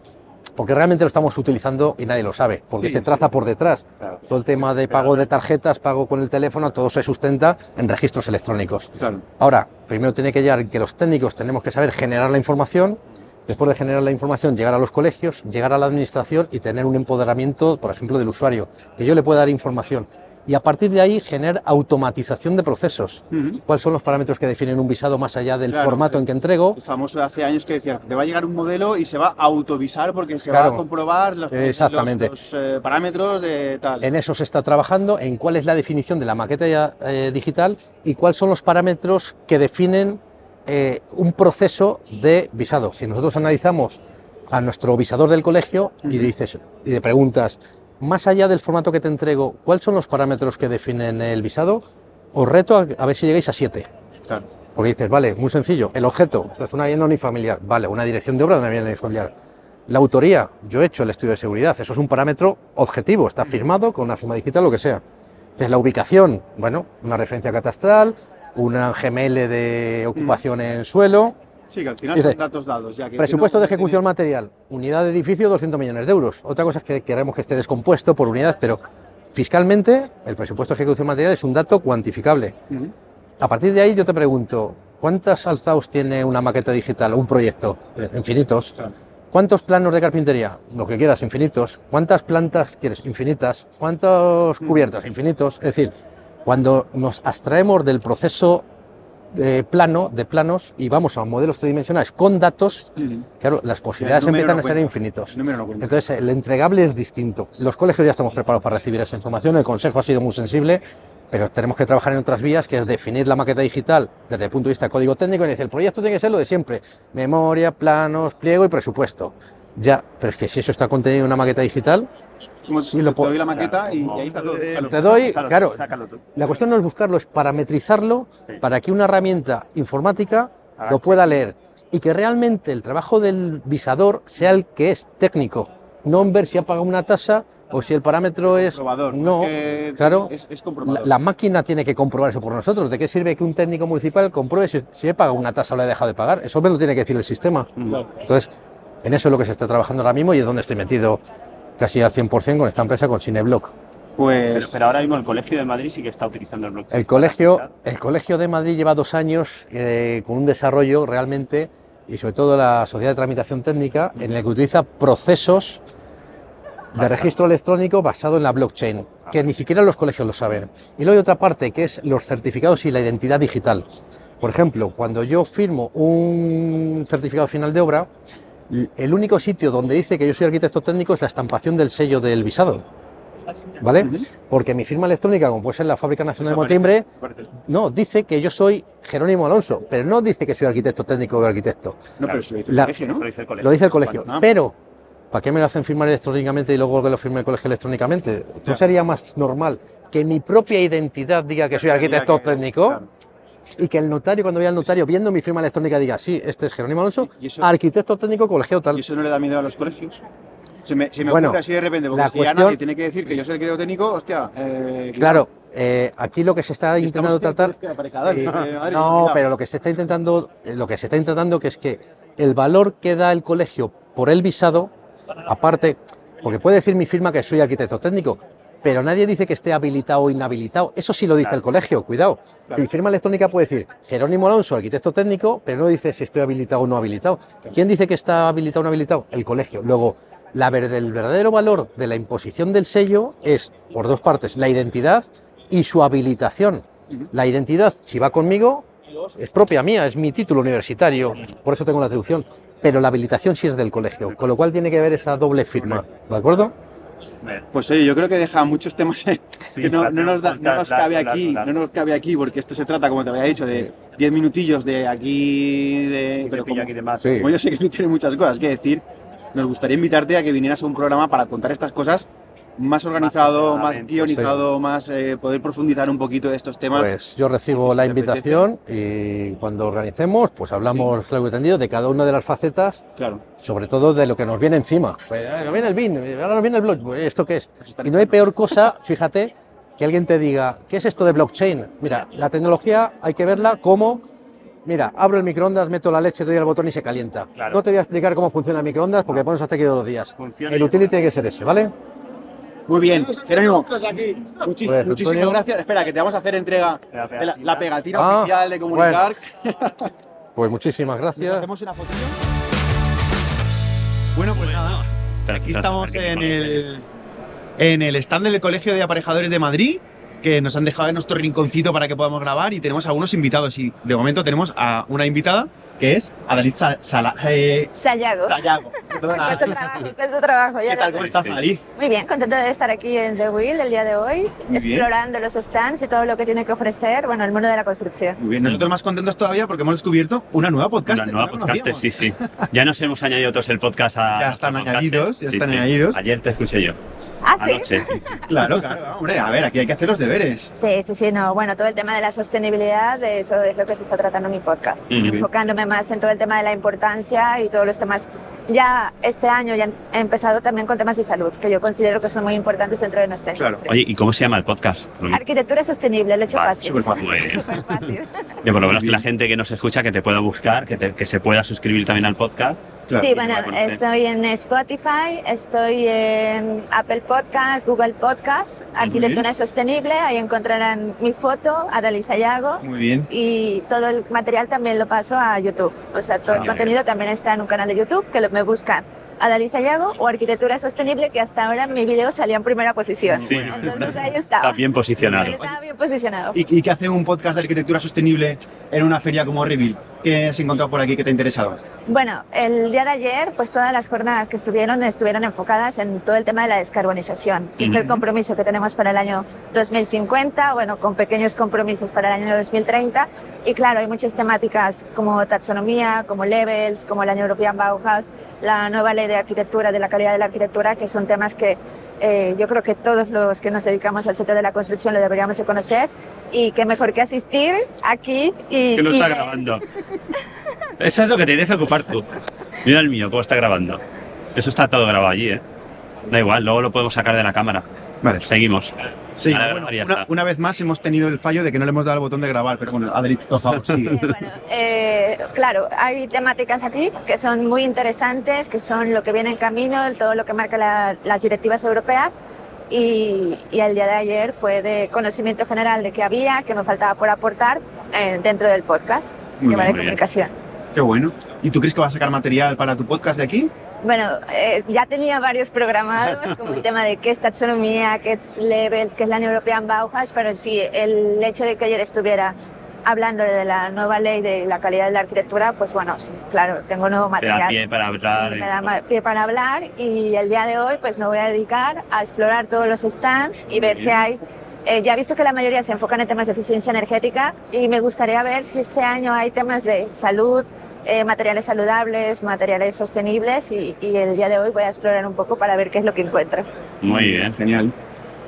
porque realmente lo estamos utilizando y nadie lo sabe, porque Sí, se traza por detrás. Claro. Todo el tema de pago de tarjetas, pago con el teléfono, todo se sustenta en registros electrónicos. Claro. Ahora, primero tiene que llegar que los técnicos tenemos que saber generar la información, después de generar la información, llegar a los colegios, llegar a la administración y tener un empoderamiento, por ejemplo, del usuario, que yo le pueda dar información. Y a partir de ahí generar automatización de procesos. ¿Cuáles son los parámetros que definen un visado más allá del Claro, formato en que entrego? El famoso de hace años que decía, te va a llegar un modelo y se va a autovisar porque se Claro. va a comprobar los, Exactamente. los- los, eh, parámetros de tal. En eso se está trabajando, en cuál es la definición de la maqueta eh, digital y cuáles son los parámetros que definen eh, un proceso de visado. Si nosotros analizamos a nuestro visador del colegio y dices y le preguntas, más allá del formato que te entrego, ¿cuáles son los parámetros que definen el visado? Os reto a, a ver si llegáis a siete. Claro. Porque dices, vale, muy sencillo, el objeto, esto es una vivienda unifamiliar, vale, una dirección de obra de una vivienda unifamiliar. La autoría, yo he hecho el estudio de seguridad, eso es un parámetro objetivo, está firmado con una firma digital, lo que sea. Entonces, la ubicación, bueno, una referencia catastral, una GML de ocupación en suelo, Sí, que al final Dice, son datos dados. Ya que presupuesto de ejecución material, unidad de edificio 200 millones de euros. Otra cosa es que queremos que esté descompuesto por unidades, pero fiscalmente el presupuesto de ejecución material es un dato cuantificable. A partir de ahí yo te pregunto, ¿cuántas alzaos tiene una maqueta digital o un proyecto? Eh, Infinitos. Claro. ¿Cuántos planos de carpintería? Lo que quieras, infinitos. ¿Cuántas plantas quieres? Infinitas. ¿Cuántas Mm. cubiertas? Infinitos. Es decir, cuando nos abstraemos del proceso de plano, de planos, y vamos a modelos tridimensionales con datos, claro, las posibilidades empiezan no a ser infinitos. No. Entonces, el entregable es distinto. Los colegios ya estamos preparados para recibir esa información, el consejo ha sido muy sensible, pero tenemos que trabajar en otras vías, que es definir la maqueta digital desde el punto de vista de código técnico y decir, el proyecto tiene que ser lo de siempre, memoria, planos, pliego y presupuesto. Ya, pero es que si eso está contenido en una maqueta digital, Como sí te, lo te doy la maqueta y, y ahí está todo. Eh, Claro. te doy, Sácalo claro, sácalo tú. la cuestión no es buscarlo, es parametrizarlo Sí. para que una herramienta informática Ah, lo pueda leer y que realmente el trabajo del visador sea el que es técnico, no en ver si ha pagado una tasa o si el parámetro es... Comprobador. No, Es que claro, Es, es la, comprobador. la máquina tiene que comprobar eso por nosotros. ¿De qué sirve que un técnico municipal compruebe si, si he pagado una tasa o la he dejado de pagar? Eso me lo tiene que decir el sistema. Entonces, en eso es lo que se está trabajando ahora mismo y es donde estoy metido casi al 100% con esta empresa, con Cineblock. Pues Pero, pero ahora mismo el Colegio de Madrid sí que está utilizando el blockchain. El colegio, el colegio de Madrid lleva dos años eh, con un desarrollo realmente, y sobre todo la Sociedad de Tramitación Técnica, en el que utiliza procesos de registro electrónico basado en la blockchain, que ni siquiera los colegios lo saben. Y luego hay otra parte que es los certificados y la identidad digital. Por ejemplo, cuando yo firmo un certificado final de obra, el único sitio donde dice que yo soy arquitecto técnico es la estampación del sello del visado. ¿Vale? Porque mi firma electrónica, como puede ser la Fábrica Nacional de Motimbre, no, dice que yo soy Jerónimo Alonso, pero no dice que soy arquitecto técnico o arquitecto. No, pero eso lo dice La- el colegio, ¿no? Lo dice el colegio. Lo dice el colegio. Pero, ¿para qué me lo hacen firmar electrónicamente y luego que lo firme el colegio electrónicamente? ¿No sería más normal que mi propia identidad diga que soy arquitecto técnico claro. Y que el notario, cuando vaya al notario viendo mi firma electrónica, diga, sí, este es Jerónimo Alonso, Y eso- arquitecto técnico colegiado tal? ¿Y eso no le da miedo a los colegios? Se me, me Bueno, así de repente, porque la si ya cuestión- nadie tiene que decir que yo soy el técnico, hostia. eh, Claro, eh, aquí lo que se está intentando tratar. eh, <laughs> no, pero lo que se está intentando, eh, lo que se está intentando que es que el valor que da el colegio por el visado, aparte, porque puede decir mi firma que soy arquitecto técnico, pero nadie dice que esté habilitado o inhabilitado. Eso sí lo dice el colegio, cuidado. Claro. Mi firma electrónica puede decir Jerónimo Alonso, arquitecto técnico, pero no dice si estoy habilitado o no habilitado. ¿Quién dice que está habilitado o no habilitado? El colegio. Luego, la ver- el verdadero valor de la imposición del sello es, por dos partes, la identidad y su habilitación. La identidad, si va conmigo, es propia mía, es mi título universitario, por eso tengo la atribución. Pero la habilitación sí es del colegio, con lo cual tiene que haber esa doble firma, ¿de acuerdo? Pues oye, yo creo que deja muchos temas <laughs> Sí, que no, no nos, da- no nos cabe aquí, no nos cabe aquí, porque esto se trata, como te había dicho, de 10 minutillos de aquí, de, pero como, como yo sé que tú tienes muchas cosas que decir, nos gustaría invitarte a que vinieras a un programa para contar estas cosas más organizado, más, asesoradamente, guionizado, más eh, poder profundizar un poquito de estos temas. Pues yo recibo Sí, la invitación y cuando organicemos, pues hablamos largo y tendido de cada una de las facetas, claro. sobre todo de lo que nos viene encima. Pues ahora nos viene el BIN, ahora nos viene el blog, ¿esto qué es? Y no hay peor cosa, fíjate, que alguien te diga, ¿qué es esto de blockchain? Mira, la tecnología hay que verla como, mira, abro el microondas, meto la leche, doy al botón y se calienta. Claro. No te voy a explicar cómo funciona el microondas porque podemos hacer aquí todos los días. Funciona El utility tiene que ser ese, ¿vale? Muy bien, Jerónimo. muchi- Pues, muchísimas Antonio. gracias. Espera, que te vamos a hacer entrega La de la, pegatina. la pegatina Ah, oficial de Comunicar. <laughs> Pues muchísimas ¿Nos gracias. hacemos una fotillo? Bueno, pues nada. Aquí estamos en el, en el stand del Colegio de Aparejadores de Madrid, que nos han dejado en nuestro rinconcito para que podamos grabar y tenemos algunos invitados. Y de momento tenemos a una invitada que es Adalid Sa- Sala- eh, Sayago. Sayago. <laughs> Cuesta trabajo, cuesta trabajo. ya ¿Qué tal? ¿Cómo estás, Sí. Adalid? Muy bien, contenta de estar aquí en The Wheel el día de hoy, Muy bien. explorando los stands y todo lo que tiene que ofrecer, bueno, el mundo de la construcción. Muy bien, nosotros más contentos todavía porque hemos descubierto una nueva podcast. Una nueva podcast, sí, sí. Ya nos hemos añadido otros el podcast a. Ya están añadidos, podcast. ya Sí, están sí. añadidos. Ayer te escuché yo. Ah, sí. Anoche. <laughs> Claro, claro, hombre, a ver, aquí hay que hacer los deberes. Sí, sí, sí, no, bueno, todo el tema de la sostenibilidad, de eso es lo que se está tratando en mi podcast, Muy bien. enfocándome más en todo el tema de la importancia y todos los temas. Ya este año ya he empezado también con temas de salud, que yo considero que son muy importantes dentro de nuestra Claro. industria. Oye, ¿y cómo se llama el podcast? Arquitectura sostenible, lo he hecho Vale, fácil. súper fácil. Súper fácil. <laughs> Por lo menos que la <laughs> gente que nos escucha que te pueda buscar, que, te- que se pueda suscribir también al podcast. Claro. sí, bueno, estoy en Spotify, estoy en Apple Podcast, Google Podcast, Arquitectura Sostenible, ahí encontrarán mi foto, Adalí Sayago, Muy bien. y todo el material también lo paso a YouTube. O sea, todo Ah, el bien. contenido también está en un canal de YouTube que lo- me buscan Adalí Sayago o Arquitectura Sostenible, que hasta ahora mi video salía en primera posición. Sí. Entonces ahí estaba. Está bien posicionado. Estaba bien posicionado. ¿Y, y qué hace un podcast de arquitectura sostenible en una feria como Reveal? ¿Qué has encontrado por aquí que te ha interesado? Bueno, el día de ayer, pues todas las jornadas que estuvieron estuvieron enfocadas en todo el tema de la descarbonización, que es el compromiso que tenemos para el año 2050, bueno, con pequeños compromisos para el año 2030. Y claro, hay muchas temáticas como taxonomía, como levels, como la European Bauhaus, la nueva ley de arquitectura, de la calidad de la arquitectura, que son temas que eh, yo creo que todos los que nos dedicamos al sector de la construcción lo deberíamos de conocer. Y qué mejor que asistir aquí y... Que lo y está ver- grabando. Eso es lo que te tienes que ocupar tú. Mira el mío, cómo está grabando. Eso está todo grabado allí, ¿eh? Da igual, luego lo podemos sacar de la cámara. Vale. Seguimos. Sí, bueno, una, una vez más hemos tenido el fallo de que no le hemos dado el botón de grabar, pero bueno, Adri, por favor, sigue. Sí, bueno, eh, claro, hay temáticas aquí que son muy interesantes, que son lo que viene en camino, todo lo que marca la- las directivas europeas. Y, y el día de ayer fue de conocimiento general de qué había, que me faltaba por aportar eh, dentro del podcast Muy que va de bien. comunicación. Qué bueno. ¿Y tú crees que vas a sacar material para tu podcast de aquí? Bueno, eh, ya tenía varios programados, <laughs> como el tema de qué es taxonomía, qué es levels, qué es la European Bauhaus, pero sí, el hecho de que ayer estuviera hablando de la nueva ley de la calidad de la arquitectura, pues bueno, sí, claro, tengo nuevo Te da material. pie para hablar. Sí, me da pie para hablar y el día de hoy pues me voy a dedicar a explorar todos los stands y ver qué hay. Eh, ya he visto que la mayoría se enfocan en temas de eficiencia energética y me gustaría ver si este año hay temas de salud, eh, materiales saludables, materiales sostenibles y, y el día de hoy voy a explorar un poco para ver qué es lo que encuentro. Muy bien. Genial.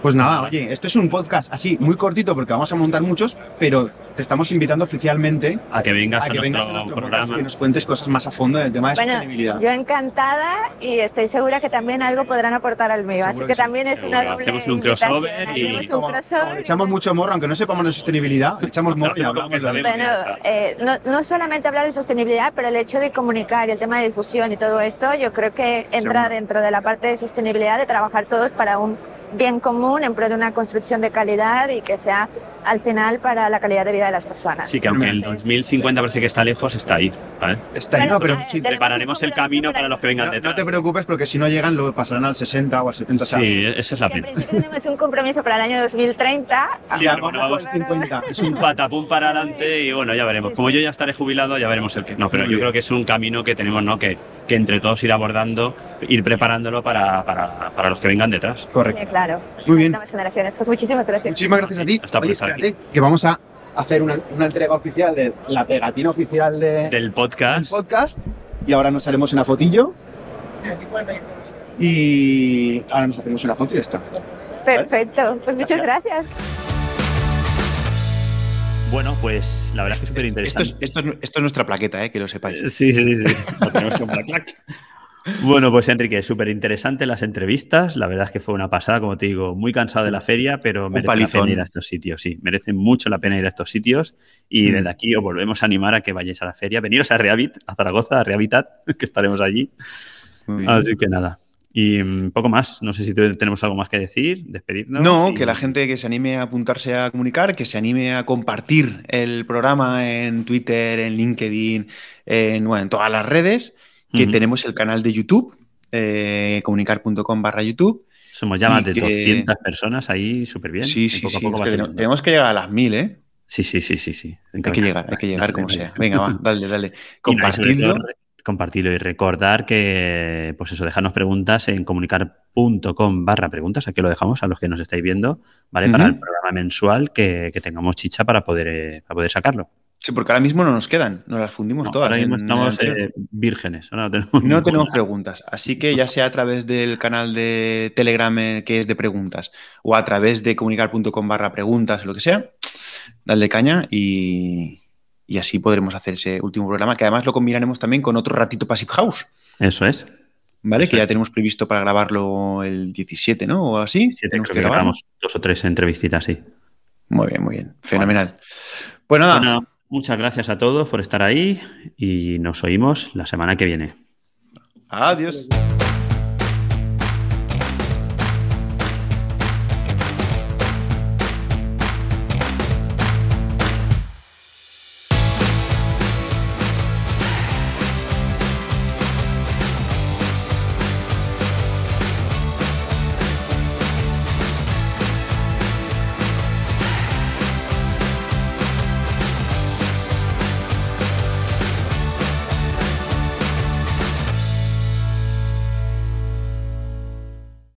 Pues nada, oye, esto es un podcast así, muy cortito porque vamos a montar muchos, pero te estamos invitando oficialmente A que vengas a a, que vengas a nuestro nuestro programa. podcast, que nos cuentes cosas más a fondo del tema de Bueno, sostenibilidad. yo encantada y estoy segura que también algo podrán aportar al mío, así Seguro que que sí, también es una seguro. doble Hacemos un crossover y- un Como- como le echamos mucho morro, aunque no sepamos de sostenibilidad, le echamos morro y hablamos que de. Bueno, eh, no, no solamente hablar de sostenibilidad, pero el hecho de comunicar y el tema de difusión y todo esto, yo creo que entra Seguro. dentro de la parte de sostenibilidad, de trabajar todos para un bien común en pro de una construcción de calidad y que sea al final para la calidad de vida de las personas. Sí, que aunque el Entonces, 2050 parece que está lejos, está ahí. ¿vale? Está ahí, Bueno, no, pero eh, sí, Prepararemos el camino para los que vengan no, detrás. no te preocupes porque si no llegan lo pasarán al 60 o al 70. o sea, Sí, esa es la pena. tenemos un compromiso para el año 2030. Sí, pero vamos bueno, vamos- el 50. Es un <laughs> patapum para adelante y bueno, ya veremos. Sí, Como sí. yo ya estaré jubilado, ya veremos el que. No, pero Muy yo bien. creo que es un camino que tenemos, ¿no? Que, que entre todos ir abordando, ir preparándolo para, para, para los que vengan detrás. Correcto. Sí, claro. Muy bien. Nuevas generaciones. Pues muchísimas gracias. Muchísimas gracias a ti. Hasta por Oye, estar espérate, que vamos a hacer una, una entrega oficial de la pegatina oficial de, Del podcast. podcast y ahora nos haremos una fotillo. Y ahora nos hacemos una foto y ya está. Perfecto, pues muchas gracias. Bueno, pues la verdad es que es súper Esto interesante. es, esto, es, esto es nuestra plaqueta, eh, que lo sepáis. Sí, sí, sí. sí. Lo tenemos como la clac. Bueno, pues Enrique, súper interesante las entrevistas. La verdad es que fue una pasada, como te digo, muy cansado de la feria, pero merece la pena ir a estos sitios. Sí, merecen mucho la pena ir a estos sitios. Y Mm. desde aquí os volvemos a animar a que vayáis a la feria. Veniros a Reavit, a Zaragoza, a Rehabitat, <laughs> que estaremos allí. Así que nada. Y mm, poco más. No sé si te- tenemos algo más que decir, despedirnos. No, y- que la gente que se anime a apuntarse a comunicar, que se anime a compartir el programa en Twitter, en LinkedIn, en, bueno, en todas las redes, que tenemos el canal de YouTube, eh, comunicar.com barra YouTube. Somos ya más de que- 200 personas ahí, súper bien. Sí, sí, poco a sí. poco es que subiendo. tenemos, tenemos que llegar a las mil, ¿eh? Sí, sí, sí, sí, sí. Hay que llegar, hay que llegar como sea. Venga, va, <laughs> dale, dale. Nada, compartirlo y recordar que, pues eso, dejarnos preguntas en comunicar.com barra preguntas, aquí lo dejamos a los que nos estáis viendo, ¿vale? Para el programa mensual que, que tengamos chicha para poder, eh, para poder sacarlo. Sí, porque ahora mismo no nos quedan, nos las fundimos No, todas. ahora mismo en estamos eh, vírgenes. Ahora no tenemos, No tenemos preguntas, así que ya sea a través del canal de Telegram eh, que es de preguntas o a través de comunicar.com barra preguntas lo que sea, dale caña y, y así podremos hacer ese último programa que además lo combinaremos también con otro ratito Passive House, Eso es. ¿vale? Eso que ya tenemos previsto para grabarlo el 17, ¿no? O así. Sí, Tenemos creo que que grabamos dos o tres entrevistitas, sí. Muy bien, muy bien. Fenomenal. Pues nada, Bueno, muchas gracias a todos por estar ahí y nos oímos la semana que viene. adiós.